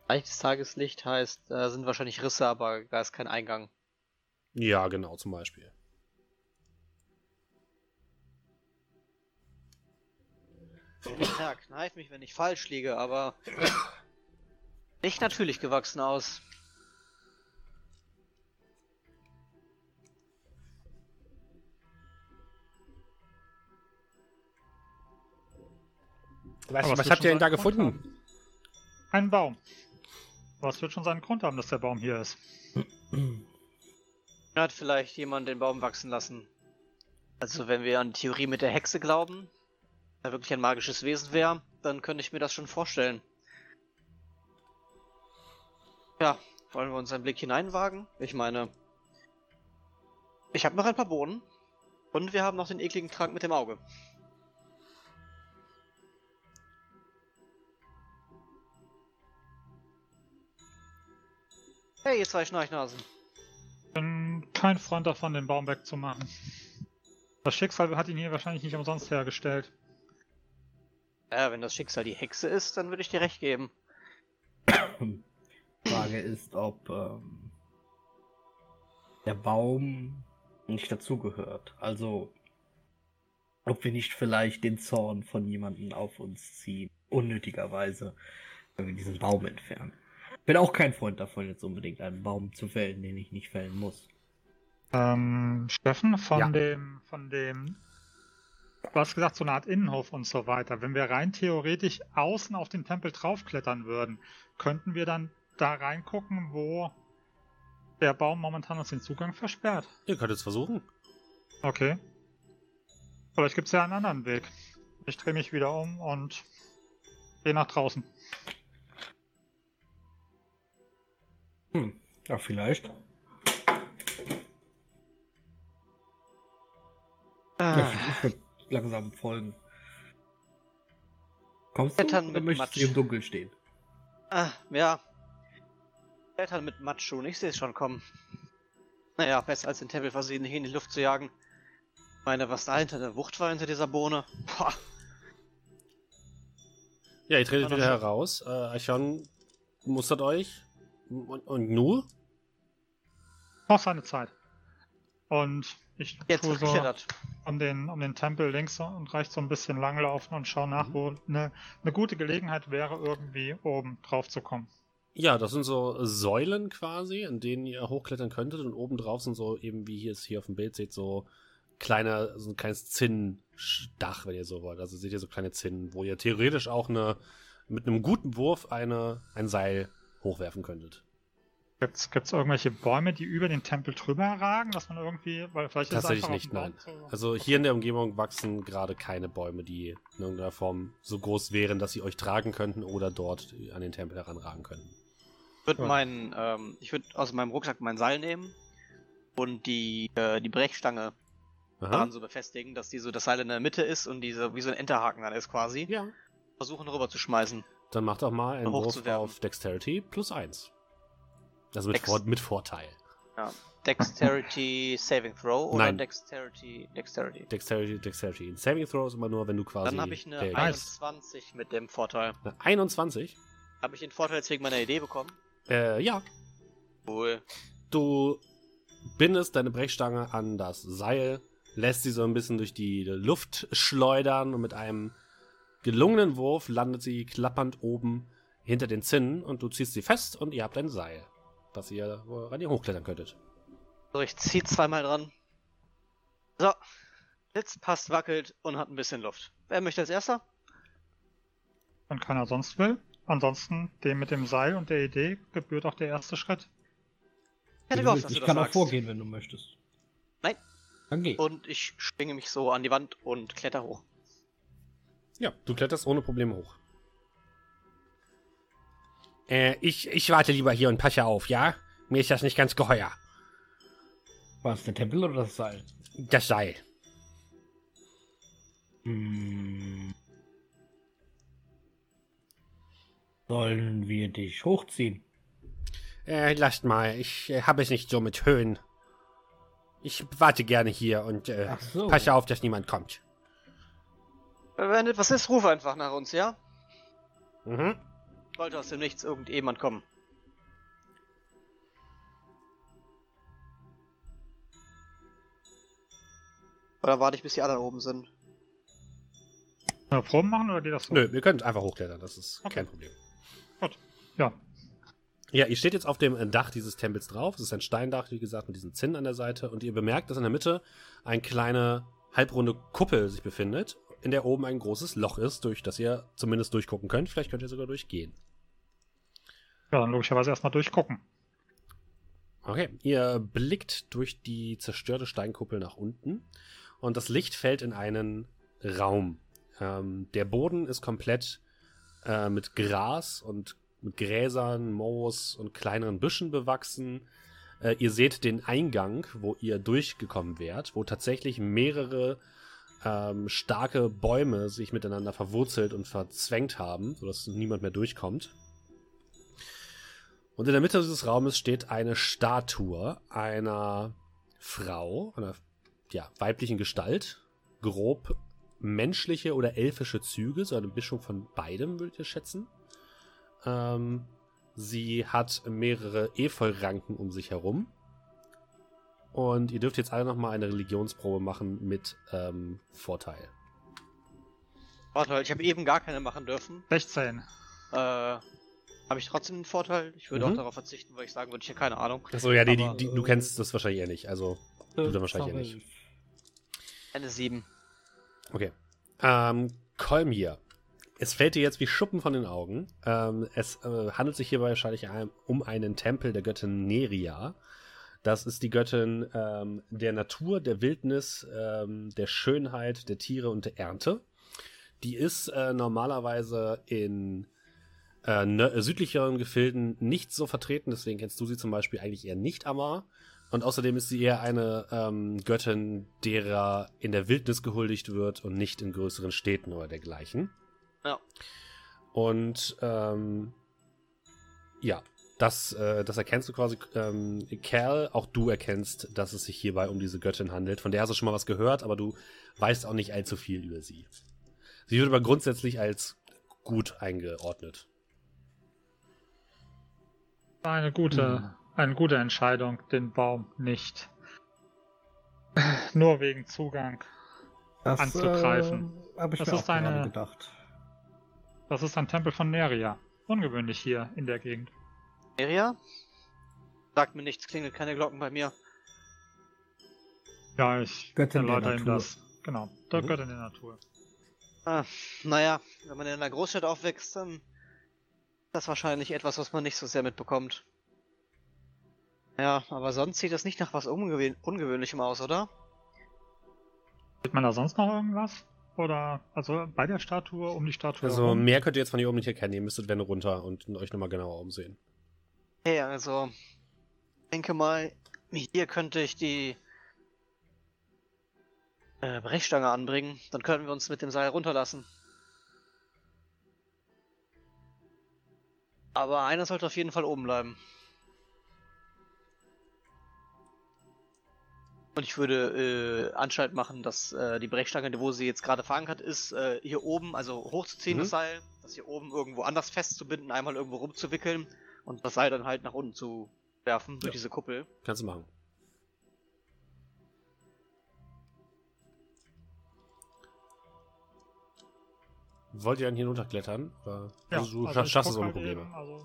Leichtes Tageslicht heißt, äh, sind wahrscheinlich Risse, aber da ist kein Eingang. Ja, genau, zum Beispiel. Ja, kneif mich, wenn ich falsch liege, aber nicht natürlich gewachsen aus. Was, was habt ihr denn da Grund gefunden? haben. Ein Baum. Was wird schon seinen Grund haben, dass der Baum hier ist? Hat vielleicht jemand den Baum wachsen lassen. Also wenn wir an die Theorie mit der Hexe glauben, da wirklich ein magisches Wesen wäre, dann könnte ich mir das schon vorstellen. Ja, wollen wir uns einen Blick hineinwagen? Ich meine, ich habe noch ein paar Bohnen und wir haben noch den ekligen Trank mit dem Auge. Hey, ihr zwei Schnarchnasen. bin kein Freund davon, den Baum wegzumachen. Das Schicksal hat ihn hier wahrscheinlich nicht umsonst hergestellt. Ja, wenn das Schicksal die Hexe ist, dann würde ich dir recht geben. Frage ist, ob ähm, der Baum nicht dazugehört. Also, ob wir nicht vielleicht den Zorn von jemandem auf uns ziehen. Unnötigerweise, wenn wir diesen Baum entfernen. Bin auch kein Freund davon, jetzt unbedingt einen Baum zu fällen, den ich nicht fällen muss. Ähm, Steffen, von Ja. dem, von dem, du hast gesagt, so eine Art Innenhof und so weiter. Wenn wir rein theoretisch außen auf den Tempel draufklettern würden, könnten wir dann da reingucken, wo der Baum momentan uns den Zugang versperrt. Ihr könnt es versuchen. Okay. Vielleicht gibt es ja einen anderen Weg. Ich drehe mich wieder um und gehe nach draußen. Hm, ja, vielleicht. Ja, Ah, würde langsam folgen. Kommst Klettern du oder mit möchtest du Matsch. im Dunkeln stehen? ah, ja. Klettern mit Matschschuhen, ich sehe es schon kommen. Naja, besser als den Tempel versehen hier in die Luft zu jagen. Ich meine, was da hinter der Wucht war hinter dieser Bohne. Boah. Ja, ihr tretet wieder heraus. Äh, Archon mustert euch. Und, und Nu? Noch seine Zeit. Und ich Jetzt tue so um den, um den Tempel links und rechts so ein bisschen langlaufen und schaue nach, Mhm. wo eine eine gute Gelegenheit wäre, irgendwie oben drauf zu kommen. Ja, das sind so Säulen quasi, in denen ihr hochklettern könntet. Und oben drauf sind so, eben wie ihr es hier auf dem Bild seht, so kleine, so ein kleines Zinnendach, wenn ihr so wollt. Also seht ihr so kleine Zinnen, wo ihr theoretisch auch eine, mit einem guten Wurf eine, ein Seil hochwerfen könntet. Gibt's, gibt's irgendwelche Bäume, die über den Tempel drüber ragen, dass man irgendwie, weil vielleicht ist es Tatsächlich nicht, nein. Also hier in der Umgebung wachsen gerade keine Bäume, die in irgendeiner Form so groß wären, dass sie euch tragen könnten oder dort an den Tempel heranragen könnten. Ich würde meinen, ähm, ich würde aus meinem Rucksack mein Seil nehmen und die, äh, die Brechstange Aha. daran so befestigen, dass die so das Seil in der Mitte ist und diese wie so ein Enterhaken dann ist quasi. Ja. Versuchen rüber zu schmeißen. Dann macht doch mal einen Wurf Hochzuwerfen. auf Dexterity plus 1. Also mit, Dex- Vor mit Vorteil. Dexterity Saving Throw oder Nein. Dexterity Dexterity. Dexterity, Dexterity. Ein Saving Throw ist immer nur, wenn du quasi. Dann habe ich eine der- 21 mit dem Vorteil. eine 21. Habe ich den Vorteil jetzt wegen meiner Idee bekommen? Äh, ja. Cool. Du bindest deine Brechstange an das Seil, lässt sie so ein bisschen durch die Luft schleudern und mit einem gelungenen Wurf landet sie klappernd oben hinter den Zinnen und du ziehst sie fest und ihr habt ein Seil, das ihr, woran ihr hochklettern könntet. So, ich zieh zweimal dran. So. Blitz passt, wackelt und hat ein bisschen Luft. Wer möchte als erster? Wenn keiner sonst will. Ansonsten, dem mit dem Seil und der Idee gebührt auch der erste Schritt. Ich hätte Ich, gehofft, dass du ich kann auch vorgehen, wenn du möchtest. Nein. Dann geh. Und ich schwinge mich so an die Wand und kletter hoch. Ja, du kletterst ohne Probleme hoch. Äh, ich, ich warte lieber hier und passe auf, ja? Mir ist das nicht ganz geheuer. War es der Tempel oder das Seil? Das Seil. Hm. Sollen wir dich hochziehen? Äh, lasst mal, ich äh, habe es nicht so mit Höhen. Ich warte gerne hier und äh, so. passe auf, dass niemand kommt. Wenn etwas ist, ruf einfach nach uns, ja? Mhm. Sollte aus dem Nichts irgendjemand kommen. Oder warte ich, bis die anderen oben sind? Wir Proben machen oder geht das so? Nö, wir können einfach hochklettern, das ist Okay. kein Problem. Ja. Ja, ihr steht jetzt auf dem Dach dieses Tempels drauf. Es ist ein Steindach, wie gesagt, mit diesen Zinnen an der Seite. Und ihr bemerkt, dass in der Mitte eine kleine halbrunde Kuppel sich befindet, in der oben ein großes Loch ist, durch das ihr zumindest durchgucken könnt. Vielleicht könnt ihr sogar durchgehen. Ja, dann logischerweise erstmal durchgucken. Okay, ihr blickt durch die zerstörte Steinkuppel nach unten und das Licht fällt in einen Raum. Ähm, der Boden ist komplett äh, mit Gras und mit Gräsern, Moos und kleineren Büschen bewachsen. Äh, ihr seht den Eingang, wo ihr durchgekommen wärt, wo tatsächlich mehrere ähm, starke Bäume sich miteinander verwurzelt und verzwängt haben, sodass niemand mehr durchkommt. Und in der Mitte dieses Raumes steht eine Statue einer Frau, einer ja, weiblichen Gestalt, grob menschliche oder elfische Züge, so eine Mischung von beidem, würdet ihr schätzen. Ähm, sie hat mehrere Efeuranken um sich herum. Und ihr dürft jetzt alle nochmal eine Religionsprobe machen mit ähm, Vorteil. Warte, ich habe eben gar keine machen dürfen. 16. Äh, habe ich trotzdem einen Vorteil? Ich würde Mhm. auch darauf verzichten, weil ich sagen würde, ich habe keine Ahnung. Achso, ja, die, die, die, du kennst das wahrscheinlich eher nicht. Also, Du dann wahrscheinlich ja nicht. Eine 7. Okay. Ähm, Kolmir. Es fällt dir jetzt wie Schuppen von den Augen. Ähm, es äh, handelt sich hierbei wahrscheinlich ein, um einen Tempel der Göttin Neria. Das ist die Göttin ähm, der Natur, der Wildnis, ähm, der Schönheit, der Tiere und der Ernte. Die ist äh, normalerweise in äh, nö- südlicheren Gefilden nicht so vertreten, deswegen kennst du sie zum Beispiel eigentlich eher nicht, Amar. Und außerdem ist sie eher eine ähm, Göttin, derer in der Wildnis gehuldigt wird und nicht in größeren Städten oder dergleichen. Ja. Und ähm, ja, das, äh, das erkennst du quasi, ähm, Kerl, auch du erkennst, dass es sich hierbei um diese Göttin handelt. Von der hast du schon mal was gehört, aber du weißt auch nicht allzu viel über sie. Sie wird aber grundsätzlich als gut eingeordnet. War eine gute, Hm. eine gute Entscheidung, den Baum nicht. Nur wegen Zugang. Das, Anzugreifen. Äh, Das mir ist eine- gedacht. Das ist ein Tempel von Neria. Ungewöhnlich hier in der Gegend. Neria? Sagt mir nichts, klingelt keine Glocken bei mir. Ja, ich Göttin erläutere ihm Natur. das. Genau, der Mhm. Göttin der Natur. Ah, naja, wenn man in einer Großstadt aufwächst, dann ist das wahrscheinlich etwas, was man nicht so sehr mitbekommt. Ja, aber sonst sieht das nicht nach was Ungewöhn Ungewöhnlichem aus, oder? Sieht man da sonst noch irgendwas? Oder, also bei der Statue, um die Statue Also herum? mehr könnt ihr jetzt von hier oben nicht erkennen. Ihr müsstet wenn runter und euch nochmal genauer umsehen. Hey, also, ich denke mal, hier könnte ich die äh, Brechstange anbringen. Dann könnten wir uns mit dem Seil runterlassen. Aber einer sollte auf jeden Fall oben bleiben. Und ich würde äh, Anschalt machen, dass äh, die Brechstange, wo sie jetzt gerade verankert ist, äh, hier oben, also hochzuziehen, Mhm. das Seil, das hier oben irgendwo anders festzubinden, einmal irgendwo rumzuwickeln und das Seil dann halt nach unten zu werfen durch Ja. diese Kuppel. Kannst du machen. Wollt ihr dann hier runterklettern? Oder? Ja, also du also schaffst es ohne Probleme. Eben, also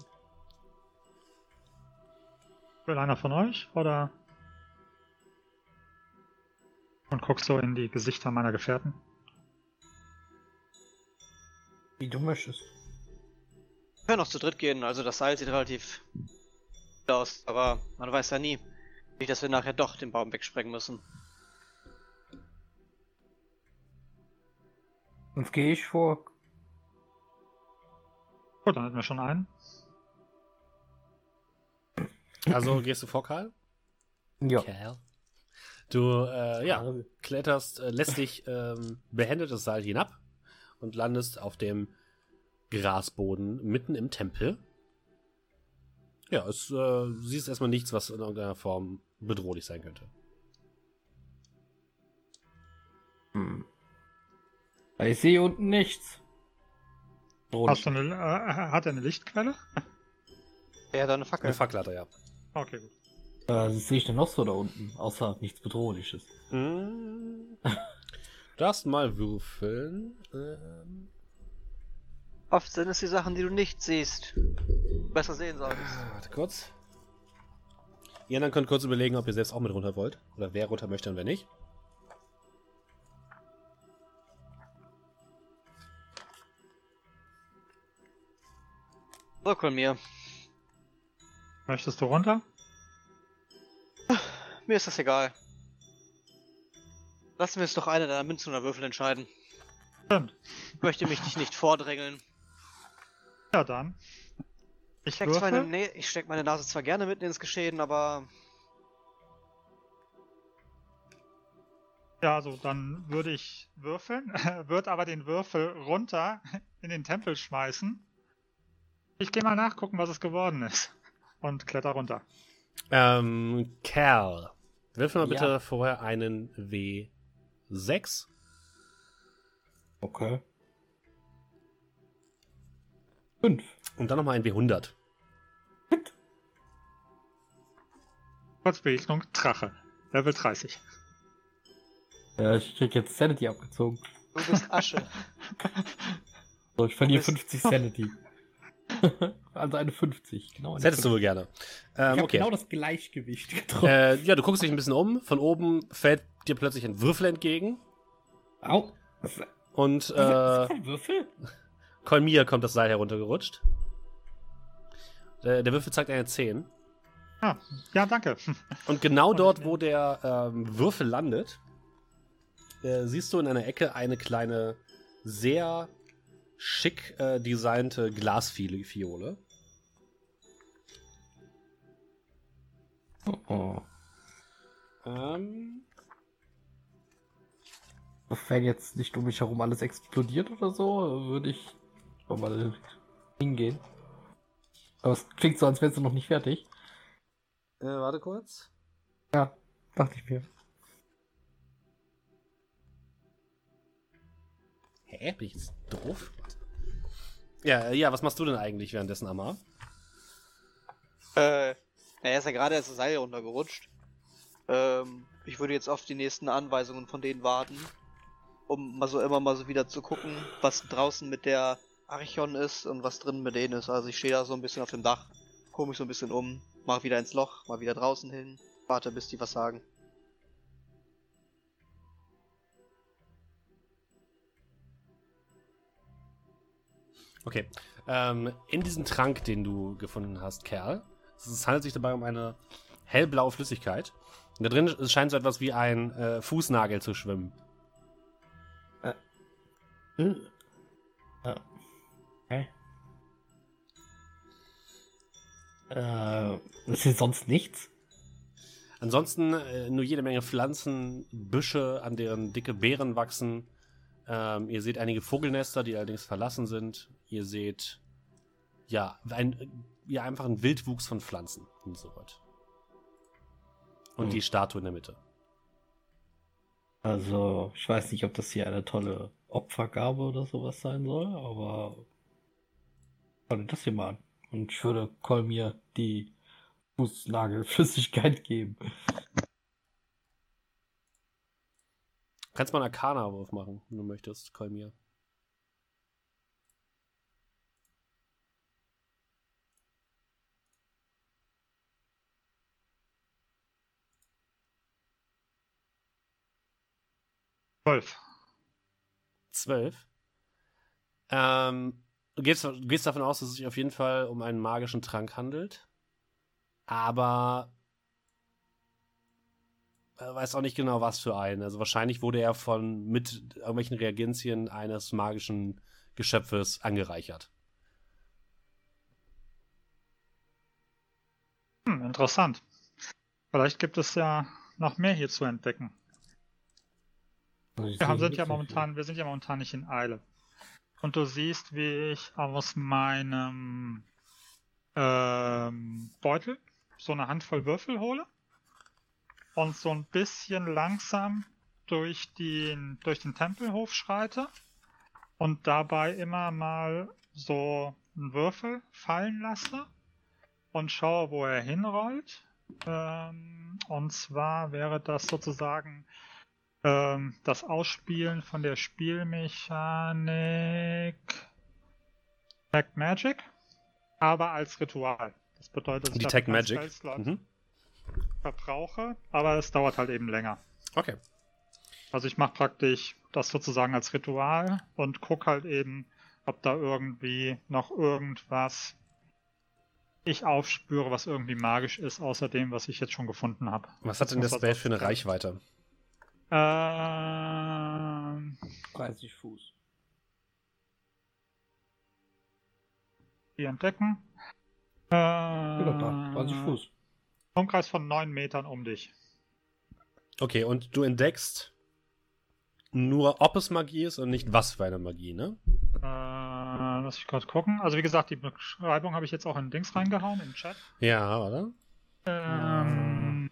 Will einer von euch? Oder? Und guckst so in die Gesichter meiner Gefährten. Wie du möchtest. Wir können auch zu dritt gehen, also das Seil sieht relativ aus, aber man weiß ja nie. Nicht, dass wir nachher doch den Baum wegsprengen müssen. Sonst gehe ich vor, Gut, dann hatten wir schon einen. Also gehst du vor, Karl? Ja. Kerl. Du, äh, ja, kletterst, äh, lässt dich ähm, behändet das Seil hinab und landest auf dem Grasboden mitten im Tempel. Ja, es äh, siehst erstmal nichts, was in irgendeiner Form bedrohlich sein könnte. Hm. Ich sehe unten nichts. Hast du eine, äh, hat er eine Lichtquelle? Ja, dann eine Fackel. Eine Facklatter, ja. Okay, gut. Äh, was sehe ich denn noch so da unten? Außer nichts Bedrohliches. Mm. Du darfst mal würfeln. Ähm, Oft sind es die Sachen, die du nicht siehst. Besser sehen solltest. warte kurz. Ihr anderen könnt kurz überlegen, ob ihr selbst auch mit runter wollt. Oder wer runter möchte und wer nicht. So, mir. Möchtest du runter? Mir ist das egal. Lassen wir es doch eine deiner Münzen oder Würfel entscheiden. Stimmt. Ich möchte mich dich nicht vordrängeln. Ja, dann. Ich steck, zwar meine, würfel. nee, ich steck meine Nase zwar gerne mitten ins Geschehen, aber Ja, also dann würde ich würfeln, würde aber den Würfel runter in den Tempel schmeißen. Ich gehe mal nachgucken, was es geworden ist. Und kletter runter. Ähm, Kerl. Würfel mal Ja. bitte vorher einen W6. Okay. Fünf. Und dann nochmal ein W100. Kurzbegegnung, Drache. Level 30. Ja, ich krieg jetzt Sanity abgezogen. du bist Asche. So, ich verliere Du bist- 50 Sanity. also eine 50. Genau eine Das hättest du 50. wohl gerne. Ich Ähm, hab okay. genau das Gleichgewicht getroffen. Äh, ja, du guckst dich ein bisschen um. Von oben fällt dir plötzlich ein Würfel entgegen. Au. Und ist äh, das für ein Würfel? Kolmir kommt das Seil heruntergerutscht. Der, der Würfel zeigt eine 10. Ah, ja, danke. Und genau dort, ich- wo der ähm, Würfel landet, äh, siehst du in einer Ecke eine kleine, sehr schick äh, designte Glasfiole. Oh, oh. Ähm, Wenn jetzt nicht um mich herum alles explodiert oder so, würde ich mal hingehen. Aber es klingt so, als wärst du noch nicht fertig. äh, warte kurz. Ja, dachte ich mir. Hä? Bin ich jetzt doof? Ja, ja, was machst du denn eigentlich währenddessen, Amar? Äh, er ist ja gerade erst das Seil runtergerutscht. Ähm, ich würde jetzt auf die nächsten Anweisungen von denen warten, um mal so immer mal so wieder zu gucken, was draußen mit der Archon ist und was drin mit denen ist. Also ich stehe da so ein bisschen auf dem Dach, gucke mich so ein bisschen um, mach wieder ins Loch, mal wieder draußen hin, warte bis die was sagen. Okay. Ähm, in diesem Trank, den du gefunden hast, Kerl, es handelt sich dabei um eine hellblaue Flüssigkeit. Und da drin scheint so etwas wie ein äh, Fußnagel zu schwimmen. Äh. Ja. Okay. Äh, ist hier sonst nichts? Ansonsten äh, nur jede Menge Pflanzen, Büsche, an deren dicke Beeren wachsen. Ähm, ihr seht einige Vogelnester, die allerdings verlassen sind. Ihr seht ja, ein, ja einfach einen Wildwuchs von Pflanzen und so weiter. Und Hm. die Statue in der Mitte. Also, ich weiß nicht, ob das hier eine tolle Opfergabe oder sowas sein soll, aber schau dir das hier mal an. Und ich würde Kolmir die Fußnagelflüssigkeit geben. Kannst mal einen Arcana-Wurf machen, wenn du möchtest, Kolmir. Zwölf. Zwölf. Ähm, du gehst, du gehst davon aus, dass es sich auf jeden Fall um einen magischen Trank handelt. Aber er weiß auch nicht genau, was für einen. Also wahrscheinlich wurde er von mit irgendwelchen Reagenzien eines magischen Geschöpfes angereichert. Hm, interessant. Vielleicht gibt es ja noch mehr hier zu entdecken. Wir haben, sind ja momentan, wir sind ja momentan nicht in Eile. Und du siehst, wie ich aus meinem ähm, Beutel so eine Handvoll Würfel hole und so ein bisschen langsam durch den, durch den Tempelhof schreite und dabei immer mal so einen Würfel fallen lasse und schaue, wo er hinrollt. Ähm, und zwar wäre das sozusagen ähm, das Ausspielen von der Spielmechanik Tag Magic, aber als Ritual. Das bedeutet, Die Tag Magic. Mhm. Verbrauche, aber es dauert halt eben länger. Okay. Also ich mache praktisch das sozusagen als Ritual und gucke halt eben, ob da irgendwie noch irgendwas ich aufspüre, was irgendwie magisch ist, außer dem, was ich jetzt schon gefunden habe. Was hat denn das Spell für eine Reichweite? Ähm, 30 Fuß. Die entdecken. Äh, da, 30 Fuß. Umkreis von 9 Metern um dich. Okay, und du entdeckst nur, ob es Magie ist und nicht was für eine Magie, ne? Äh, lass ich gerade gucken. Also wie gesagt, die Beschreibung habe ich jetzt auch in Dings reingehauen, im Chat. Ja, oder? Ähm,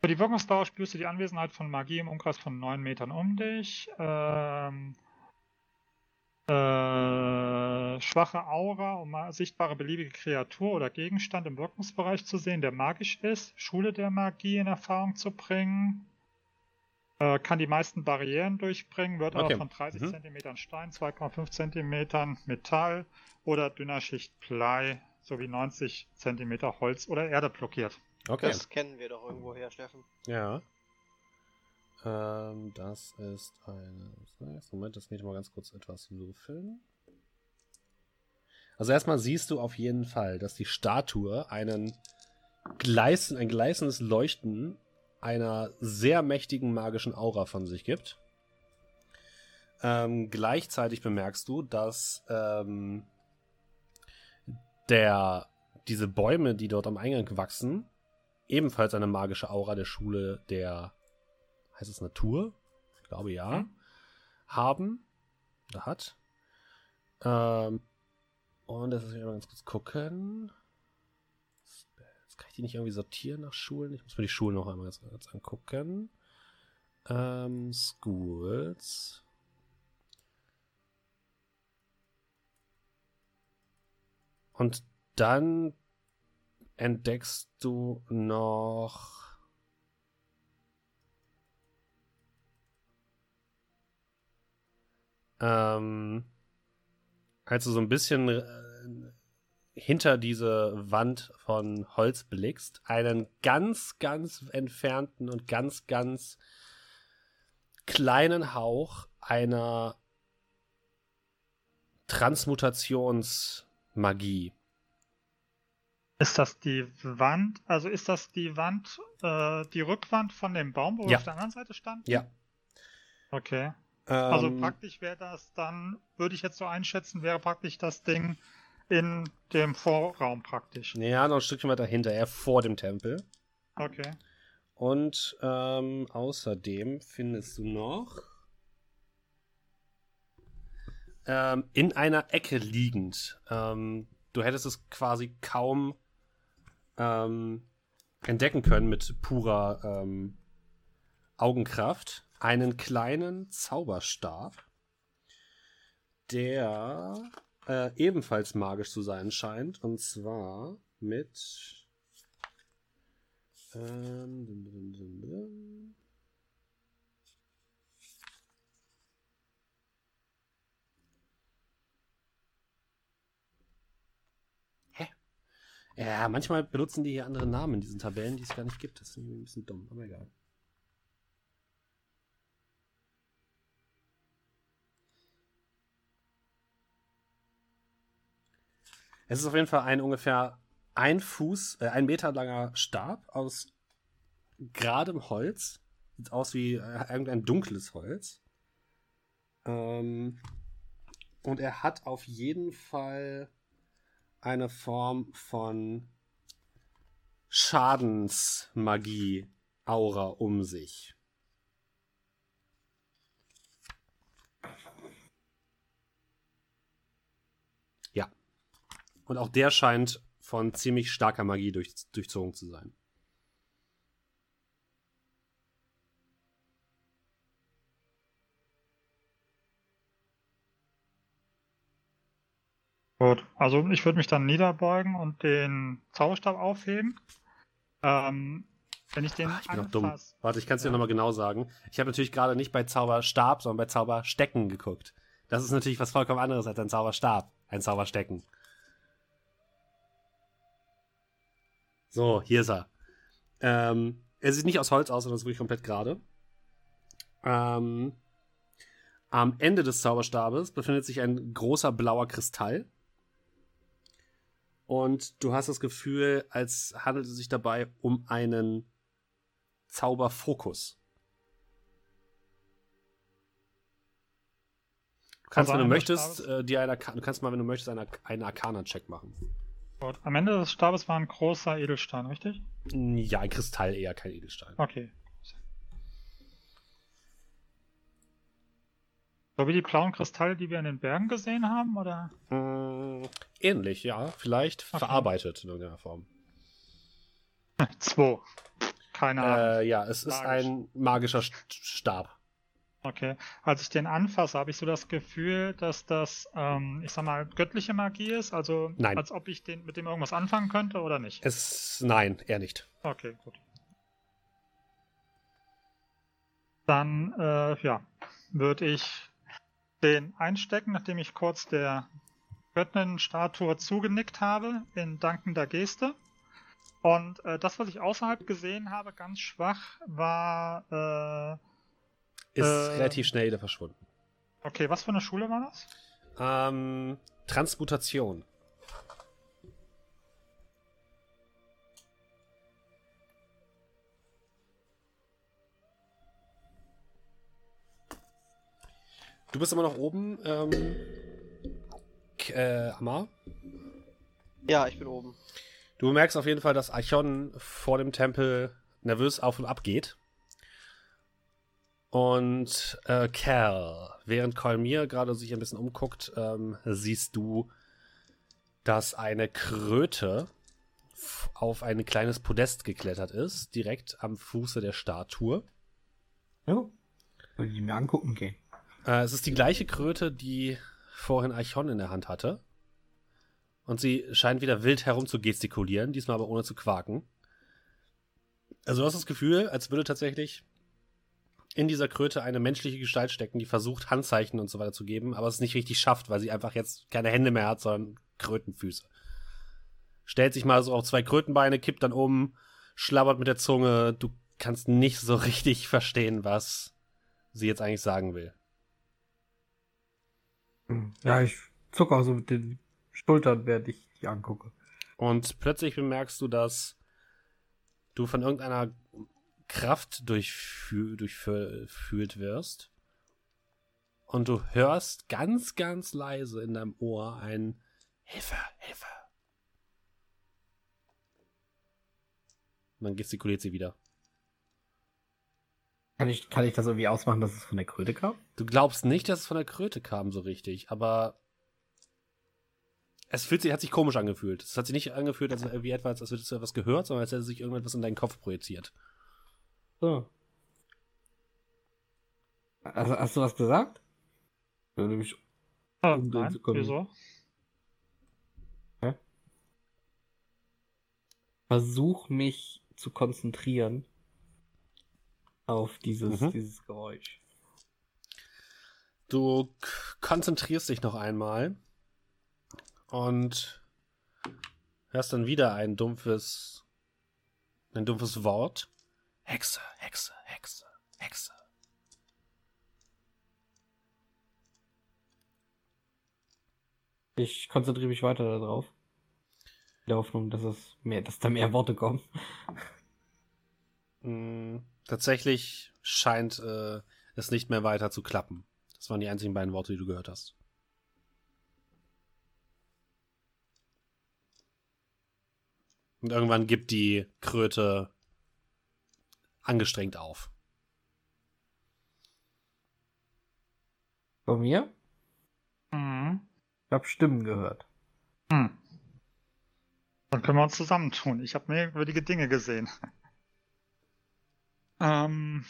für die Wirkungsdauer spürst du die Anwesenheit von Magie im Umkreis von 9 Metern um dich. Ähm, äh, schwache Aura, um eine sichtbare beliebige Kreatur oder Gegenstand im Wirkungsbereich zu sehen, der magisch ist. Schule der Magie in Erfahrung zu bringen. Äh, kann die meisten Barrieren durchbringen, wird Okay. aber von 30 Mhm. cm Stein, 2,5 cm Metall oder dünner Schicht Blei sowie 90 cm Holz oder Erde blockiert. Okay. Das kennen wir doch irgendwoher, Steffen. Ja. Ähm, das ist eine. Moment, das geht mal ganz kurz etwas würfeln. Also erstmal siehst du auf jeden Fall, dass die Statue einen Gleisen, ein gleißendes Leuchten einer sehr mächtigen magischen Aura von sich gibt. Ähm, gleichzeitig bemerkst du, dass ähm, der, diese Bäume, die dort am Eingang wachsen, ebenfalls eine magische Aura der Schule der, heißt es Natur? Ich glaube ja. Mhm. Haben. Oder hat. Ähm, und das ist mal ganz kurz gucken. Jetzt kann ich die nicht irgendwie sortieren nach Schulen. Ich muss mir die Schulen noch einmal ganz kurz angucken. Ähm, Schools. Und dann entdeckst du noch. Ähm, als du so ein bisschen äh, hinter diese Wand von Holz blickst, einen ganz, ganz entfernten und ganz, ganz kleinen Hauch einer Transmutationsmagie. Ist das die Wand? Also ist das die Wand, äh, die Rückwand von dem Baum, wo wir Ja. auf der anderen Seite standen? Ja. Okay. Also Ähm, praktisch wäre das dann, würde ich jetzt so einschätzen, wäre praktisch das Ding in dem Vorraum praktisch. Ja, noch ein Stückchen weiter hinter, eher vor dem Tempel. Okay. Und ähm, außerdem findest du noch ähm, in einer Ecke liegend. Ähm, du hättest es quasi kaum ähm, entdecken können mit purer ähm, Augenkraft. Einen kleinen Zauberstab, der äh, ebenfalls magisch zu sein scheint. Und zwar mit ähm, dum, dum, dum? Ja, manchmal benutzen die hier andere Namen in diesen Tabellen, die es gar nicht gibt. Das ist ein bisschen dumm, aber egal. Es ist auf jeden Fall ein ungefähr ein Fuß, äh, ein Meter langer Stab aus geradem Holz. Sieht aus wie äh, irgendein dunkles Holz. Ähm, und er hat auf jeden Fall eine Form von Schadensmagie-Aura um sich. Ja. Und auch der scheint von ziemlich starker Magie durch, durchzogen zu sein. Gut, also ich würde mich dann niederbeugen und den Zauberstab aufheben. Ähm, wenn ich den Ach, ich bin doch dumm. anfass- Warte, ich kann es dir Ja. nochmal genau sagen. Ich habe natürlich gerade nicht bei Zauberstab, sondern bei Zauberstecken geguckt. Das ist natürlich was vollkommen anderes als ein Zauberstab. Ein Zauberstecken. So, hier ist er. Ähm, er sieht nicht aus Holz aus, sondern ist wirklich komplett gerade. Ähm, am Ende des Zauberstabes befindet sich ein großer blauer Kristall. Und du hast das Gefühl, als handelt es sich dabei um einen Zauberfokus. Du kannst, wenn du einer möchtest, äh, dir eine, Arca- du kannst mal, wenn du möchtest, einen, einen Arcana-Check machen. Gut. Am Ende des Stabes war ein großer Edelstein, richtig? Ja, ein Kristall eher, kein Edelstein. Okay. So wie die blauen Kristalle, die wir in den Bergen gesehen haben, oder? Mm, ähnlich, ja. Vielleicht Okay. verarbeitet in irgendeiner Form. Zwei. Keine Ahnung. Äh, ja, es ist Magisch. ein magischer St- Stab. Okay. Als ich den anfasse, habe ich so das Gefühl, dass das, ähm, ich sag mal, göttliche Magie ist. Also Nein. als ob ich den mit dem irgendwas anfangen könnte oder nicht. Es, nein, eher nicht. Okay, gut. Dann, äh, ja, würde ich den einstecken, nachdem ich kurz der Göttin-Statue zugenickt habe, in dankender Geste. Und äh, das, was ich außerhalb gesehen habe, ganz schwach, war, äh, Ist Äh. relativ schnell wieder verschwunden. okay, was für eine Schule war das? Ähm, Transmutation. Du bist immer noch oben, ähm, äh, Amar. Ja, ich bin oben. Du bemerkst auf jeden Fall, dass Archon vor dem Tempel nervös auf und ab geht. Und äh, Cal, während Kolmir gerade sich ein bisschen umguckt, ähm, siehst du, dass eine Kröte auf ein kleines Podest geklettert ist, direkt am Fuße der Statue. Ja. Soll ich mir angucken gehen? Äh, es ist die gleiche Kröte, die vorhin Archon in der Hand hatte. Und sie scheint wieder wild herum zu gestikulieren, diesmal aber ohne zu quaken. Also du hast das Gefühl, als würde tatsächlich in dieser Kröte eine menschliche Gestalt stecken, die versucht, Handzeichen und so weiter zu geben, aber es nicht richtig schafft, weil sie einfach jetzt keine Hände mehr hat, sondern Krötenfüße. Stellt sich mal so auf zwei Krötenbeine, kippt dann um, schlabbert mit der Zunge. Du kannst nicht so richtig verstehen, was sie jetzt eigentlich sagen will. Ja, ich zucke auch so mit den Schultern, während ich die angucke. Und plötzlich bemerkst du, dass du von irgendeiner Kraft durchfü durchfühlt wirst. Und du hörst ganz, ganz leise in deinem Ohr ein Hilfe, Hilfe. Und dann gestikuliert sie wieder. Kann ich, kann ich das irgendwie ausmachen, dass es von der Kröte kam? Du glaubst nicht, dass es von der Kröte kam so richtig, aber es fühlt sich, hat sich komisch angefühlt. Es hat sich nicht angefühlt, als wie etwas, als hättest du etwas gehört, sondern als hätte sich irgendetwas in deinen Kopf projiziert. So. Also, hast du was gesagt? Ja, nämlich, Äh, Um den nein, zu können. wieso? versuch mich zu konzentrieren auf dieses, Mhm. dieses Geräusch. Du konzentrierst dich noch einmal und hörst dann wieder ein dumpfes, ein dumpfes Wort. Hexe, Hexe, Hexe, Hexe. Ich konzentriere mich weiter darauf. In der Hoffnung, dass es mehr, dass da mehr Worte kommen. Mm, tatsächlich scheint äh, es nicht mehr weiter zu klappen. Das waren die einzigen beiden Worte, die du gehört hast. Und irgendwann gibt die Kröte angestrengt auf. Von mir? Mhm. Ich habe Stimmen gehört. Hm. Dann können wir uns zusammentun. Ich habe merkwürdige Dinge gesehen. ähm,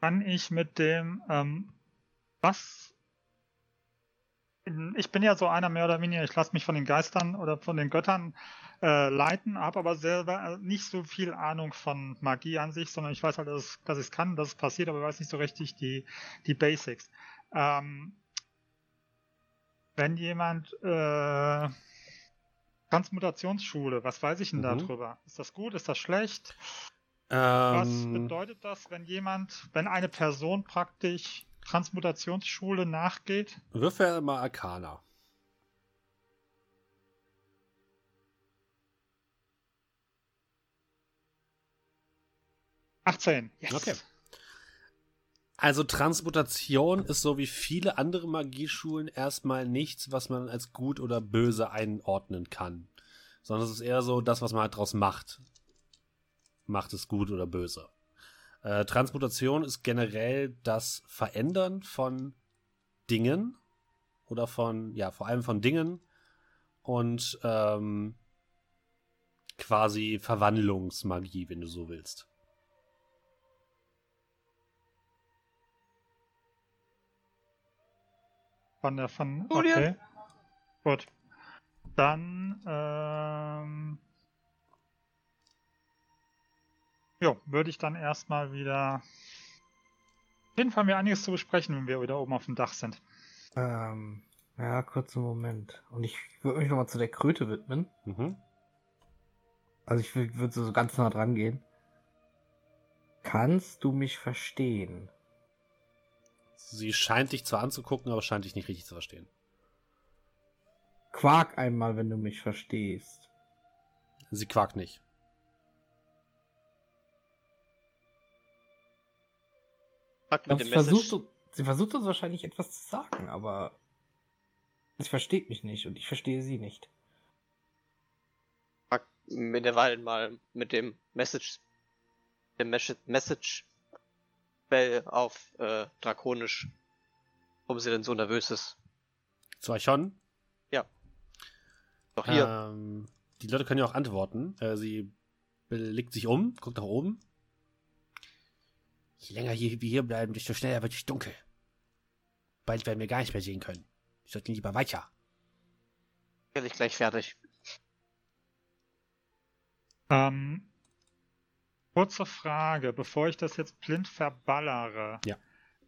kann ich mit dem, ähm, was? Ich bin ja so einer mehr oder weniger, ich lasse mich von den Geistern oder von den Göttern äh, leiten, habe aber selber äh, nicht so viel Ahnung von Magie an sich, sondern ich weiß halt, dass, es- dass ich es kann, dass es passiert, aber ich weiß nicht so richtig die, die Basics. Ähm, wenn jemand äh, Transmutationsschule, was weiß ich denn Mhm. darüber? Ist das gut? Ist das schlecht? Was Ähm, bedeutet das, wenn jemand, wenn eine Person praktisch Transmutationsschule nachgeht? würfel mal Arcana. Achtzehn. Yes. Okay. Also Transmutation ist so wie viele andere Magieschulen erstmal nichts, was man als gut oder böse einordnen kann. Sondern es ist eher so das, was man halt draus macht. Macht es gut oder böse. Äh, Transmutation ist generell das Verändern von Dingen oder von, ja, vor allem von Dingen und ähm, quasi Verwandlungsmagie, wenn du so willst. Von der von. Okay. Gut. Dann ähm, jo, würde ich dann erstmal wieder. Auf jeden Fall mir einiges zu besprechen, wenn wir wieder oben auf dem Dach sind. Ähm, ja, kurzen Moment. Und ich würde mich nochmal zu der Kröte widmen. Mhm. Also ich würde so ganz nah dran gehen. Kannst du mich verstehen? Sie scheint dich zwar anzugucken, aber scheint dich nicht richtig zu verstehen. Quark einmal, wenn du mich verstehst. Sie quakt nicht. Ich mit dem sie, versucht, Message. sie versucht uns wahrscheinlich etwas zu sagen, aber sie versteht mich nicht und ich verstehe sie nicht. Frag mit der Wahl mal mit dem Message. Dem Message. Bell auf äh, Drakonisch. Warum sie denn so nervös ist. Zu Archon. Doch hier. Ähm, die Leute können ja auch antworten. Äh, sie blickt sich um, guckt nach oben. Je länger hier, wir hier bleiben, desto schneller wird es dunkel. Bald werden wir gar nicht mehr sehen können. Wir sollten lieber weiter. Werde ich gleich fertig. Ähm, kurze Frage, bevor ich das jetzt blind verballere. Ja.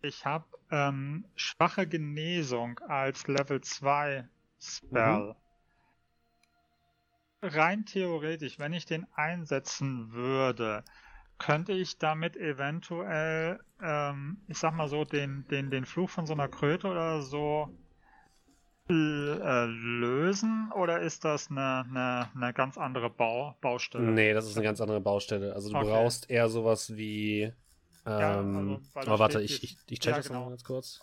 Ich habe ähm, schwache Genesung als Level 2 Spell. Rein theoretisch, wenn ich den einsetzen würde, könnte ich damit eventuell, ähm, ich sag mal so, den, den, den Fluch von so einer Kröte oder so äh, lösen? Oder ist das eine, eine, eine ganz andere Bau, Baustelle? Nee, das ist eine ganz andere Baustelle. Also du Okay. brauchst eher sowas wie. Ja, Ähm, also, weil da aber warte, ich, ich, ich check ja, das genau. mal ganz kurz.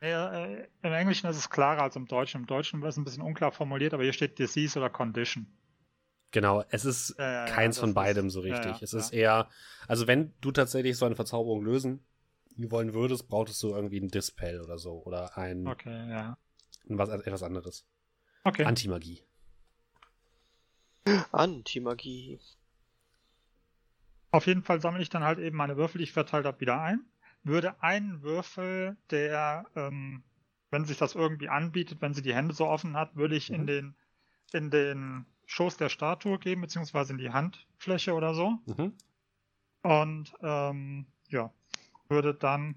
Ja, äh, Im Englischen ist es klarer als im Deutschen. Im Deutschen ist es ein bisschen unklar formuliert, aber hier steht Disease oder Condition. Genau, es ist Ja, ja, ja, keins von ist- beidem so richtig. ja, es ja. ist eher, also wenn du tatsächlich so eine Verzauberung lösen wollen würdest, brauchtest du irgendwie ein Dispel oder so oder ein, Okay, ja. ein was, etwas anderes. Okay. Antimagie. Anti-Magie. Auf jeden Fall sammle ich dann halt eben meine Würfel, die ich verteilt habe, wieder ein. Würde einen Würfel, der, ähm, wenn sich das irgendwie anbietet, wenn sie die Hände so offen hat, würde ich in Mhm. den in den Schoß der Statue geben, beziehungsweise in die Handfläche oder so. Mhm. Und ähm, ja, würde dann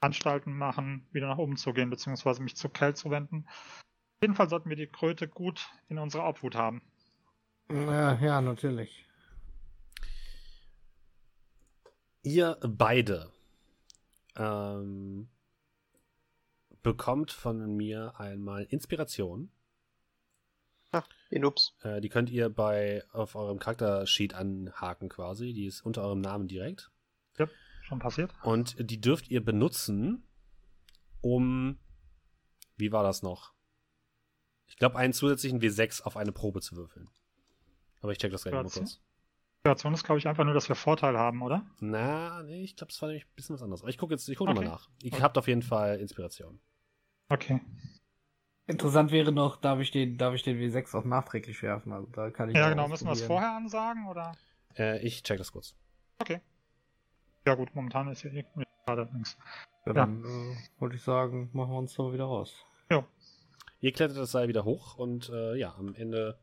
Anstalten machen, wieder nach oben zu gehen, beziehungsweise mich zu Kell zu wenden. Auf jeden Fall sollten wir die Kröte gut in unserer Obhut haben. Ja, ja, natürlich. Ihr beide ähm, bekommt von mir einmal Inspiration. Die Noobs. Äh, die könnt ihr bei auf eurem Charaktersheet anhaken quasi. Die ist unter eurem Namen direkt. Schon passiert? Und die dürft ihr benutzen, um. Wie war das noch? Ich glaube, einen zusätzlichen W6 auf eine Probe zu würfeln. Aber ich check das gleich mal kurz. Situation ist, glaube ich, einfach nur, dass wir Vorteil haben, oder? Na, nee, ich glaube, es war nämlich ein bisschen was anderes. Aber ich gucke jetzt, ich gucke Okay. nochmal nach. Ihr Okay. habt auf jeden Fall Inspiration. Okay. Interessant wäre noch, darf ich den, darf ich den W6 auch nachträglich werfen? Also da kann ich Ja, genau. Müssen wir es vorher ansagen, oder? Äh, ich check das kurz. Ja gut, momentan ist ja eh gerade nichts. Ja, dann äh, wollte ich sagen, machen wir uns so wieder raus. Ihr klettert das Seil wieder hoch und äh, ja, am Ende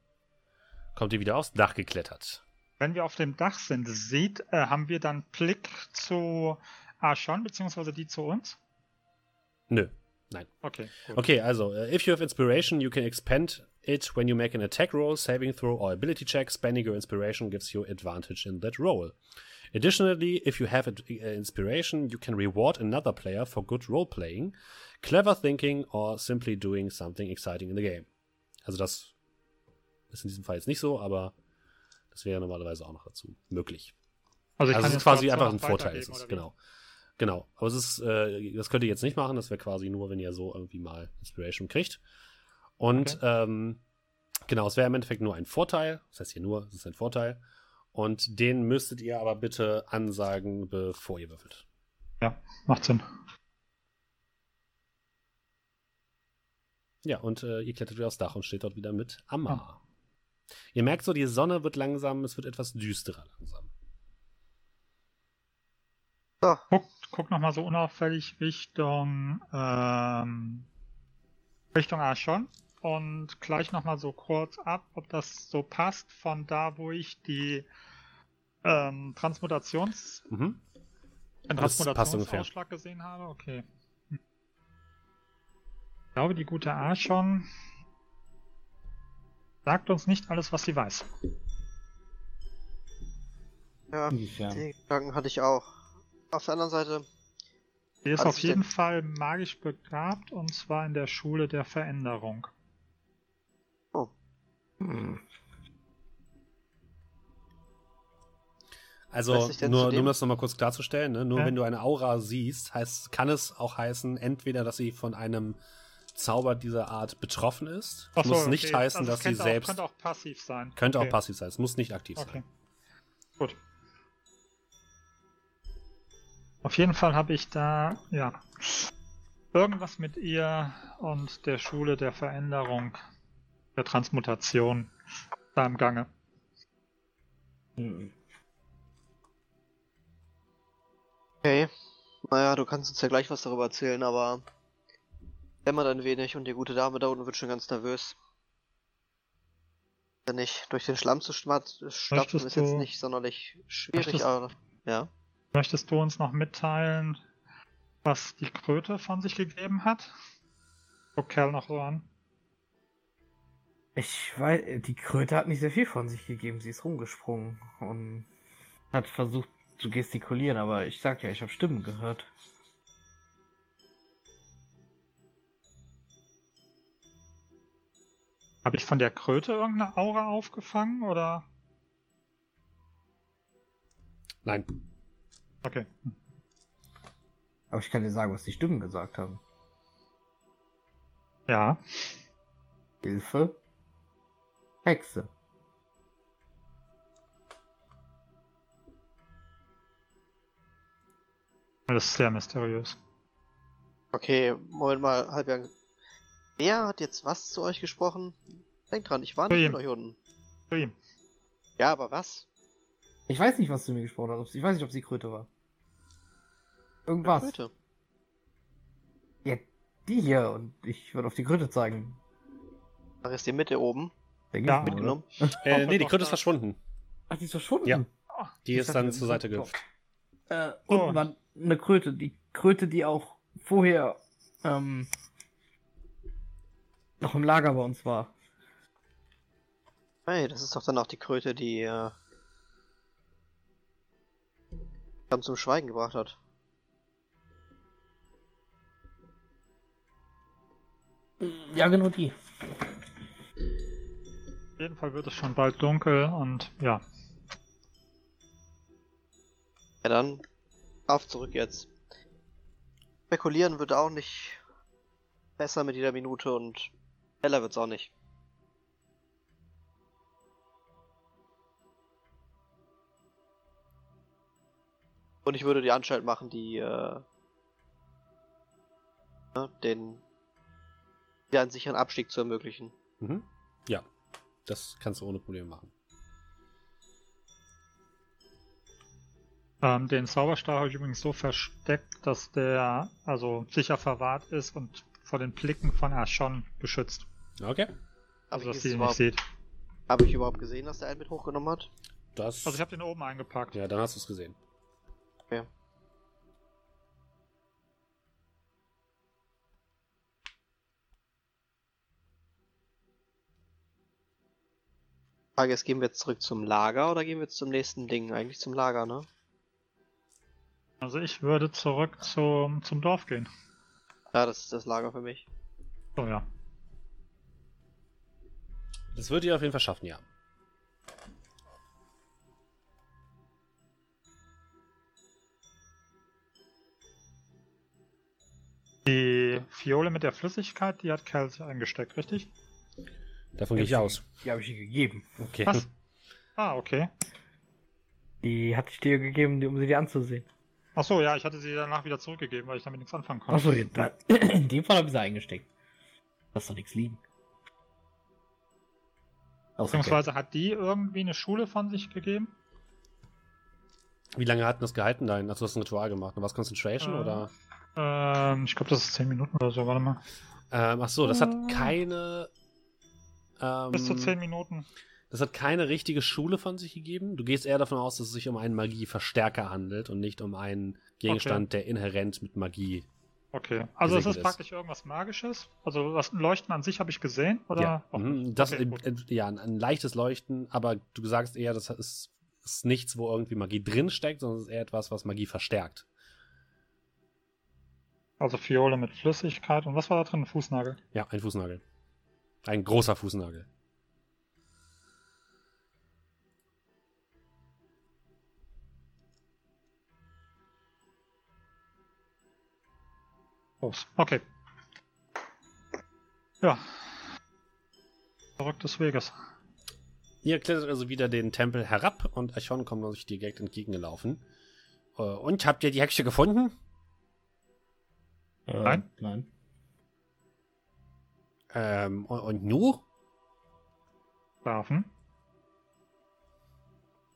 kommt ihr wieder aufs Dach geklettert. Wenn wir auf dem Dach sind, sieht, äh, haben wir dann Blick zu Archon, beziehungsweise die zu uns? Nö. Okay, gut. Okay, also, uh, if you have inspiration, you can expend it when you make an attack roll, saving throw, or ability check. Spending your inspiration gives you advantage in that roll. Additionally, if you have uh, inspiration, you can reward another player for good role playing, clever thinking, or simply doing something exciting in the game. Also, das ist in diesem Fall jetzt nicht so, aber das wäre normalerweise auch noch dazu möglich. Also, ich Also kann es ist quasi einfach ein Vorteil, ist es, genau. Genau. Aber es ist, äh, das könnt ihr jetzt nicht machen, das wäre quasi nur, wenn ihr so irgendwie mal Inspiration kriegt. Und ähm, genau, es wäre im Endeffekt nur ein Vorteil. Das heißt hier nur, es ist ein Vorteil. Und den müsstet ihr aber bitte ansagen, bevor ihr würfelt. Macht Sinn. Ja, und äh, ihr klettert wieder aufs Dach und steht dort wieder mit Amma. Ihr merkt so, die Sonne wird langsam, es wird etwas düsterer langsam. So, Guck, nochmal so unauffällig Richtung, ähm, Richtung Archon und gleich nochmal so kurz ab, ob das so passt von da, wo ich die ähm, Transmutations, Mhm. den. Transmutationsausschlag gesehen habe. Okay. Ich glaube, die gute Archon sagt uns nicht alles, was sie weiß. ja, Inwiefern? den Gedanken hatte ich auch. Auf der anderen Seite, Sie ist auf jeden denn- Fall magisch begabt und zwar in der Schule der Veränderung. Hm. Also, nur, um das nochmal kurz klarzustellen, ne? nur Ja. wenn du eine Aura siehst, heißt, kann es auch heißen, entweder, dass sie von einem Zauber dieser Art betroffen ist. Ach so, muss nicht okay. heißen, Also dass sie selbst. Auch, könnte auch passiv sein. könnte okay. auch passiv sein, es muss nicht aktiv Okay. sein. Gut. Auf jeden Fall habe ich da, ja, irgendwas mit ihr und der Schule der Veränderung, der Transmutation da im Gange. Okay. Naja, du kannst uns ja gleich was darüber erzählen, aber dämmert ein wenig und die gute Dame da unten wird schon ganz nervös. Wenn nicht durch den Schlamm zu stapfen ist jetzt nicht sonderlich schwierig, Möchtest- aber ja. Möchtest du uns noch mitteilen, was die Kröte von sich gegeben hat? Guck Kerl noch so an. Ich weiß, die Kröte hat nicht sehr viel von sich gegeben. Sie ist rumgesprungen und hat versucht zu gestikulieren, aber ich sag ja, ich habe Stimmen gehört. Habe ich von der Kröte irgendeine Aura aufgefangen oder? Nein. Okay. Aber ich kann dir sagen, was die Stimmen gesagt haben. Ja. Hilfe. Hexe. Das ist sehr mysteriös. Okay, Moment mal, Halbjang. Wer hat jetzt was zu euch gesprochen? Denkt dran, ich war nicht Ihm. mit euch unten. Für ihn. Ja, aber was? Ich weiß nicht, was du mir gesprochen hast. Ich weiß nicht, ob sie Kröte war. Irgendwas. Leute. Ja, die hier. Und ich würde auf die Kröte zeigen. Da ist die Mitte oben. Denke Ja. Mitgenommen. Äh, nee, die Kröte ist verschwunden. Ach, die ist verschwunden. Ja. Die Ich ist dann zur Seite gehüpft. Äh, Oh. unten war eine Kröte. Die Kröte, die auch vorher ähm, noch im Lager bei uns war. Hey, das ist doch dann auch die Kröte, die äh, dann zum Schweigen gebracht hat. Ja, genau die. jeden Fall wird es schon bald dunkel und ja. Ja, dann auf zurück jetzt. Spekulieren wird auch nicht besser mit jeder Minute und heller wird's auch nicht. Und ich würde die Anstalt machen, die äh, ne, den ja, einen sicheren Abstieg zu ermöglichen. Mhm. Ja, das kannst du ohne Probleme machen. Ähm, den Zauberstab habe ich übrigens so versteckt, dass der also sicher verwahrt ist und vor den Blicken von Archon geschützt. Okay. Also dass sie ihn nicht überhaupt, sieht. habe ich überhaupt gesehen, dass der einen mit hochgenommen hat? Das. Also ich habe den oben eingepackt. ja, dann hast du es gesehen. Okay. Frage ist, gehen wir jetzt zurück zum Lager oder gehen wir jetzt zum nächsten Ding? Eigentlich zum Lager, ne? Also ich würde zurück zum, zum Dorf gehen. Ja, das ist das Lager für mich. So ja. Das wird ihr auf jeden Fall schaffen, ja. Die Fiole mit der Flüssigkeit, die hat Cal eingesteckt, richtig? Davon gehe ich aus. Die habe ich ihr gegeben. Okay. Was? Ah, okay. Die hatte ich dir gegeben, um sie dir anzusehen. Ach so, ja, ich hatte sie danach wieder zurückgegeben, weil ich damit nichts anfangen konnte. Achso, in dem Fall habe ich sie eingesteckt. Lass doch nichts liegen. Beziehungsweise hat die irgendwie eine Schule von sich gegeben? Wie lange hat denn das gehalten, dein? Hast du hast ein Ritual gemacht? War es Concentration Äh, oder? Ähm, ich glaube, das ist 10 Minuten oder so, warte mal. Ähm, ach so, das hat Äh. keine. Ähm, Bis zu 10 Minuten. Das hat keine richtige Schule von sich gegeben. Du gehst eher davon aus, dass es sich um einen Magieverstärker handelt und nicht um einen Gegenstand, der inhärent mit Magie. Okay. Also es ist ist. praktisch irgendwas Magisches. Also was ein Leuchten an sich habe ich gesehen, oder? ja, Auch mhm, das Okay, äh, äh, ja ein, ein leichtes Leuchten, aber du sagst eher, das ist, ist nichts, wo irgendwie Magie drin steckt, sondern es ist eher etwas, was Magie verstärkt. Also Fiole mit Flüssigkeit. Und was war da drin? Ein Fußnagel. Ja, ein Fußnagel. Ein großer Fußnagel. Los. Okay. Ja. Zurück des Weges. Ihr klettert also wieder den Tempel herab und Archon kommt euch direkt entgegengelaufen. Äh, Und habt ihr die Hexe gefunden? Äh, Nein. Nein. Ähm, und, und nu? Schlafen.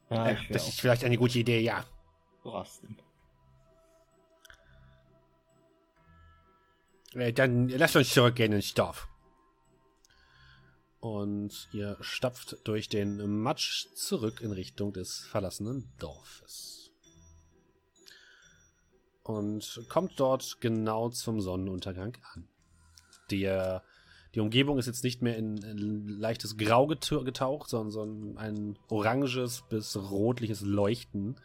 Ja, Äh, das ist vielleicht eine gute Idee, ja. rasten. Äh, Dann lasst uns zurückgehen ins Dorf. Und ihr stapft durch den Matsch zurück in Richtung des verlassenen Dorfes. Und kommt dort genau zum Sonnenuntergang an. Der, die Umgebung ist jetzt nicht mehr in, in leichtes Grau getaucht, sondern, sondern ein oranges bis rotliches Leuchten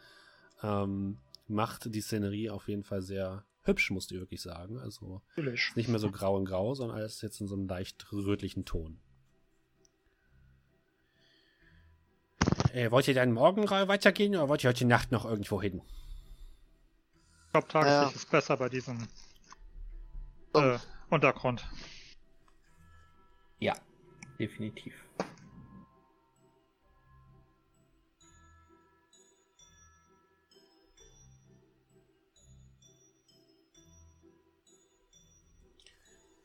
ähm, macht die Szenerie auf jeden Fall sehr hübsch, musst du wirklich sagen. Also Natürlich. nicht mehr so grau in grau, sondern alles jetzt in so einem leicht rötlichen Ton. Äh, wollt ihr dann morgen weitergehen oder wollt ihr heute Nacht noch irgendwo hin? Ich glaube, Tageslicht Ja. ist besser bei diesem äh, Untergrund. Ja, definitiv.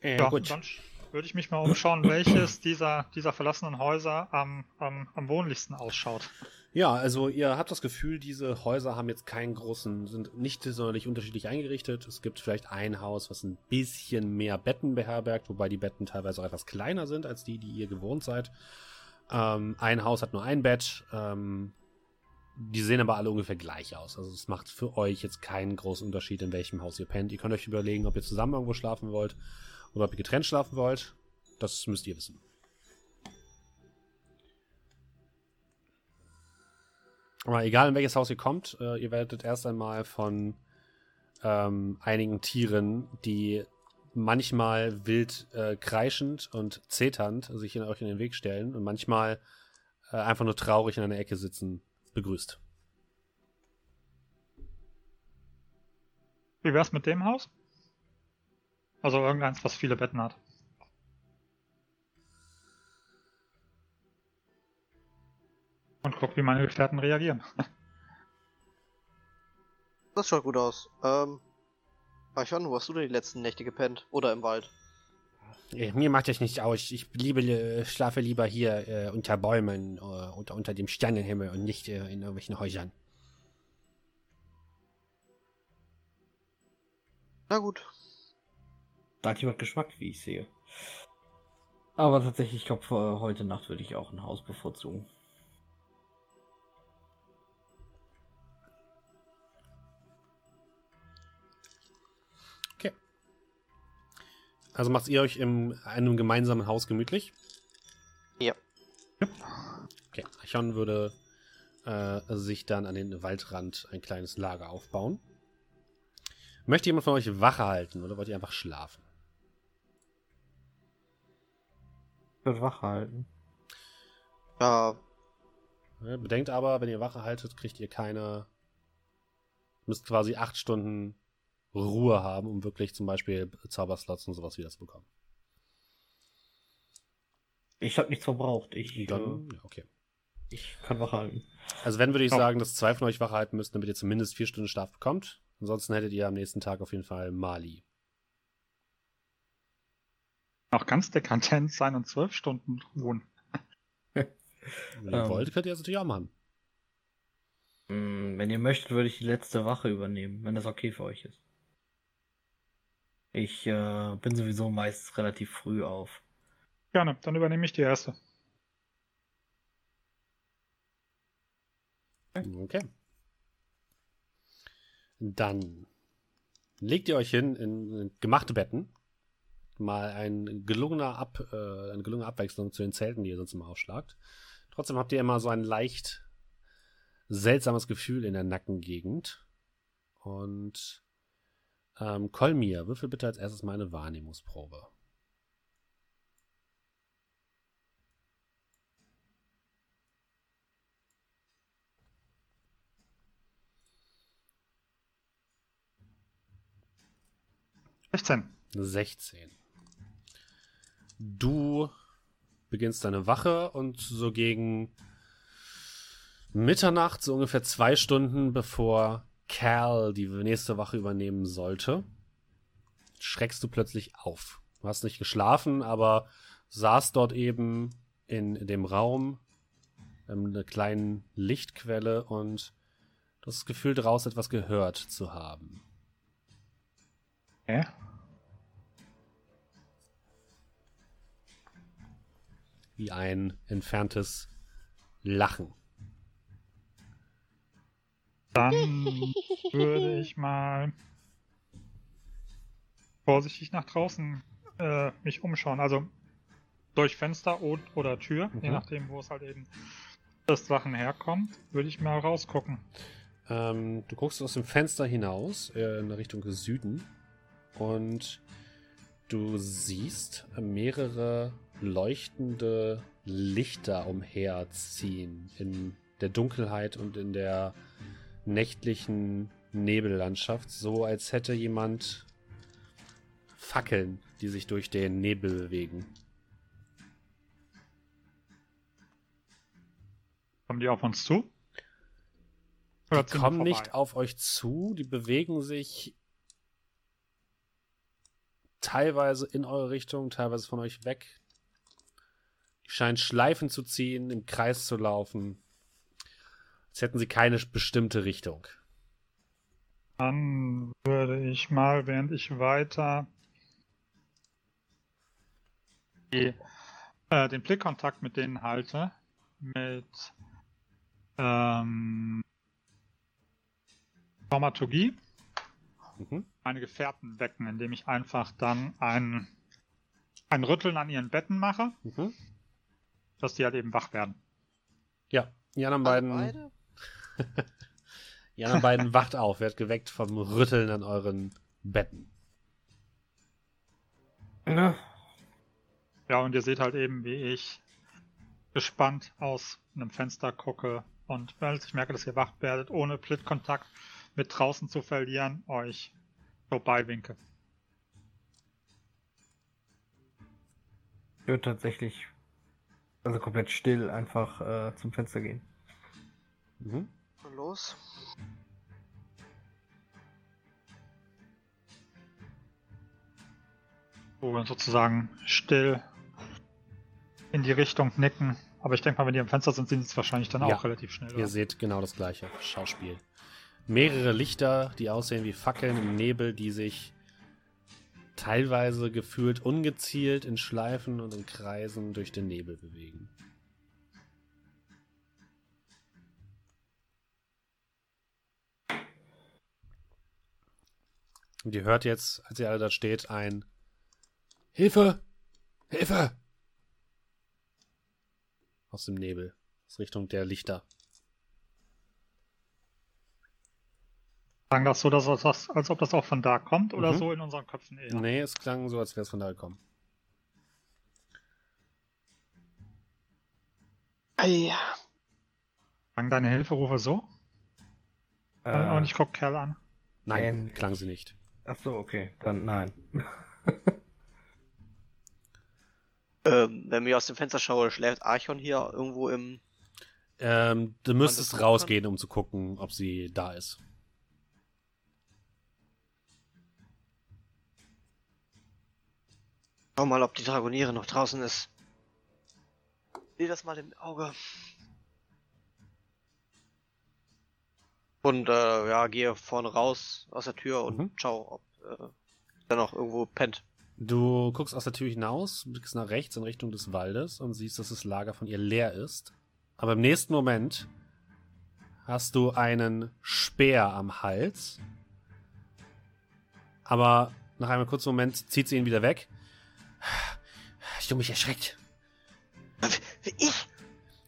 Äh, Ja, gut. dann sch- würde ich mich mal umschauen, welches dieser, dieser verlassenen Häuser am, am, am wohnlichsten ausschaut. Ja, also ihr habt das Gefühl, diese Häuser haben jetzt keinen großen, sind nicht sonderlich unterschiedlich eingerichtet. Es gibt vielleicht ein Haus, was ein bisschen mehr Betten beherbergt, wobei die Betten teilweise auch etwas kleiner sind als die, die ihr gewohnt seid. Ähm, ein Haus hat nur ein Bett. Ähm, die sehen aber alle ungefähr gleich aus. Also es macht für euch jetzt keinen großen Unterschied, in welchem Haus ihr pennt. Ihr könnt euch überlegen, ob ihr zusammen irgendwo schlafen wollt oder ob ihr getrennt schlafen wollt. Das müsst ihr wissen. Aber egal in welches Haus ihr kommt, äh, ihr werdet erst einmal von ähm, einigen Tieren, die manchmal wild äh, kreischend und zeternd sich in euch in den Weg stellen und manchmal äh, einfach nur traurig in einer Ecke sitzen, begrüßt. Wie wär's mit dem Haus? Also irgendeins, was viele Betten hat. Und guck, wie meine Gefährten reagieren. Das schaut gut aus. Ähm, Archon, wo hast du denn die letzten Nächte gepennt? Oder im Wald? Äh, Mir macht das nicht aus. Ich liebe, schlafe lieber hier äh, unter Bäumen, äh, unter, unter dem Sternenhimmel und nicht äh, in irgendwelchen Häusern. Na gut. Da hat jemand Geschmack, wie ich sehe. Aber tatsächlich, ich glaube, heute Nacht würde ich auch ein Haus bevorzugen. Also macht ihr euch in einem gemeinsamen Haus gemütlich? Ja. Okay, Archon würde äh, sich dann an den Waldrand ein kleines Lager aufbauen. Möchte jemand von euch Wache halten oder wollt ihr einfach schlafen? Ich würde Wache halten. Ja, Ja, bedenkt aber, wenn ihr Wache haltet, kriegt ihr keine. Müsst quasi acht Stunden Ruhe haben, um wirklich zum Beispiel Zauberslots und sowas wieder zu bekommen. Ich habe nichts verbraucht. Ich, Dann, äh, ja, okay. ich kann wach halten. Also wenn würde ich Oh. sagen, dass zwei von euch Wache halten müssten, damit ihr zumindest vier Stunden Schlaf bekommt. Ansonsten hättet ihr am nächsten Tag auf jeden Fall Mali. Noch ganz dekadent sein und zwölf Stunden ruhen. Wenn ihr Ähm. wollt, könnt ihr das natürlich auch machen. Mm, Wenn ihr möchtet, würde ich die letzte Wache übernehmen, wenn das okay für euch ist. Ich äh, bin sowieso meist relativ früh auf. Gerne, dann übernehme ich die erste. Okay. Dann legt ihr euch hin in gemachte Betten. Mal ein gelungener Ab, äh, eine gelungene Abwechslung zu den Zelten, die ihr sonst immer aufschlagt. Trotzdem habt ihr immer so ein leicht seltsames Gefühl in der Nackengegend. Und ähm, Kolmir, würfel bitte als erstes mal eine Wahrnehmungsprobe. 16. 16. Du beginnst deine Wache und so gegen Mitternacht, so ungefähr zwei Stunden bevor Cal die nächste Wache übernehmen sollte, schreckst du plötzlich auf. Du hast nicht geschlafen, aber saßt dort eben in dem Raum, ähm, einer kleinen Lichtquelle und das Gefühl, daraus etwas gehört zu haben. Hä? wie ein entferntes Lachen. Dann würde ich mal vorsichtig nach draußen äh, mich umschauen. Also durch Fenster oder Tür, je Mhm. nachdem, wo es halt eben das Sachen herkommt, würde ich mal rausgucken. Ähm, du guckst aus dem Fenster hinaus äh, in Richtung Süden und du siehst mehrere leuchtende Lichter umherziehen in der Dunkelheit und in der nächtlichen Nebellandschaft, so als hätte jemand Fackeln, die sich durch den Nebel bewegen. Kommen die auf uns zu? Die ziehen wir kommen nicht auf euch zu, die bewegen sich teilweise in eure Richtung, teilweise von euch weg. Die scheinen Schleifen zu ziehen, im Kreis zu laufen. Als hätten sie keine bestimmte Richtung. Dann würde ich mal, während ich weiter die, äh, den Blickkontakt mit denen halte, mit ähm, Dramaturgie Mhm. meine Gefährten wecken, indem ich einfach dann ein, ein Rütteln an ihren Betten mache, Mhm. dass die halt eben wach werden. Ja, die anderen alle beiden, beide? die anderen beiden wacht auf, wird geweckt vom Rütteln an euren Betten. Na, Ja, und ihr seht halt eben, wie ich gespannt aus einem Fenster gucke und als ich merke, dass ihr wach werdet, ohne Blickkontakt mit draußen zu verlieren, euch vorbeiwinke. ich würde tatsächlich, also komplett still, einfach äh, zum Fenster gehen. Mhm. Los. So und sozusagen still in die Richtung nicken. Aber ich denke mal, wenn die am Fenster sind, sind sie es wahrscheinlich dann Ja. auch relativ schnell. Ihr Oder? seht genau das gleiche Schauspiel. Mehrere Lichter, die aussehen wie Fackeln im Nebel, die sich teilweise gefühlt ungezielt in Schleifen und in Kreisen durch den Nebel bewegen. Und ihr hört jetzt, als ihr alle da steht, ein Hilfe! Hilfe! Aus dem Nebel, aus Richtung der Lichter. Sagen das so, dass das, als ob das auch von da kommt oder Mhm. so in unseren Köpfen eher? Nee, es klang so, als wäre es von da gekommen. Ei. Sagen deine Hilferufe so? Äh, und ich guck Kerl an. Nein, Ähm, klang sie nicht. Ach so, okay, dann nein. Ähm, wenn ich aus dem Fenster schaue, schläft Archon hier irgendwo im. Ähm, du müsstest rausgehen, um zu gucken, ob sie da ist. Schau mal, ob die Dragoniere noch draußen ist. Sieh das mal im Auge. Und äh, ja, gehe vorne raus aus der Tür und Mhm. schau, ob äh, da noch irgendwo pennt. Du guckst aus der Tür hinaus, blickst nach rechts in Richtung des Waldes und siehst, dass das Lager von ihr leer ist. Aber im nächsten Moment hast du einen Speer am Hals. Aber nach einem kurzen Moment zieht sie ihn wieder weg. Hast du mich erschreckt? Ich?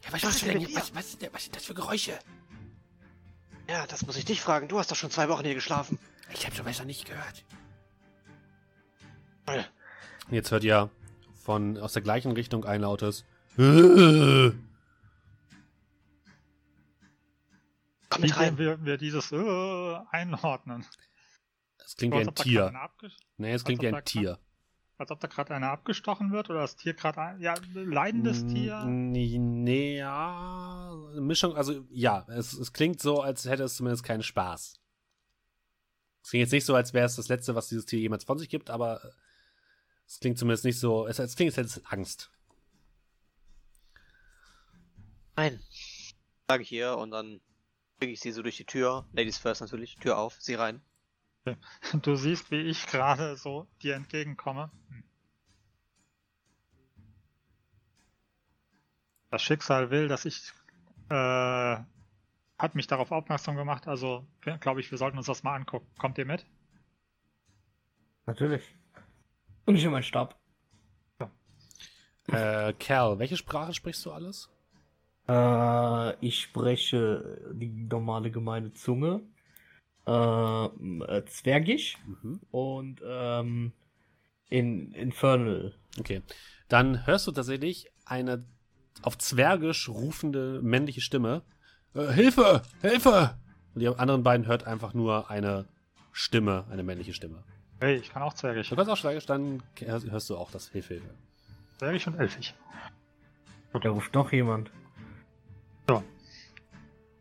Ja, was, Was was, was, was sind das für Geräusche? Ja, das muss ich dich fragen. Du hast doch schon zwei Wochen hier geschlafen. Ich habe schon besser nicht gehört. Äh, Jetzt hört ihr von aus der gleichen Richtung ein lautes. Komm mit rein. wir, wir dieses äh, einordnen? Es klingt wie ein Tier. Nee, es klingt wie ein Tier. Als ob da gerade einer abgestochen wird oder das Tier gerade ein. Ja, leidendes Mm, Tier. Nee, nee, ja. eine Mischung, also ja, es, es klingt so, als hätte es zumindest keinen Spaß. Es klingt jetzt nicht so, als wäre es das Letzte, was dieses Tier jemals von sich gibt, aber es klingt zumindest nicht so, es, es klingt, als hätte es Angst. Nein. Sage ich hier und dann kriege ich sie so durch die Tür. Ladies first natürlich. Tür auf, sie rein. Du siehst, wie ich gerade so dir entgegenkomme. Hm. Das Schicksal will, dass ich äh, hat mich darauf aufmerksam gemacht, also glaube ich, wir sollten uns das mal angucken. Kommt ihr mit? Natürlich. Und ich nehme meinen Stab. Äh, Cal, welche Sprache sprichst du alles? Äh, ich spreche die normale gemeine Zunge. Äh, äh, Zwergisch Mhm. und ähm, in Infernal. Okay. Dann hörst du tatsächlich eine auf Zwergisch rufende männliche Stimme. Äh, Hilfe! Hilfe! Und die anderen beiden hört einfach nur eine Stimme, eine männliche Stimme. Hey, ich kann auch Zwergisch. Du kannst auch Zwergisch, dann hörst du auch das Hilfe, Hilfe. Zwergisch und Elfisch. Da ruft noch jemand.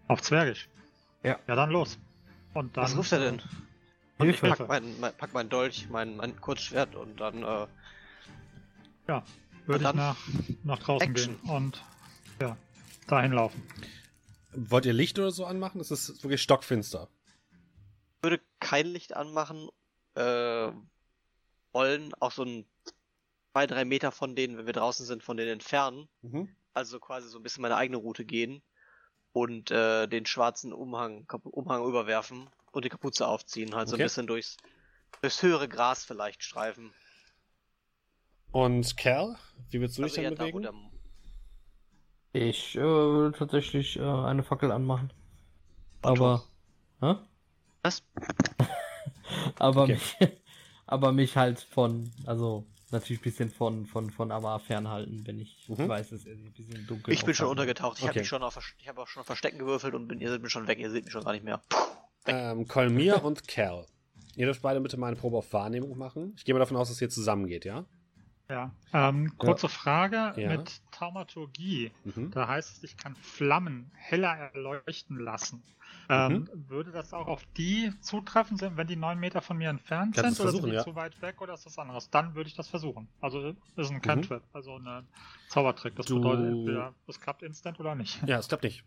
Auf Zwergisch. Ja. Ja, dann los. Und dann. Was ruft er denn? Und ich pack meinen mein, pack mein Dolch, mein, mein Kurzschwert und dann äh, Würde Und ich dann nach, nach draußen Action. gehen und ja, dahin laufen. Wollt ihr Licht oder so anmachen? Es ist wirklich stockfinster. würde kein Licht anmachen. Äh, wollen auch so ein zwei, drei Meter von denen, wenn wir draußen sind, von denen entfernen. Mhm. Also quasi so ein bisschen meine eigene Route gehen und äh, den schwarzen Umhang, Umhang überwerfen und die Kapuze aufziehen. Halt so ein Okay. bisschen durchs, durchs höhere Gras vielleicht streifen. Und Cal, wie willst du dich Also dann da, wo bewegen? der Ich äh, würde tatsächlich äh, eine Fackel anmachen. Otto. Aber. Hä? Was? aber, Okay. mich, aber mich halt von. Also, natürlich ein bisschen von, von, von Amar fernhalten, wenn ich Mhm. weiß, dass er sich ein bisschen dunkel Ich bin schon untergetaucht. Ich Okay. habe mich schon auf, ich habe auch schon auf Verstecken gewürfelt und bin, ihr seid mir schon weg. Ihr seht mich schon gar nicht mehr. Ähm, Kolmir und Cal. Ihr dürft beide bitte mal eine Probe auf Wahrnehmung machen. Ich gehe mal davon aus, dass ihr zusammengeht, ja? Ja. Ähm, kurze Frage Ja. mit Taumaturgie. Mhm. Da heißt es, ich kann Flammen heller erleuchten lassen. Ähm, Mhm. Würde das auch auf die zutreffen, wenn die neun Meter von mir entfernt Kannst sind? Oder sind die ja. zu weit weg oder ist das anderes? Dann würde ich das versuchen. Also ist Mhm. ein Cantrip, also ein Zaubertrick. Das Du- bedeutet entweder, es klappt instant oder nicht. Ja, es klappt nicht.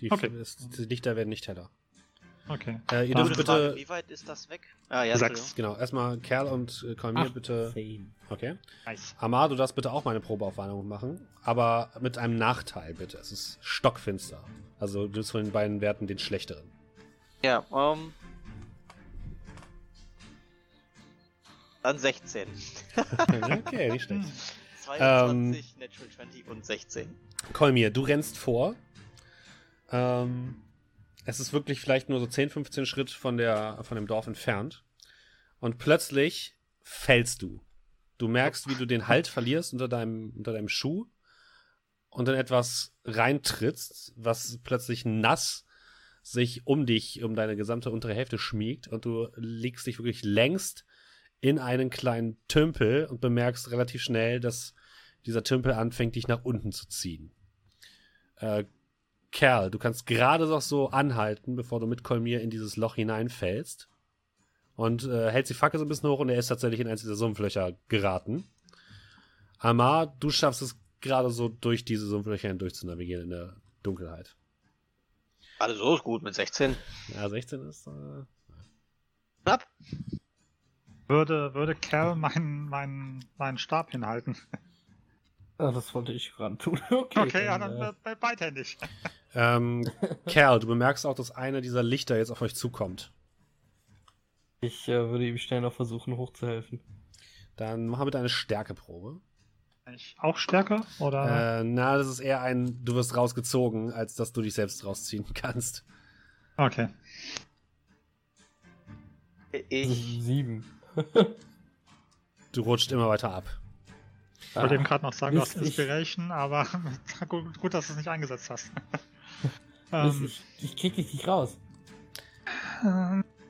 Die, Okay. es, die Lichter werden nicht heller. Okay. Äh, ihr dürft bitte. wie weit ist das weg? Ah, ja, Sechs. Genau, erstmal Kerl und äh, Kolmir bitte. 18. Okay. Nice. Amar, du darfst bitte auch mal eine Probe auf Wahrnehmung machen. Aber mit einem Nachteil, bitte. Es ist stockfinster. Also du bist von den beiden Werten den schlechteren. Ja, ähm. Dann 16. okay, nicht schlecht. 22, Natural 20 und 16. Kolmir, du rennst vor. Ähm, es ist wirklich vielleicht nur so 10, 15 Schritt von, der, von dem Dorf entfernt. Und plötzlich fällst du. Du merkst, wie du den Halt verlierst unter deinem, unter deinem Schuh und in etwas reintrittst, was plötzlich nass sich um dich, um deine gesamte untere Hälfte schmiegt und du legst dich wirklich längst in einen kleinen Tümpel und bemerkst relativ schnell, dass dieser Tümpel anfängt, dich nach unten zu ziehen. Äh, Kerl, du kannst gerade noch so anhalten, bevor du mit Kolmir in dieses Loch hineinfällst. Und äh, hältst die Fackel so ein bisschen hoch und er ist tatsächlich in eins dieser Sumpflöcher geraten. Amar, du schaffst es gerade so durch diese Sumpflöcher hindurch zu navigieren in der Dunkelheit. Also so ist gut mit 16. Ja, 16 ist. Äh, Knapp. Würde, würde Cal meinen, meinen, meinen Stab hinhalten. Ah, das wollte ich gerade tun. Okay, Okay, ja, dann äh, beidhändig. Ähm, Kerl, du bemerkst auch, dass einer dieser Lichter jetzt auf euch zukommt. ich äh, würde ihm schnell noch versuchen, hochzuhelfen. Dann mach bitte eine Stärkeprobe. Ich auch stärker? Oder? Äh, na, das ist eher ein, du wirst rausgezogen, als dass du dich selbst rausziehen kannst. Okay. Ich. Sieben. Du rutscht immer weiter ab. Ich wollte eben gerade noch sagen, du hast Inspiration, aber gut, gut, dass du es nicht eingesetzt hast. Ähm, ich, ich krieg dich nicht raus.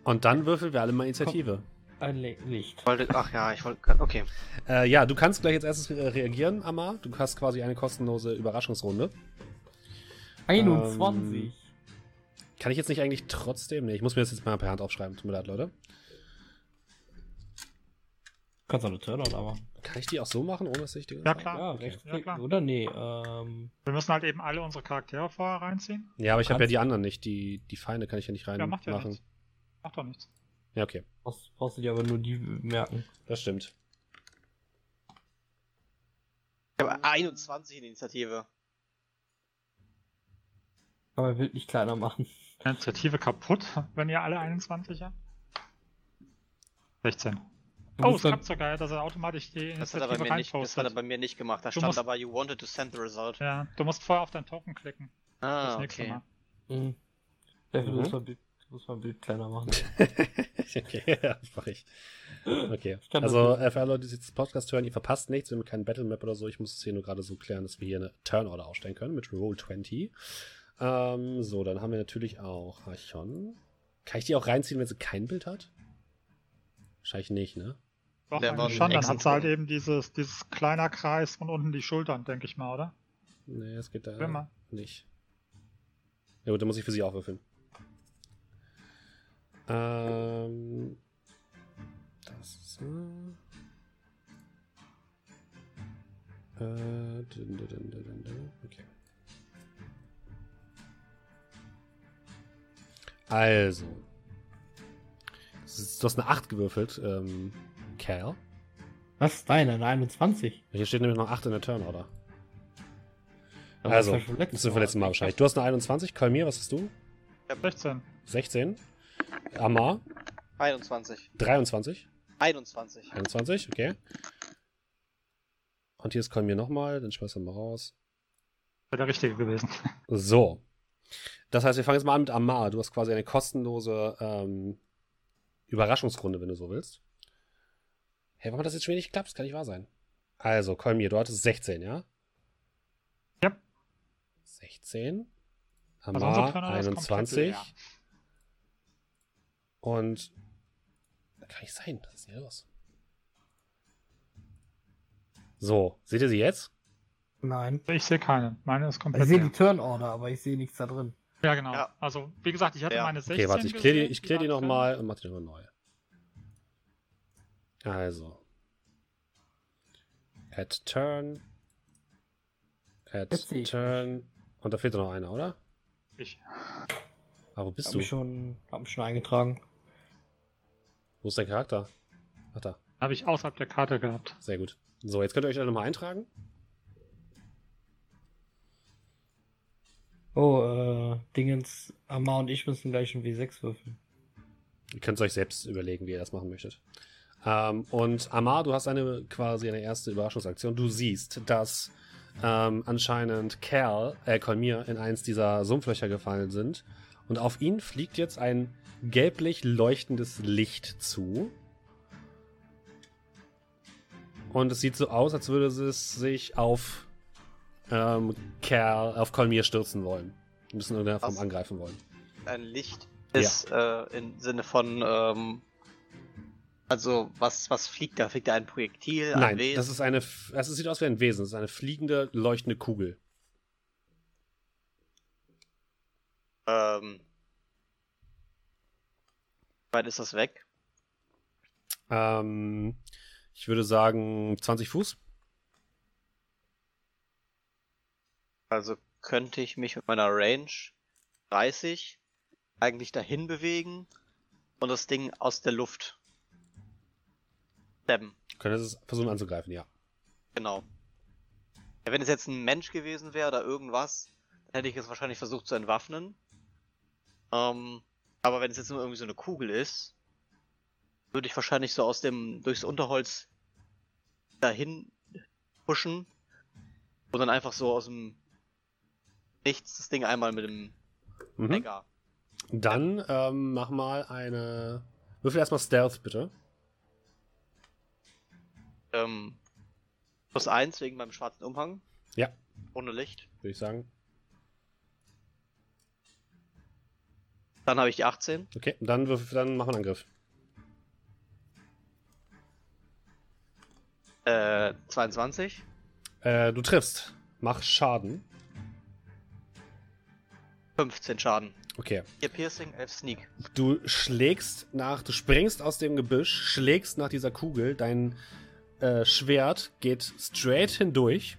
Und dann würfeln wir alle mal Initiative. Ein Licht. wollte, ach ja, ich wollte. Okay. Äh, ja, du kannst gleich als erstes re reagieren, Amar. Du hast quasi eine kostenlose Überraschungsrunde. 21. Kann ich jetzt nicht eigentlich trotzdem? Nee, ich muss mir das jetzt mal per Hand aufschreiben. Tut mir leid, Leute. Kannst du eine Turnout aber. Kann ich die auch so machen, ohne dass ich die. Ja, klar. Ja, Okay. Ja, klar. Oder nee, ähm. wir müssen halt eben alle unsere Charaktere vorher reinziehen. Ja, aber ich habe ja die anderen nicht. Die, die Feinde kann ich ja nicht Ja, macht ja reinmachen. nichts. Macht doch nichts. Ja, okay. Brauchst, brauchst du dir aber nur die merken. Das stimmt. Ich habe 21 in Initiative. Aber er will nicht kleiner machen. Initiative kaputt, wenn ihr alle 21 habt. 16. Du Oh, es klappt sogar, dass er automatisch die Das hat, er bei Initiative mir nicht, das hat er bei mir nicht gemacht. Da Du stand musst- aber, you wanted to send the result. Ja, du musst vorher auf deinen Token klicken. Ah, Das nächste okay. Mal. Mhm. Stefan, Mhm. du musst mal ein Bild, kleiner machen. okay, ja, das mach ich. Okay. Ich Also, äh, für alle Leute, die jetzt das Podcast hören, ihr verpasst nichts, wir haben keinen Battle Map oder so. Ich muss es hier nur gerade so klären, dass wir hier eine Turnorder aufstellen können mit Roll 20. Ähm, so, dann haben wir natürlich auch Hachon. Kann ich die auch reinziehen, wenn sie kein Bild hat? Wahrscheinlich nicht, ne? Doch, Der war schon, dann hat sie halt eben dieses, dieses kleiner Kreis und unten die Schultern, denke ich mal, oder? Nee, es geht da mal. nicht. Ja gut, dann muss ich für sie auch würfeln. Ähm, das so. Äh, okay. Also. Das ist- Du hast eine 8 gewürfelt, ähm, Cal. Was? Nein, eine 21. Hier steht nämlich noch 8 in der Turnorder. Aber Also, das ist für letztes Mal wahrscheinlich. Du hast eine 21, Kalmir, was hast du? 16. 16. Amar, 21. 23. 21. 21, okay. Und hier ist Kalmir nochmal, dann schmeißen wir mal raus. Wäre der richtige gewesen. So. Das heißt, wir fangen jetzt mal an mit Amar. Du hast quasi eine kostenlose ähm, Überraschungsrunde, wenn du so willst. Hey, warum hat das jetzt schon wieder nicht geklappt? Das kann nicht wahr sein. Also, Kolmir, du hattest 16, ja? Ja. 16. Also unser Amar Turner ist komplett 21. leer. Und. Das kann nicht sein. Was ist denn hier los? So, seht ihr sie jetzt? Nein. Ich sehe keine. Meine ist Ich komplett sehe leer. die Turn-Order, aber ich sehe nichts da drin. Ja, genau. Ja. Also, wie gesagt, ich hatte Ja. meine 16 Okay, warte, ich kläre die, ich klär die nochmal und mach die nochmal neu. Also. Add Turn. Jetzt ich Turn. Und da fehlt noch einer, oder? Ich. Ah, wo bist Hab du? mich schon, hab mich schon eingetragen. Wo ist dein Charakter? Ach da, Habe ich außerhalb der Karte gehabt. sehr gut. So, jetzt könnt ihr euch alle nochmal eintragen. Oh, äh, Dingens, Amar und ich müssen gleich ein W6 würfeln. Ihr könnt es euch selbst überlegen, wie ihr das machen möchtet. Ähm, und Amar, du hast eine quasi eine erste Überraschungsaktion. Du siehst, dass ähm, anscheinend Kerl, äh, Kolmir, in eins dieser Sumpflöcher gefallen sind. Und auf ihn fliegt jetzt ein gelblich leuchtendes Licht zu. Und es sieht so aus, als würde es sich auf ähm, Kerl, auf Kolmir stürzen wollen. Müssen in irgendeiner Form angreifen wollen. Ein Licht ist äh, im Sinne von, ähm, also was, was fliegt da? Fliegt da ein Projektil? Ein Nein, Wesen? das ist eine. F- Es sieht aus wie ein Wesen. Es ist eine fliegende, leuchtende Kugel. Ähm, wie weit ist das weg? Ähm, ich würde sagen 20 Fuß. Also könnte ich mich mit meiner Range 30 eigentlich dahin bewegen und das Ding aus der Luft stemmen. Können es versuchen anzugreifen, ja. Genau. Ja, wenn es jetzt ein Mensch gewesen wäre oder irgendwas, dann hätte ich es wahrscheinlich versucht zu entwaffnen. Ähm, aber wenn es jetzt nur irgendwie so eine Kugel ist, würde ich wahrscheinlich so aus dem, durchs Unterholz dahin pushen und dann einfach so aus dem Nichts das Ding einmal mit dem Mhm. Mega. Dann ähm, mach mal eine. Würfel erstmal Stealth, bitte. Ähm, plus eins wegen meinem schwarzen Umhang. Ja. Ohne Licht. Würde ich sagen. Dann habe ich die 18. Okay, dann, dann mach einen Angriff. Äh, 22. Äh, du triffst. Mach Schaden. 15 Schaden. Okay. 4 Piercing, 11 Sneak. Du schlägst nach, du springst aus dem Gebüsch, schlägst nach dieser Kugel, dein äh, Schwert geht straight hindurch.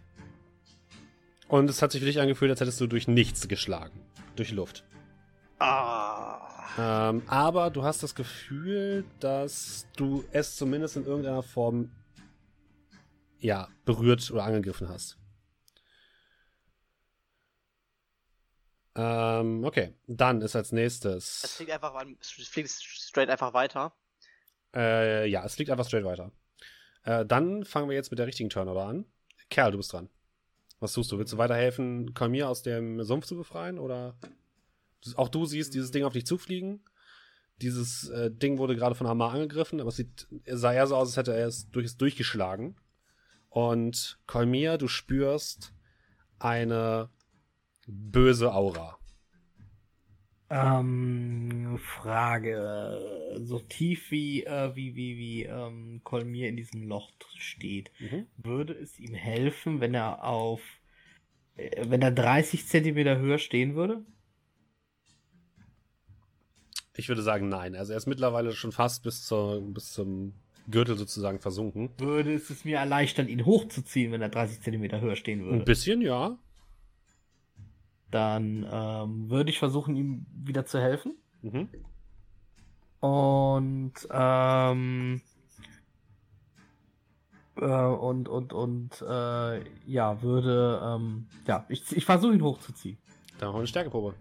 Und es hat sich für dich angefühlt, als hättest du durch nichts geschlagen. Durch Luft. Ah. Ähm, aber du hast das Gefühl, dass du es zumindest in irgendeiner Form ja, berührt oder angegriffen hast. Ähm, okay. Dann ist als Es nächstes. fliegt einfach, es fliegt straight einfach weiter. Äh, ja, es fliegt einfach straight weiter. Äh, dann fangen wir jetzt mit der richtigen Turnover an. Kerl, du bist dran. Was tust du? Willst du weiterhelfen, Kalmir aus dem Sumpf zu befreien? Oder auch du siehst dieses Ding auf dich zufliegen? Dieses äh, Ding wurde gerade von Hamar angegriffen, aber es sieht, es sah eher so aus, als hätte er es durch, durchgeschlagen. Und Kolmir, du spürst eine böse Aura. Ähm, Frage. So tief wie, äh, wie, wie, wie, ähm, Kolmir in diesem Loch steht, Mhm. würde es ihm helfen, wenn er auf, äh, wenn er 30 Zentimeter höher stehen würde? Ich würde sagen, nein. Also er ist mittlerweile schon fast bis, zur, bis zum Gürtel sozusagen versunken. Würde es es mir erleichtern, ihn hochzuziehen, wenn er 30 Zentimeter höher stehen würde? Ein bisschen, ja. Dann ähm, würde ich versuchen, ihm wieder zu helfen. Mhm. Und ähm, äh, und und und äh, ja würde ähm, ja ich, ich versuche ihn hochzuziehen. Dann wir eine Stärkeprobe.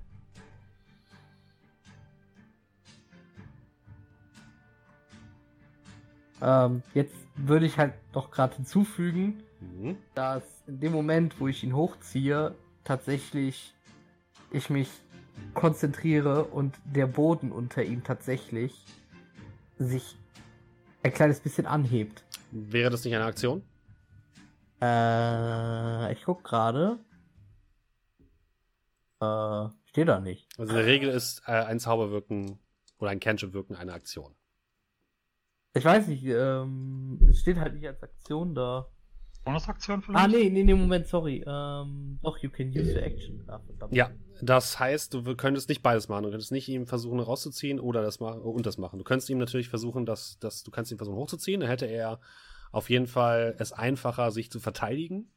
Ähm, jetzt würde ich halt noch gerade hinzufügen, Mhm. dass in dem Moment, wo ich ihn hochziehe, tatsächlich ich mich konzentriere und der Boden unter ihm tatsächlich sich ein kleines bisschen anhebt. Wäre das nicht eine Aktion? Äh, ich guck gerade. Äh, steht da nicht. Also in der Regel ist äh, ein Zauberwirken oder ein Cantrip wirken eine Aktion. Ich weiß nicht, ähm, es steht halt nicht als Aktion da. Bonusaktion vielleicht? Ah, nee, nee, nee, Moment, sorry. Ähm, doch, you can use your action. Ah. Ja, das heißt, du könntest nicht beides machen. Du könntest nicht ihm versuchen rauszuziehen oder das machen und das machen. Du könntest ihm natürlich versuchen, dass, dass du kannst ihn versuchen hochzuziehen. Dann hätte er auf jeden Fall es einfacher, sich zu verteidigen.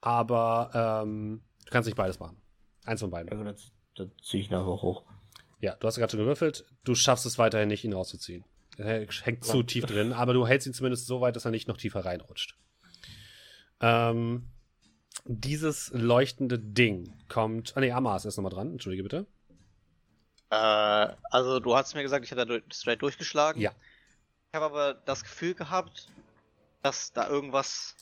Aber ähm, du kannst nicht beides machen. Eins von beiden. Ja, dann, dann ziehe ich nachher hoch. Ja, du hast gerade schon gewürfelt. Du schaffst es weiterhin nicht, ihn rauszuziehen. Er hängt zu tief drin, aber du hältst ihn zumindest so weit, dass er nicht noch tiefer reinrutscht. Ähm, dieses leuchtende Ding kommt. Ah, nee, Amas ist nochmal dran. Entschuldige bitte. Äh, also du hast mir gesagt, ich hätte da straight durchgeschlagen. Ja. Ich habe aber das Gefühl gehabt, dass da irgendwas.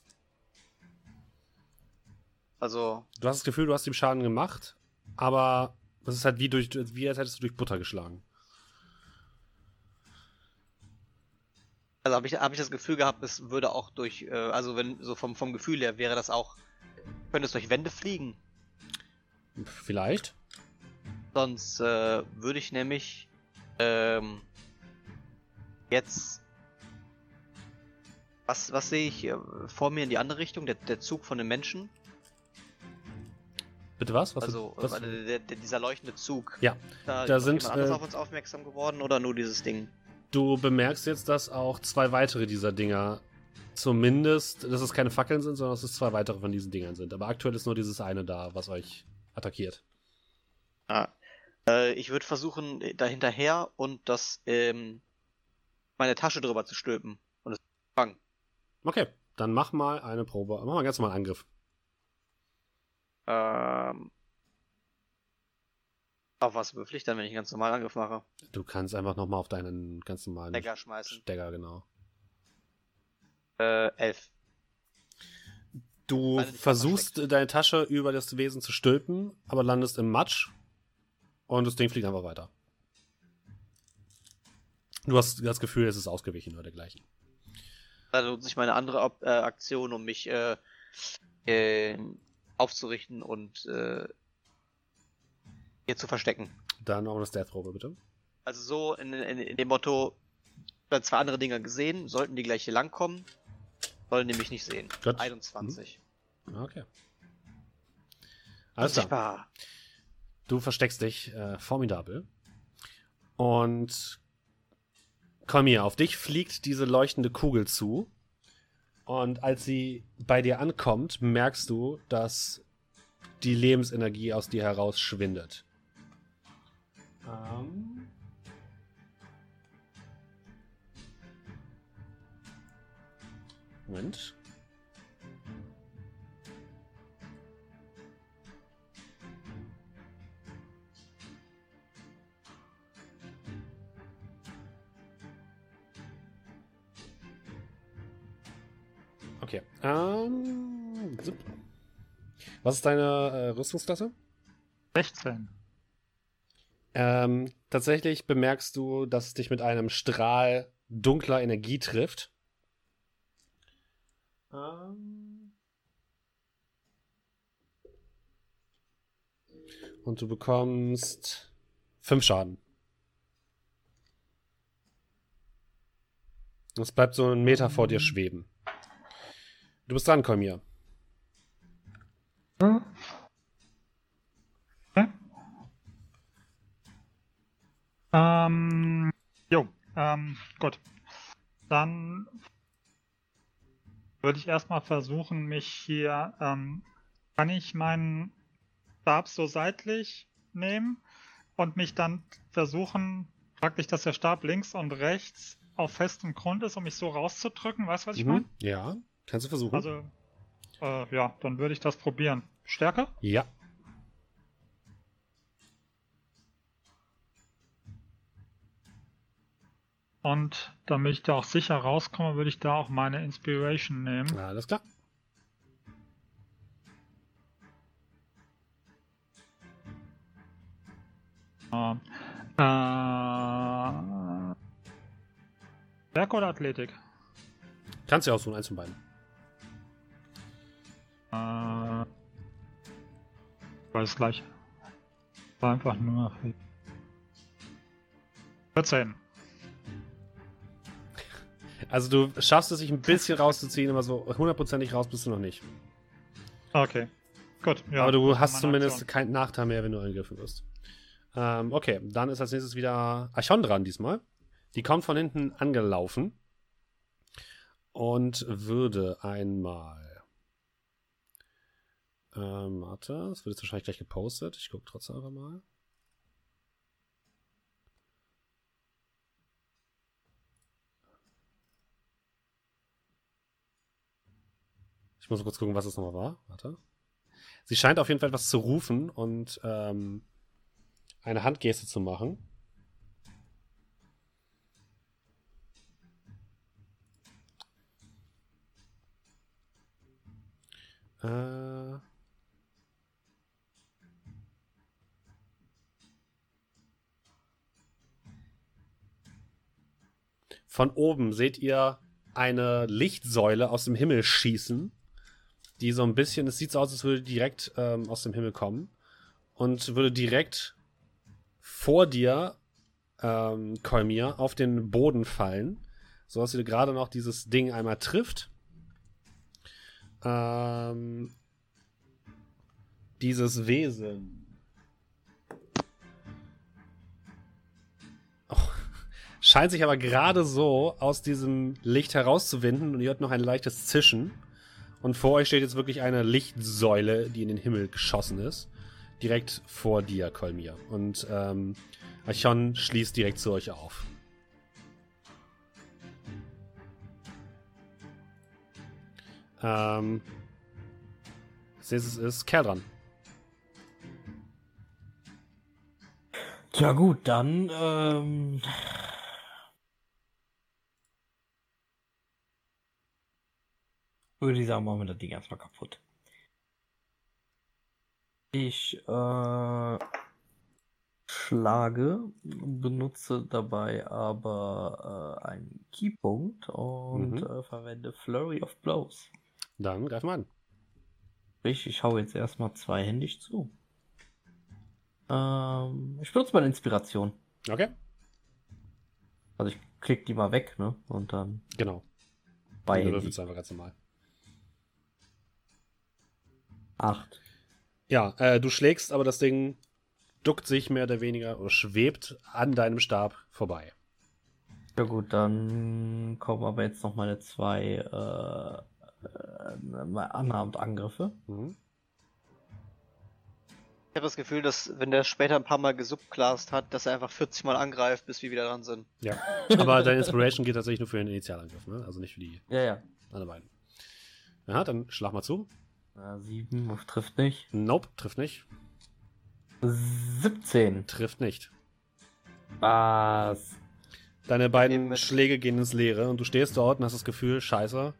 Also, Du hast das Gefühl, du hast ihm Schaden gemacht, aber das ist halt wie durch, wie als hättest du durch Butter geschlagen. Also habe ich, hab ich das Gefühl gehabt, es würde auch durch, äh, also wenn so vom, vom Gefühl her wäre das auch, könnte es durch Wände fliegen. Vielleicht. Sonst äh, würde ich nämlich ähm, jetzt. Was, was sehe ich äh, vor mir in die andere Richtung? Der, der Zug von den Menschen? Bitte was? was also was? äh, der, der, dieser leuchtende Zug. Ja, Da, da ist sind, jemand anderes äh, auf uns aufmerksam geworden oder nur dieses Ding? Du bemerkst jetzt, dass auch zwei weitere dieser Dinger zumindest, dass es keine Fackeln sind, sondern dass es zwei weitere von diesen Dingern sind. Aber aktuell ist nur dieses eine da, was euch attackiert. Ah. Äh, ich würde versuchen, äh, da hinterher und das ähm, meine Tasche drüber zu stülpen und es fangen. Okay, dann mach mal eine Probe. Mach mal ganz normal einen Angriff. Ähm, auf was würfel ich dann, wenn ich einen ganz normalen Angriff mache? Du kannst einfach nochmal auf deinen ganz normalen Dagger schmeißen. Stagger, genau. Äh, elf. Du versuchst deine Tasche über das Wesen zu stülpen, aber landest im Matsch und das Ding fliegt einfach weiter. Du hast das Gefühl, es ist ausgewichen oder dergleichen. Dann nutze ich meine andere äh, Aktion, um mich äh, äh, aufzurichten und äh, hier zu verstecken. Dann noch eine Death-Probe, bitte. Also so in, in, in dem Motto, habe zwei andere Dinger gesehen, sollten die gleich hier langkommen, sollen die mich nicht sehen. Gut. 21. Okay. Alles klar. Unsichtbar. Du versteckst dich äh, formidabel. Und komm hier, auf dich fliegt diese leuchtende Kugel zu. Und als sie bei dir ankommt, merkst du, dass die Lebensenergie aus dir heraus schwindet. Ähm. Moment. Okay. Ähm, was ist deine äh, Rüstungsklasse? 16. Ähm, tatsächlich bemerkst du, dass es dich mit einem Strahl dunkler Energie trifft. Ähm. Und du bekommst fünf Schaden. Es bleibt so ein Meter vor dir schweben. Du bist dran, Kolmir. Okay. Ähm, jo, ähm, gut. Dann würde ich erstmal versuchen, mich hier, ähm, kann ich meinen Stab so seitlich nehmen und mich dann versuchen, praktisch, dass der Stab links und rechts auf festem Grund ist, um mich so rauszudrücken. Weißt du, was ich meine? Mhm. Ja, kannst du versuchen. Also, äh, ja, dann würde ich das probieren. Stärke? ja. Und damit ich da auch sicher rauskomme, würde ich da auch meine Inspiration nehmen. Alles klar. Äh, Werk oder Athletik? Kannst du ja aussuchen, eins von beiden. Äh, war das gleiche. War einfach nur 14. Also du schaffst es, sich ein bisschen rauszuziehen, aber so hundertprozentig raus bist du noch nicht. Okay. Gut. Ja, aber du hast zumindest Aktion. keinen Nachteil mehr, wenn du angegriffen wirst. Ähm, okay, dann ist als nächstes wieder Archon dran diesmal. Die kommt von hinten angelaufen und würde einmal. Ähm, warte, das wird jetzt wahrscheinlich gleich gepostet. Ich gucke trotzdem einfach mal. Ich muss kurz gucken, was es nochmal war. Warte. Sie scheint auf jeden Fall etwas zu rufen und ähm, eine Handgeste zu machen. Äh. Von oben seht ihr eine Lichtsäule aus dem Himmel schießen, die so ein bisschen, es sieht so aus, als würde direkt ähm, aus dem Himmel kommen und würde direkt vor dir, ähm, Kolmir, auf den Boden fallen, sodass sie gerade noch dieses Ding einmal trifft. Ähm, dieses Wesen. Oh, scheint sich aber gerade so aus diesem Licht herauszuwinden und ihr hört noch ein leichtes Zischen. Und vor euch steht jetzt wirklich eine Lichtsäule, die in den Himmel geschossen ist. Direkt vor dir, Kolmir. Und ähm, Archon schließt direkt zu euch auf. Ähm, als nächstes ist Kerl dran. Tja gut, dann ähm, würde ich sagen, machen wir das Ding erstmal kaputt. Ich äh, schlage, benutze dabei aber äh, einen Keypunkt und Mhm. äh, verwende Flurry of Blows. Dann greif mal an. Sprich, ich hau jetzt erstmal zweihändig zu. Ähm, ich benutze meine Inspiration. Okay? Also ich klick die mal weg, ne? Und dann Genau. Du beihändig. würfelst einfach ganz normal. Acht. Ja, äh, du schlägst, aber das Ding duckt sich mehr oder weniger oder schwebt an deinem Stab vorbei. Ja gut, dann kommen aber jetzt noch meine zwei äh, äh, Unarmed Angriffe. Mhm. Ich habe das Gefühl, dass wenn der später ein paar Mal gesubclassed hat, dass er einfach 40 Mal angreift, bis wir wieder dran sind. Ja. Aber deine Inspiration geht tatsächlich nur für den Initialangriff, ne? Also nicht für die Ja, ja. anderen beiden. Ja, dann schlag mal zu. Äh, sieben trifft nicht. Nope, trifft nicht. 17. Trifft nicht. Was? Deine beiden Schläge gehen ins Leere und du stehst dort und hast das Gefühl, scheiße,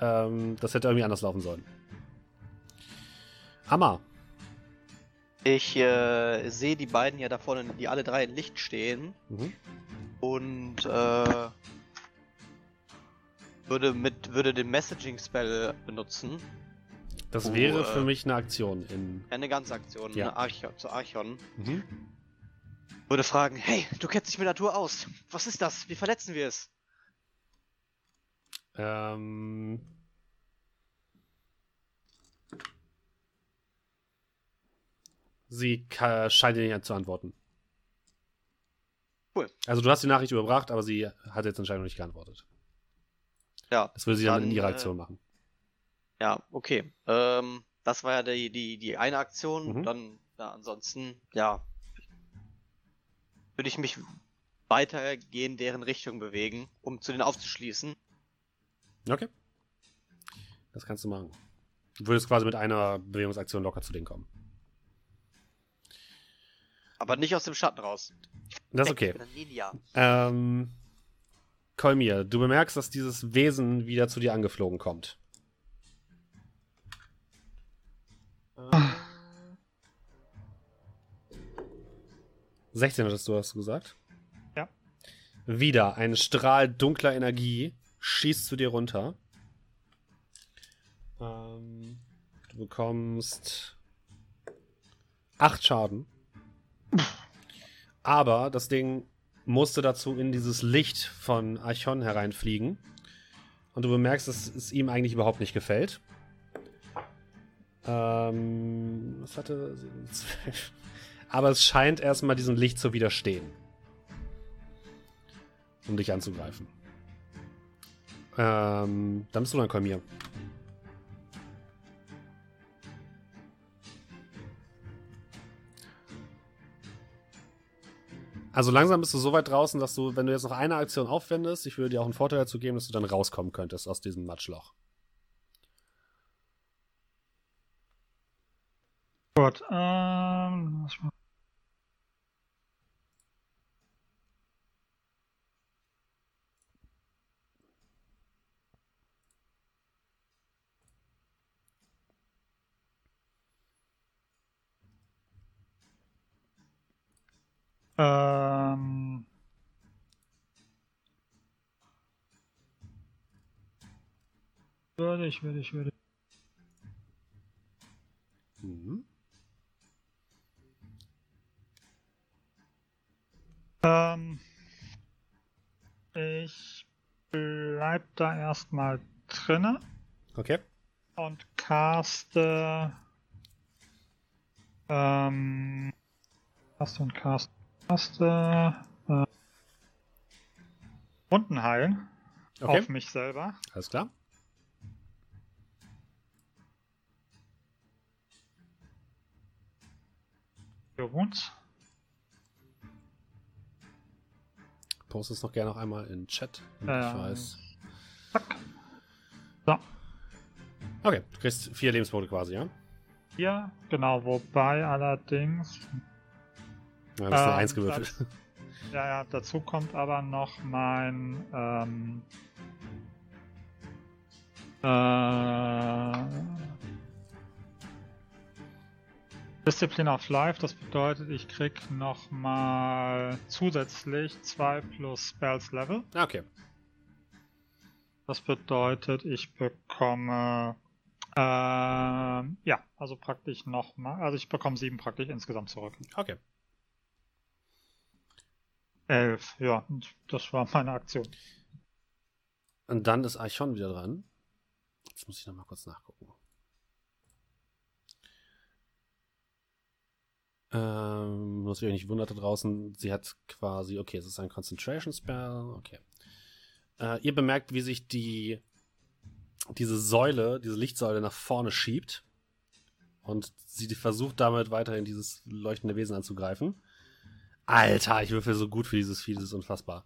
ähm, das hätte irgendwie anders laufen sollen. Amma. Ich äh, sehe die beiden ja da vorne, die alle drei in Licht stehen Mhm. und äh, würde mit würde den Messaging Spell benutzen. Das Oh, wäre äh, für mich eine Aktion in. Eine ganze Aktion, Ja. eine Archon, zu Archon. Mhm. Würde fragen, hey, du kennst dich mit Natur aus. Was ist das? Wie verletzen wir es? Ähm. Sie scheint dir nicht zu antworten. Cool. Also du hast die Nachricht überbracht, aber sie hat jetzt anscheinend noch nicht geantwortet. Ja, Das würde sie dann, Dann, in ihrer äh, Aktion machen. Ja, okay. Ähm, das war ja die, die, die eine Aktion. Mhm. Dann, ja, ansonsten, ja, würde ich mich weitergehen, deren Richtung bewegen, um zu denen aufzuschließen. Okay. Das kannst du machen. Du würdest quasi mit einer Bewegungsaktion locker zu denen kommen. Aber nicht aus dem Schatten raus. Das ist okay. Ähm, Kolmir, du bemerkst, dass dieses Wesen wieder zu dir angeflogen kommt. 16 hattest du, hast du gesagt? Ja. Wieder ein Strahl dunkler Energie schießt zu dir runter. Ähm, du bekommst acht Schaden. Aber das Ding musste dazu in dieses Licht von Archon hereinfliegen. Und du bemerkst, dass es ihm eigentlich überhaupt nicht gefällt. Ähm, was hatte. Aber es scheint erstmal diesem Licht zu widerstehen. Um dich anzugreifen. Ähm, dann bist du dann Kolmir. Also langsam bist du so weit draußen, dass du, wenn du jetzt noch eine Aktion aufwendest, ich würde dir auch einen Vorteil dazu geben, dass du dann rauskommen könntest aus diesem Matschloch. Gut, ähm, lass mal- Ähm, würde ich, würde ich, würde ich. Mhm. Ähm, ich bleib da erstmal drinne Okay. und caste. Ähm, caste und caste. Caste. Äh, Wunden heilen Okay. auf mich selber. Alles klar. Für Wounds. Post es noch gerne noch einmal in den Chat. Und Ähm, ich weiß. Zack. So, Okay, du kriegst vier Lebenspunkte quasi, ja? hier, genau, wobei allerdings. Ja, das ist eine Ähm, Eins gewürfelt. Ja, ja, dazu kommt aber noch mein ähm, äh, Discipline of Life, das bedeutet, ich krieg noch mal zusätzlich 2 plus Spells Level. Ah, Okay. Das bedeutet, ich bekomme ähm, ja, also praktisch noch mal, also ich bekomme 7 praktisch insgesamt zurück. Okay. 11, ja, das war meine Aktion. Und dann ist Archon wieder dran. Jetzt muss ich noch mal kurz nachgucken. Ähm, was euch nicht wundert da draußen, sie hat quasi, okay, es ist ein Concentration Spell, okay. Äh, ihr bemerkt, wie sich die diese Säule, diese Lichtsäule nach vorne schiebt und sie versucht damit weiterhin dieses leuchtende Wesen anzugreifen. Alter, ich würfel so gut für dieses Vieh, das ist unfassbar.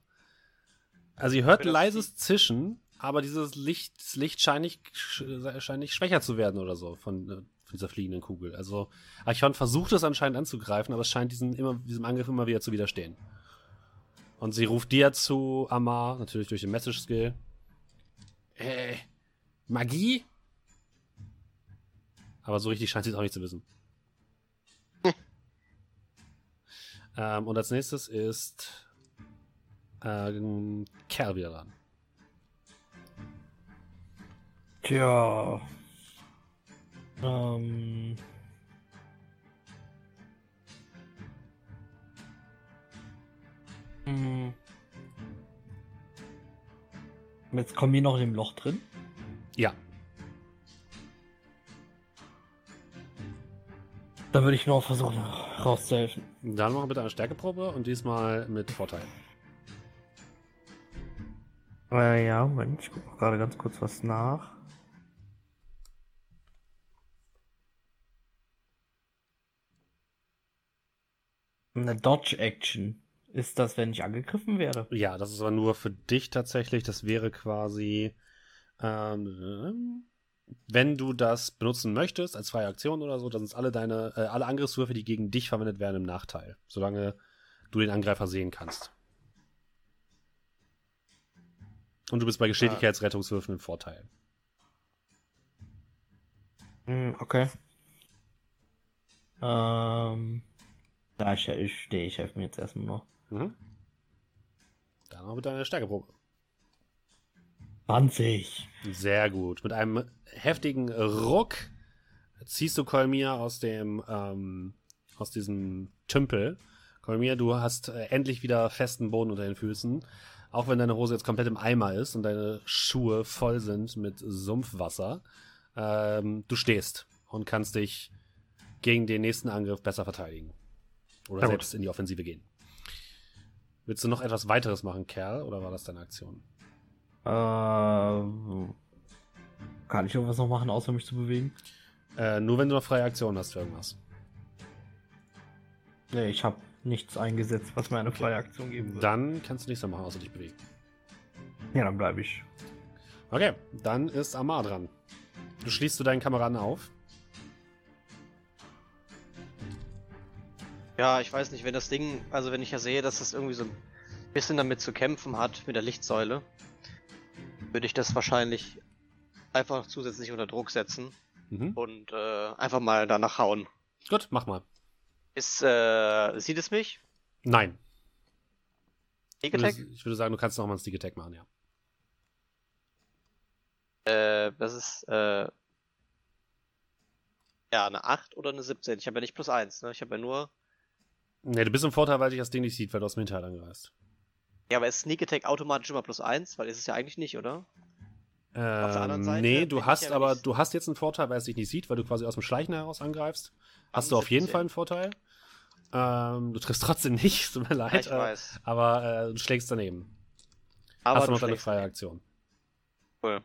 Also ihr hört leises Zischen, aber dieses Licht, das Licht scheint nicht, scheint nicht schwächer zu werden oder so von, äh, von dieser fliegenden Kugel. Also Archon versucht es anscheinend anzugreifen, aber es scheint diesen, immer, diesem Angriff immer wieder zu widerstehen. Und sie ruft dir zu, Amar, natürlich durch den Message-Skill. Äh, Magie? Aber so richtig scheint sie es auch nicht zu wissen. Ähm, und als nächstes ist ähm, Kerl wieder dran. Tja. Ähm. Hm. Jetzt kommen wir noch in dem Loch drin. Ja, Da würde ich noch versuchen, rauszuhelfen. Dann machen wir bitte eine Stärkeprobe und diesmal mit Vorteil. Äh, ja, Moment, ich gucke gerade ganz kurz was nach. Eine Dodge-Action. Ist das, wenn ich angegriffen werde? Ja, das ist aber nur für dich tatsächlich. Das wäre quasi, ähm, wenn du das benutzen möchtest als freie Aktion oder so, dann sind alle deine, äh, alle Angriffswürfe, die gegen dich verwendet werden, im Nachteil. Solange du den Angreifer sehen kannst. Und du bist bei Geschicklichkeitsrettungswürfen im Vorteil. Hm, okay. Ähm. Da ich, ich stehe, ich helfe mir jetzt erstmal noch. Mhm. Dann noch mit deiner Stärkeprobe. 20. Sehr gut. Mit einem heftigen Ruck ziehst du Kolmir aus dem, ähm, aus diesem Tümpel. Kolmir, du hast äh, endlich wieder festen Boden unter den Füßen. Auch wenn deine Hose jetzt komplett im Eimer ist und deine Schuhe voll sind mit Sumpfwasser. Ähm, du stehst und kannst dich gegen den nächsten Angriff besser verteidigen. Oder Ja, gut. selbst in die Offensive gehen. Willst du noch etwas weiteres machen, Kerl, oder war das deine Aktion? Äh, kann ich irgendwas noch machen, außer mich zu bewegen? Äh, nur wenn du noch freie Aktionen hast für irgendwas. Nee, ich habe nichts eingesetzt, was mir eine freie Aktion geben würde. Dann kannst du nichts mehr machen, außer dich bewegen. Ja, dann bleibe ich. Okay, dann ist Amar dran. Du schließt du deinen Kameraden auf. Ja, ich weiß nicht, wenn das Ding, also wenn ich ja sehe, dass das irgendwie so ein bisschen damit zu kämpfen hat mit der Lichtsäule, würde ich das wahrscheinlich einfach zusätzlich unter Druck setzen Mhm. und äh, einfach mal danach hauen. Gut, mach mal. Ist, äh, sieht es mich? Nein. Sneak Ich würde, Attack? ich würde sagen, du kannst noch mal einen Sneak Attack machen, ja. Äh, das ist, äh, ja, eine 8 oder eine 17. Ich habe ja nicht plus 1, ne? Ich habe ja nur. Ne, du bist im Vorteil, weil dich das Ding nicht sieht, weil du aus dem Hinterhalt angreifst. Ja, aber ist Sneak Attack automatisch immer plus 1? Weil ist es ja eigentlich nicht, oder? der anderen Ähm, Seite nee, du ich hast ja, aber, du hast jetzt einen Vorteil, weil es dich nicht sieht, weil du quasi aus dem Schleichen heraus angreifst. Hast Am du auf jeden 17. Fall einen Vorteil. Ähm, du triffst trotzdem nicht, tut mir Ja, leid. ich äh, weiß. aber äh, du schlägst daneben. Aber hast du noch deine schlägst freie daneben. Aktion. Cool.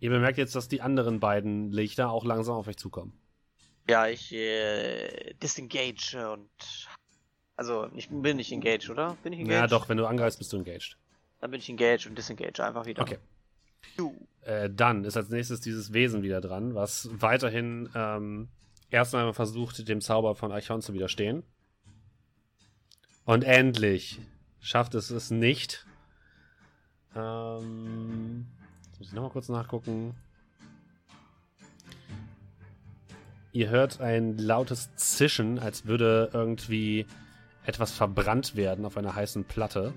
Ihr bemerkt jetzt, dass die anderen beiden Lichter auch langsam auf euch zukommen. Ja, ich äh, disengage und. Also, ich bin nicht engaged, oder? Bin ich engaged? Ja, doch, wenn du angreifst, bist du engaged. Dann bin ich engaged und disengage einfach wieder. Okay. Äh, dann ist als nächstes dieses Wesen wieder dran, was weiterhin ähm, erstmal versucht, dem Zauber von Archon zu widerstehen. Und endlich schafft es es nicht. Ähm, jetzt muss ich nochmal kurz nachgucken. Ihr hört ein lautes Zischen, als würde irgendwie etwas verbrannt werden auf einer heißen Platte.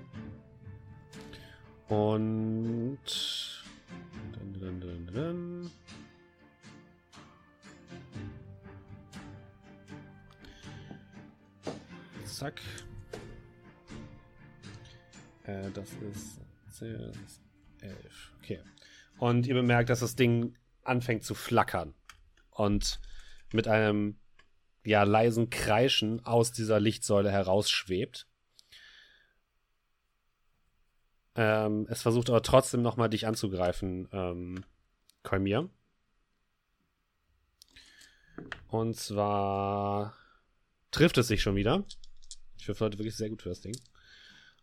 Und. Dun, dun, dun. Zack. Äh, das ist 10, das ist 11. Okay. Und ihr bemerkt, dass das Ding anfängt zu flackern. Und mit einem ja, leisen Kreischen aus dieser Lichtsäule herausschwebt. Ähm, es versucht aber trotzdem nochmal dich anzugreifen, ähm, Kolmir. Und zwar trifft es dich schon wieder. Ich würfel heute wirklich sehr gut für das Ding.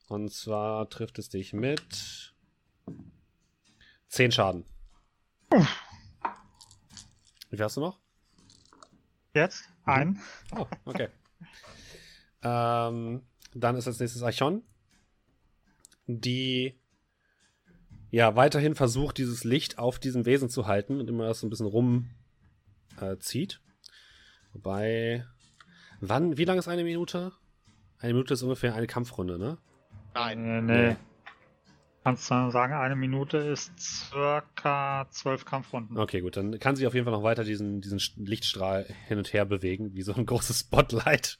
Und zwar trifft es dich mit 10 Schaden. Wie viel hast du noch? Jetzt? Ein. Oh, okay. ähm, dann ist als nächstes Archon, die ja weiterhin versucht, dieses Licht auf diesem Wesen zu halten und immer das so ein bisschen rumzieht. Äh, zieht. Wobei, wann, wie lange ist eine Minute? Eine Minute ist ungefähr eine Kampfrunde, ne? Nein. Nee, nee. Kannst du sagen, eine Minute ist circa zwölf Kampfrunden. Okay, gut, dann kann sich auf jeden Fall noch weiter diesen, diesen Lichtstrahl hin und her bewegen, wie so ein großes Spotlight.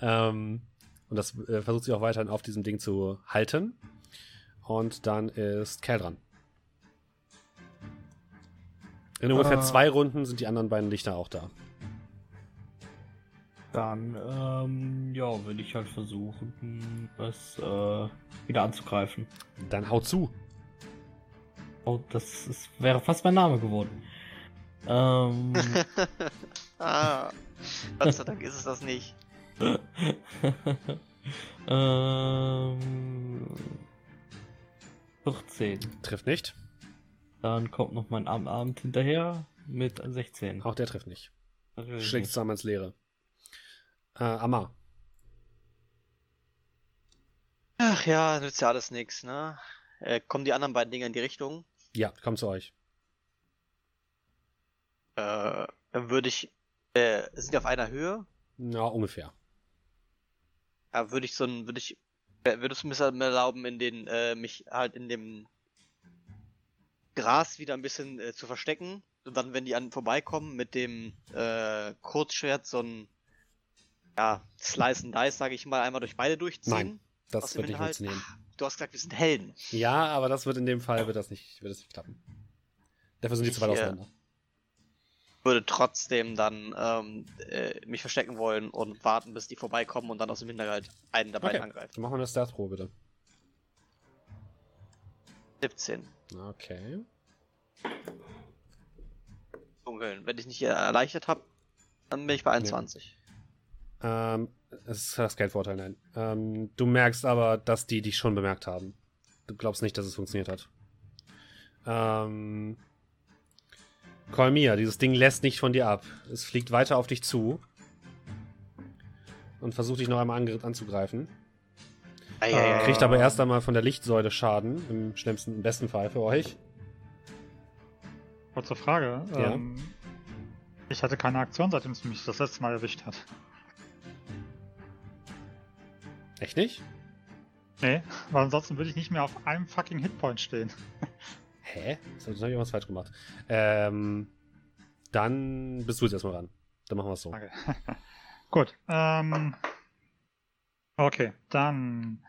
Ähm, und das äh, versucht sich auch weiterhin auf diesem Ding zu halten. Und dann ist Cal dran. In ungefähr Äh. zwei Runden sind die anderen beiden Lichter auch da. Dann, ähm, ja, würde ich halt versuchen, das äh, wieder anzugreifen. Dann hau zu. Oh, das ist, wäre fast mein Name geworden. Ähm, ah, Gott sei Dank ist es das nicht. ähm, 14. Trifft nicht. Dann kommt noch mein Abend, hinterher mit 16. Auch der trifft nicht. Schlägt zusammen ins Leere. Äh, Amar. Ach ja, nützt ja alles nix, ne? Äh, kommen die anderen beiden Dinger in die Richtung? Ja, komm zu euch. Äh, würde ich. Äh, sind die auf einer Höhe? Ja, ungefähr. Ja, würde ich so ein, würde ich Äh, Würdest du mir erlauben, in den, äh, mich halt in dem Gras wieder ein bisschen äh, zu verstecken? Und dann, wenn die an vorbeikommen, mit dem äh, Kurzschwert so ein ja, Slice and Dice, sage ich mal, einmal durch beide durchziehen. Nein, Das wird dem nicht Inhalt? funktionieren. Du hast gesagt, wir sind Helden. Ja, aber das wird in dem Fall wird das nicht, wird das nicht klappen. Dafür sind die zu weit äh, auseinander. Würde trotzdem dann ähm, äh, mich verstecken wollen und warten, bis die vorbeikommen und dann aus dem Hinterhalt einen beiden Okay, angreifen. dann machen wir eine Stat-Probe bitte. 17. Okay. Dunkeln. Wenn ich nicht erleichtert habe, dann bin ich bei 21. Ähm, es ist das Geldvorteil, nein. Ähm, du merkst aber, dass die dich schon bemerkt haben. Du glaubst nicht, dass es funktioniert hat. Ähm, Kolmia, dieses Ding lässt nicht von dir ab. Es fliegt weiter auf dich zu. Und versucht dich noch einmal anzugreifen. Eieiei. Kriegt aber erst einmal von der Lichtsäule Schaden. Im schlimmsten, im besten Fall für euch. Kurze Frage. Ja. Ähm, ich hatte keine Aktion, seitdem es mich das letzte Mal erwischt hat. Echt nicht? Nee, weil ansonsten würde ich nicht mehr auf einem fucking Hitpoint stehen. Hä? Das habe ich irgendwas falsch gemacht. Ähm, dann bist du jetzt erstmal ran. Dann machen wir es so. Okay. Gut. Ähm, okay, dann.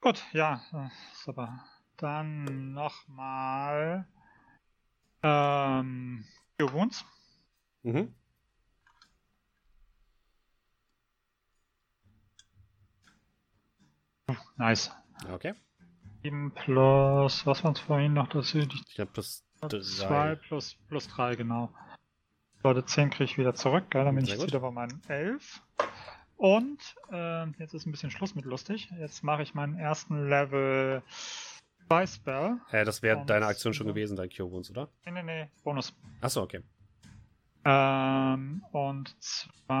Gut, ja, äh, super. Dann nochmal. Ähm, Wounds. Mhm. Nice. Okay. 7 plus, was war es vorhin noch? Das ist Ich glaube, plus 2 drei. plus, plus 3, genau. Leute, 10 kriege ich wieder zurück, gell? Dann bin ich Sehr jetzt gut. wieder bei meinen 11. Und ähm, jetzt ist ein bisschen Schluss mit lustig. Jetzt mache ich meinen ersten Level 2 Spell. Äh, das wäre deine Aktion schon gewesen, dein Cure Wounds, oder? Nee, nee, nee, Bonus. Achso, okay. Ähm, und zwar,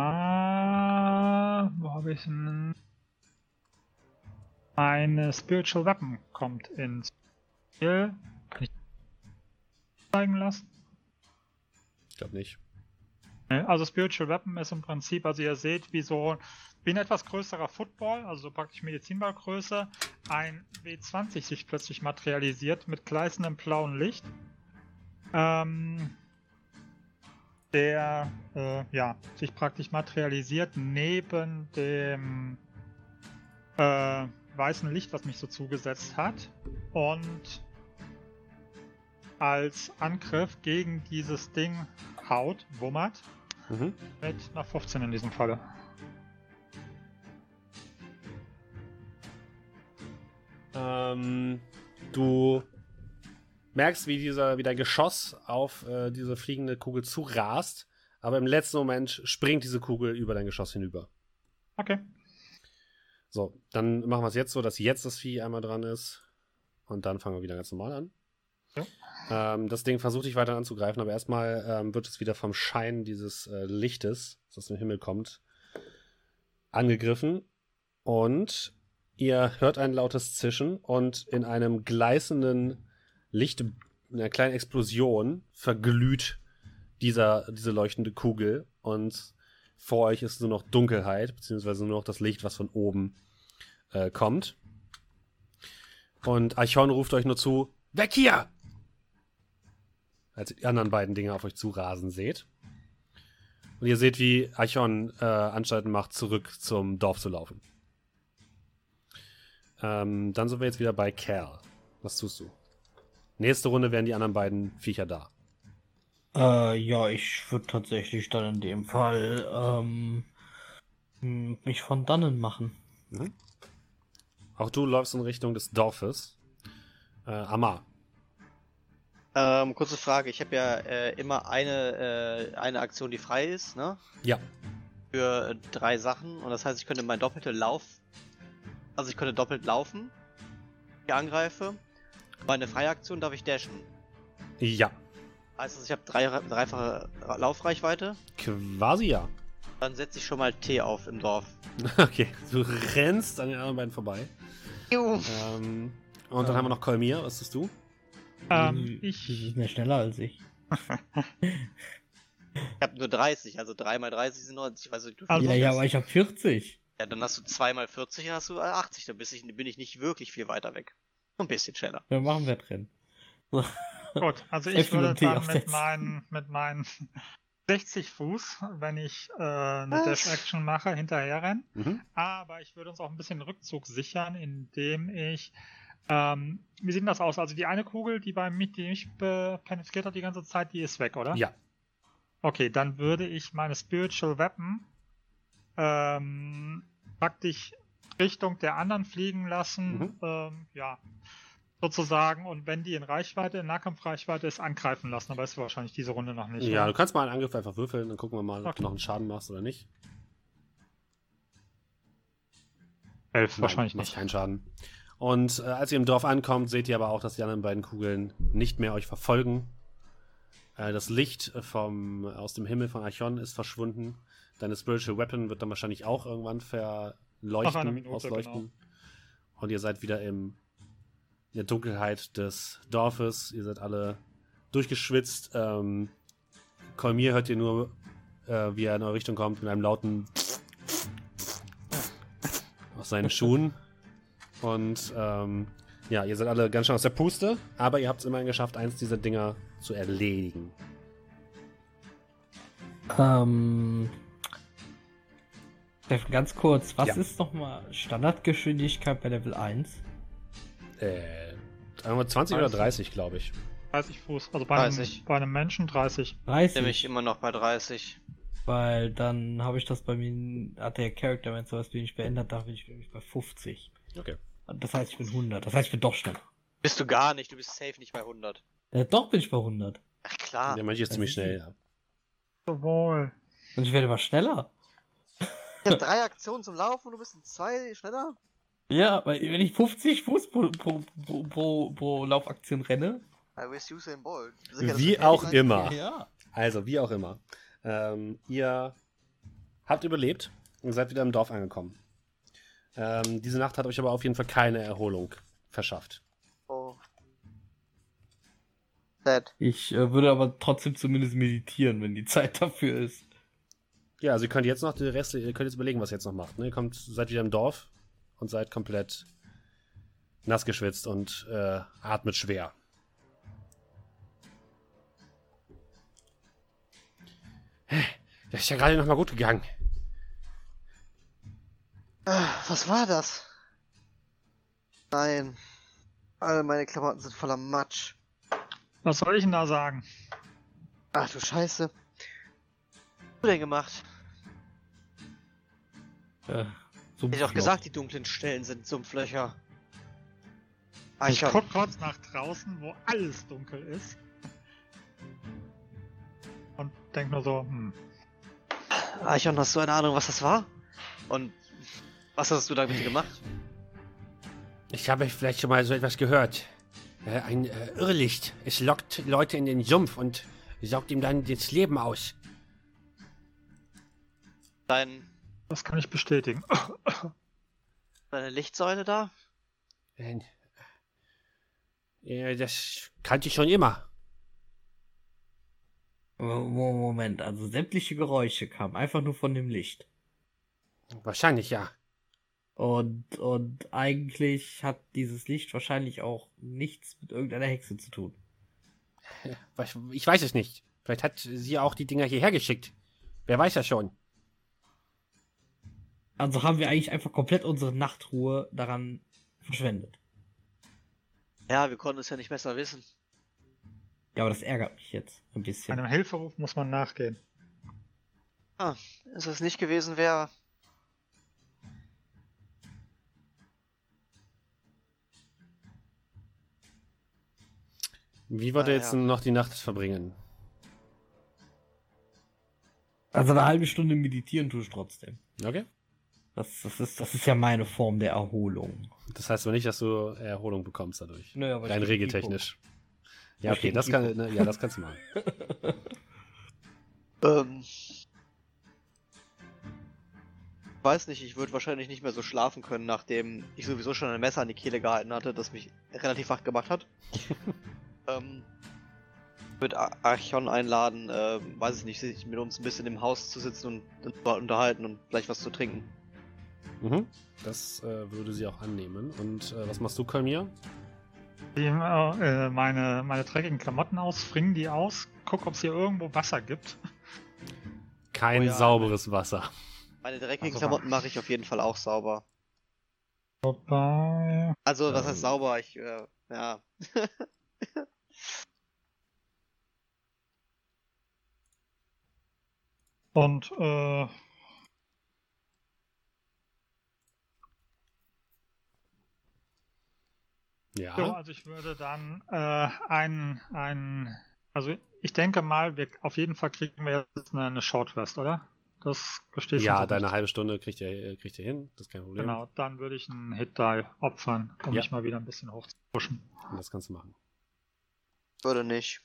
wo habe ich denn? Meine Spiritual Weapon kommt ins Spiel. Kann ich zeigen lassen? Ich glaube nicht. Also Spiritual Weapon ist im Prinzip, also ihr seht, wie so wie ein etwas größerer Football, also so praktisch Medizinballgröße, ein W20 sich plötzlich materialisiert mit gleißendem blauen Licht. Ähm, der äh, ja, sich praktisch materialisiert neben dem äh, weißen Licht, was mich so zugesetzt hat. Und als Angriff gegen dieses Ding haut, wummert, Mhm. mit einer 15 in diesem Falle. Ähm, du merkst, wie, dieser, wie dein Geschoss auf äh, diese fliegende Kugel zurast, aber im letzten Moment springt diese Kugel über dein Geschoss hinüber. Okay. So, dann machen wir es jetzt so, dass jetzt das Vieh einmal dran ist. Und dann fangen wir wieder ganz normal an. Ähm, das Ding versucht dich weiter anzugreifen, aber erstmal ähm, wird es wieder vom Schein dieses äh, Lichtes, das aus dem Himmel kommt, angegriffen. Und ihr hört ein lautes Zischen und in einem gleißenden Licht, in einer kleinen Explosion, verglüht dieser, diese leuchtende Kugel und vor euch ist nur noch Dunkelheit, beziehungsweise nur noch das Licht, was von oben äh, kommt. Und Archon ruft euch nur zu, weg hier! Als ihr die anderen beiden Dinge auf euch zurasen seht. Und ihr seht, wie Archon äh, Anstalten macht, zurück zum Dorf zu laufen. Ähm, dann sind wir jetzt wieder bei Kerl. Was tust du? Nächste Runde wären die anderen beiden Viecher da. Äh, ja, ich würde tatsächlich dann in dem Fall ähm, m- mich von dannen machen. Mhm. Auch du läufst in Richtung des Dorfes. Äh, Amar. Ähm, kurze Frage, ich habe ja äh, immer eine, äh, eine Aktion, die frei ist, ne? Ja. Für äh, drei Sachen. Und das heißt, ich könnte mein doppelte Lauf. Also ich könnte doppelt laufen. Ich angreife. Meine freie Aktion darf ich dashen. Ja. Heißt das, ich habe drei, dreifache Laufreichweite. Quasi ja. Dann setze ich schon mal T auf im Dorf. Okay. Du rennst an den anderen beiden vorbei. Juhu. Ähm, und dann Ähm. haben wir noch Kolmir. Was tust du? Ähm, Die ich, ist mehr schneller als ich. Ich habe nur 30, also 3 mal 30 sind 90. Ich weiß nicht, du Also- ja, ja, aber ich habe 40. ja, dann hast du 2 mal 40, dann hast du 80. Dann bin ich, bin ich nicht wirklich viel weiter weg. Ein bisschen schneller. Dann machen wir drin. Gut, also ich würde Tee dann mit meinen, mit meinen 60 Fuß, wenn ich äh, eine? Dash-Action mache, hinterher rennen. Mhm. Aber ich würde uns auch ein bisschen Rückzug sichern, indem ich. Ähm, wie sieht denn das aus? Also die eine Kugel, die bei mich, die mich penetriert hat die ganze Zeit, die ist weg, oder? Ja. Okay, dann würde ich meine Spiritual Weapon ähm, praktisch Richtung der anderen fliegen lassen. Mhm. Ähm, ja, sozusagen. Und wenn die in Reichweite, in Nahkampfreichweite ist, angreifen lassen. Aber ist wahrscheinlich diese Runde noch nicht. Ja, oder? du kannst mal einen Angriff einfach würfeln, dann gucken wir mal, ob Okay. du noch einen Schaden machst oder nicht. Elf Nein, wahrscheinlich nicht. keinen Schaden. Und äh, als ihr im Dorf ankommt, seht ihr aber auch, dass die anderen beiden Kugeln nicht mehr euch verfolgen. Äh, das Licht vom, aus dem Himmel von Archon ist verschwunden. Deine Spiritual Weapon wird dann wahrscheinlich auch irgendwann verleuchten, Minute, ausleuchten. Und ihr seid wieder im, in der Dunkelheit des Dorfes. Ihr seid alle durchgeschwitzt. Ähm, Kolmir hört ihr nur, äh, wie er in eure Richtung kommt, mit einem lauten aus seinen Schuhen. Und ähm, ja, ihr seid alle ganz schön aus der Puste, aber ihr habt es immerhin geschafft, eins dieser Dinger zu erledigen. Ähm. Steffen, ganz kurz, was Ja. ist nochmal Standardgeschwindigkeit bei Level 1? Äh, einmal 20 oder 30, glaube ich. 30 Fuß. Also bei, einem, 30. bei einem Menschen 30. 30. Nämlich immer noch bei 30. Weil dann habe ich das bei mir, hat der Charakter, wenn sowas bin ich beendet, da bin ich nämlich bei 50. Okay. Das heißt, ich bin 100. Das heißt, ich bin doch schneller. Bist du gar nicht, du bist safe nicht bei 100. Äh, doch bin ich bei 100. Ach klar. Der manche ist ziemlich schnell, ja. Jawohl. Und ich werde immer schneller. Ich hab drei Aktionen zum Laufen und du bist in zwei schneller? Ja, weil wenn ich 50 Fuß pro, pro, pro, pro, pro Laufaktion renne. Sicher, das Wie auch sein? immer. Ja. Also, wie auch immer. Ähm, ihr habt überlebt und seid wieder im Dorf angekommen. Ähm, diese Nacht hat euch aber auf jeden Fall keine Erholung verschafft. Oh. Sad. Ich äh, würde aber trotzdem zumindest meditieren, wenn die Zeit dafür ist. Ja, also ihr könnt jetzt noch die Reste, ihr könnt jetzt überlegen, was ihr jetzt noch macht. Ne? Ihr kommt, seid wieder im Dorf und seid komplett nass geschwitzt und äh, atmet schwer. Das ist ja gerade noch mal gut gegangen. Ah, Was war das? Nein. All meine Klamotten sind voller Matsch. Was soll ich denn da sagen? Ach du Scheiße. Was hast du denn gemacht? Äh, so Hätte ich doch gesagt, die dunklen Stellen sind Sumpflöcher. Ah, Ich ich guck kurz nach draußen, wo alles dunkel ist. Und denk nur so, hm. Eichhorn, hast du eine Ahnung, was das war? Und was hast du damit gemacht? Ich habe vielleicht schon mal so etwas gehört. Äh, ein äh, Irrlicht. Es lockt Leute in den Sumpf und saugt ihm dann das Leben aus. Dein, Das kann ich bestätigen. deine Lichtsäule da? Das kannte ich schon immer. Mo- Mo- Moment, also sämtliche Geräusche kamen einfach nur von dem Licht. Wahrscheinlich ja. Und, und eigentlich hat dieses Licht wahrscheinlich auch nichts mit irgendeiner Hexe zu tun. Ich weiß es nicht. Vielleicht hat sie auch die Dinger hierher geschickt. Wer weiß das schon. Also haben wir eigentlich einfach komplett unsere Nachtruhe daran verschwendet. Ja, wir konnten es ja nicht besser wissen. Ja, aber das ärgert mich jetzt ein bisschen. Einem Hilferuf muss man nachgehen. Ah, Wenn es nicht gewesen wäre. Wie wollt ihr Ah, jetzt ja. noch die Nacht verbringen? Also eine halbe Stunde meditieren tue ich trotzdem. Okay. Das, das, ist, das ist ja meine Form der Erholung. Das heißt aber nicht, dass du Erholung bekommst dadurch. Nö, aber Rein ich- regeltechnisch. Ja, Ich okay, das kann, ne, ja, das kannst du machen. Ähm. Weiß nicht, ich würde wahrscheinlich nicht mehr so schlafen können, nachdem ich sowieso schon ein Messer an die Kehle gehalten hatte, das mich relativ wach gemacht hat. ähm, würde A- Archon einladen, äh, weiß ich nicht, sich mit uns ein bisschen im Haus zu sitzen und, und unterhalten und gleich was zu trinken. Mhm. Das äh, würde sie auch annehmen. Und äh, was machst du, Kalmir? Ich äh, meine, meine dreckigen Klamotten aus, fring die aus, guck, ob es hier irgendwo Wasser gibt. Kein Oh ja. sauberes Wasser. Meine dreckigen Also, Klamotten mache ich auf jeden Fall auch sauber. Wobei. Also, was Ähm. heißt sauber? Ich, äh, ja. Und äh, Ja. ja, also ich würde dann äh, ein, ein, also ich denke mal, wir auf jeden Fall kriegen wir jetzt eine, eine Short Rest, oder? Das gesteht Ja, schon. deine halbe Stunde kriegt ihr, kriegt ihr hin. Das ist kein Problem. Genau, dann würde ich einen Hit Die opfern, um Ja. mich mal wieder ein bisschen hoch zu pushen. Und das kannst du machen. Würde nicht.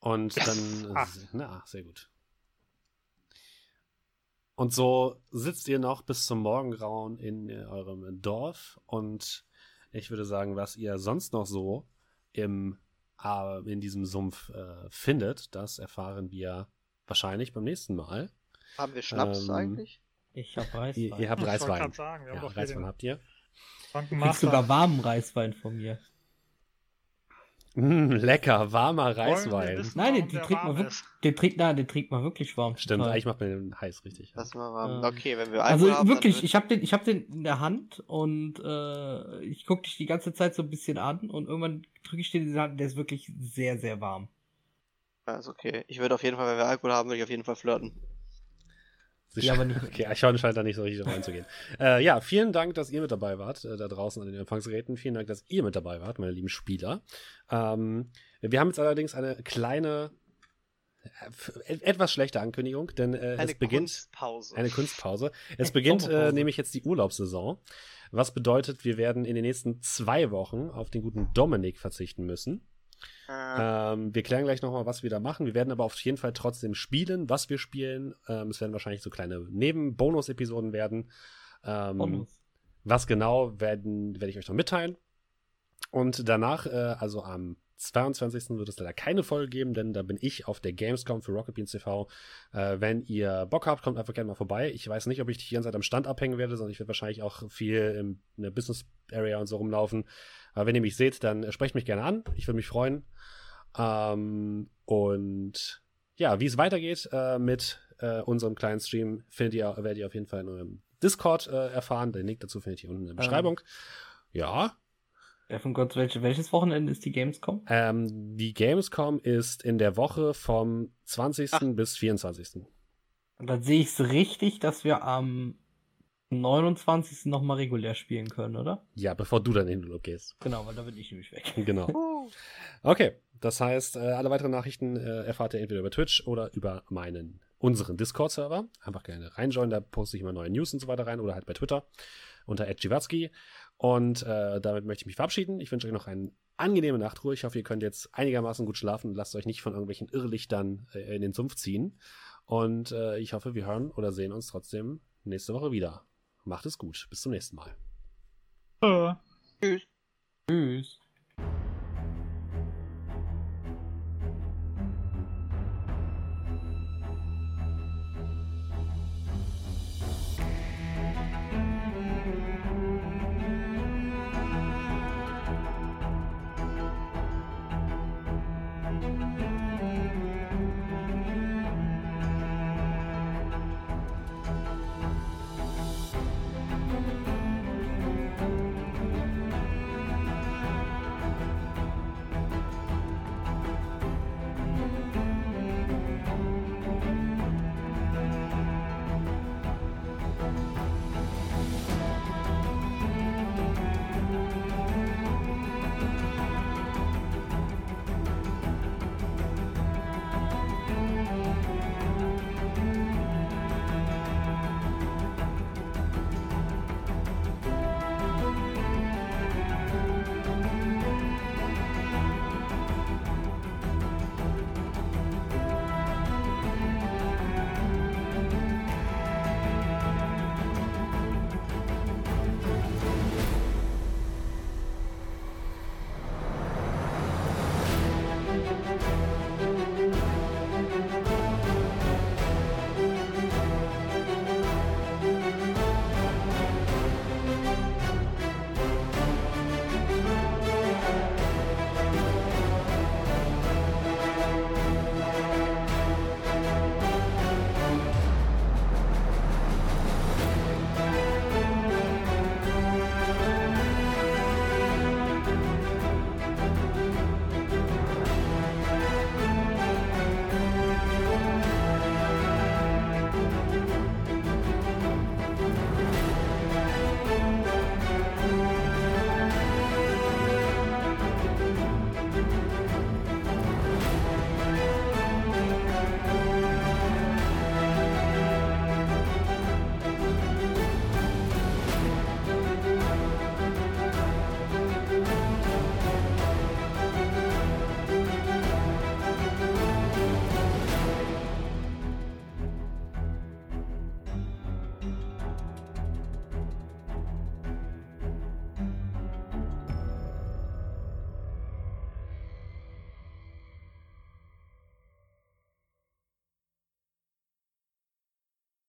Und Yes. dann, Acht. na, sehr gut. Und so sitzt ihr noch bis zum Morgengrauen in äh, eurem Dorf und ich würde sagen, was ihr sonst noch so im, äh, in diesem Sumpf äh, findet, das erfahren wir wahrscheinlich beim nächsten Mal. Haben wir Schnaps Ähm, eigentlich? Ich hab Reiswein. Ihr, ihr habt Reiswein. sagen, wir haben Ja, Reiswein habt ihr. Kriegst sogar warmen Reiswein von mir. Mm, lecker, warmer Reiswein. wissen, Nein, den, trinkt man warm wirklich, den, trinkt, nein, den trinkt man wirklich warm. Stimmt, Total. ich mach mir den heiß, richtig. Ja. Das mal, Ähm, okay, wenn wir Also Alkohol haben, wirklich, ich habe den, ich hab den in der Hand und äh, ich gucke dich die ganze Zeit so ein bisschen an und irgendwann drücke ich dir diese Hand, der ist wirklich sehr, sehr warm. Ja, ist okay. Ich würde auf jeden Fall, wenn wir Alkohol haben, würde ich auf jeden Fall flirten. Sie Ja, aber nicht- Okay, Eichhorn scheint da nicht so richtig reinzugehen. äh, ja, vielen Dank, dass ihr mit dabei wart, äh, da draußen an den Empfangsgeräten. Vielen Dank, dass ihr mit dabei wart, meine lieben Spieler. Ähm, wir haben jetzt allerdings eine kleine, äh, etwas schlechte Ankündigung, denn äh, Eine es beginnt Kunstpause. eine Kunstpause. Es beginnt äh, Sommerpause. nämlich jetzt die Urlaubssaison, was bedeutet, wir werden in den nächsten zwei Wochen auf den guten Dominik verzichten müssen. Äh, Ähm, wir klären gleich nochmal, was wir da machen. Wir werden aber auf jeden Fall trotzdem spielen, was wir spielen. Ähm, es werden wahrscheinlich so kleine Neben-Bonus-Episoden werden. Ähm, Bonus. was genau werden, werde ich euch noch mitteilen. Und danach, äh, also am 22. wird es leider keine Folge geben, denn da bin ich auf der Gamescom für Rocket Beans TV. Äh, wenn ihr Bock habt, kommt einfach gerne mal vorbei. Ich weiß nicht, ob ich die ganze Zeit am Stand abhängen werde, sondern ich werde wahrscheinlich auch viel im, in der Business Area und so rumlaufen. Aber wenn ihr mich seht, dann äh, sprecht mich gerne an. Ich würde mich freuen. Ähm, und ja, wie es weitergeht äh, mit äh, unserem kleinen Stream, findet ihr, werdet ihr auf jeden Fall in eurem Discord äh, erfahren. Den Link dazu findet ihr unten in der Beschreibung. Ja, Ja, von Gott, welche, welches Wochenende ist die Gamescom? ähm, die Gamescom ist in der Woche vom 20. Ach. bis 24. Und dann sehe ich es richtig, dass wir am 29. nochmal regulär spielen können, oder? Ja, bevor du dann in den Urlaub gehst. Genau, weil da bin ich nämlich weg. Genau. Okay, das heißt, äh, alle weiteren Nachrichten äh, erfahrt ihr entweder über Twitch oder über meinen, unseren Discord-Server. Einfach gerne reinjoinen, da poste ich immer neue News und so weiter rein oder halt bei Twitter unter @giwatzki. Und äh, damit möchte ich mich verabschieden. Ich wünsche euch noch eine angenehme Nachtruhe. Ich hoffe, ihr könnt jetzt einigermaßen gut schlafen und lasst euch nicht von irgendwelchen Irrlichtern äh, in den Sumpf ziehen. Und äh, ich hoffe, wir hören oder sehen uns trotzdem nächste Woche wieder. Macht es gut. Bis zum nächsten Mal. Äh. Tschüss.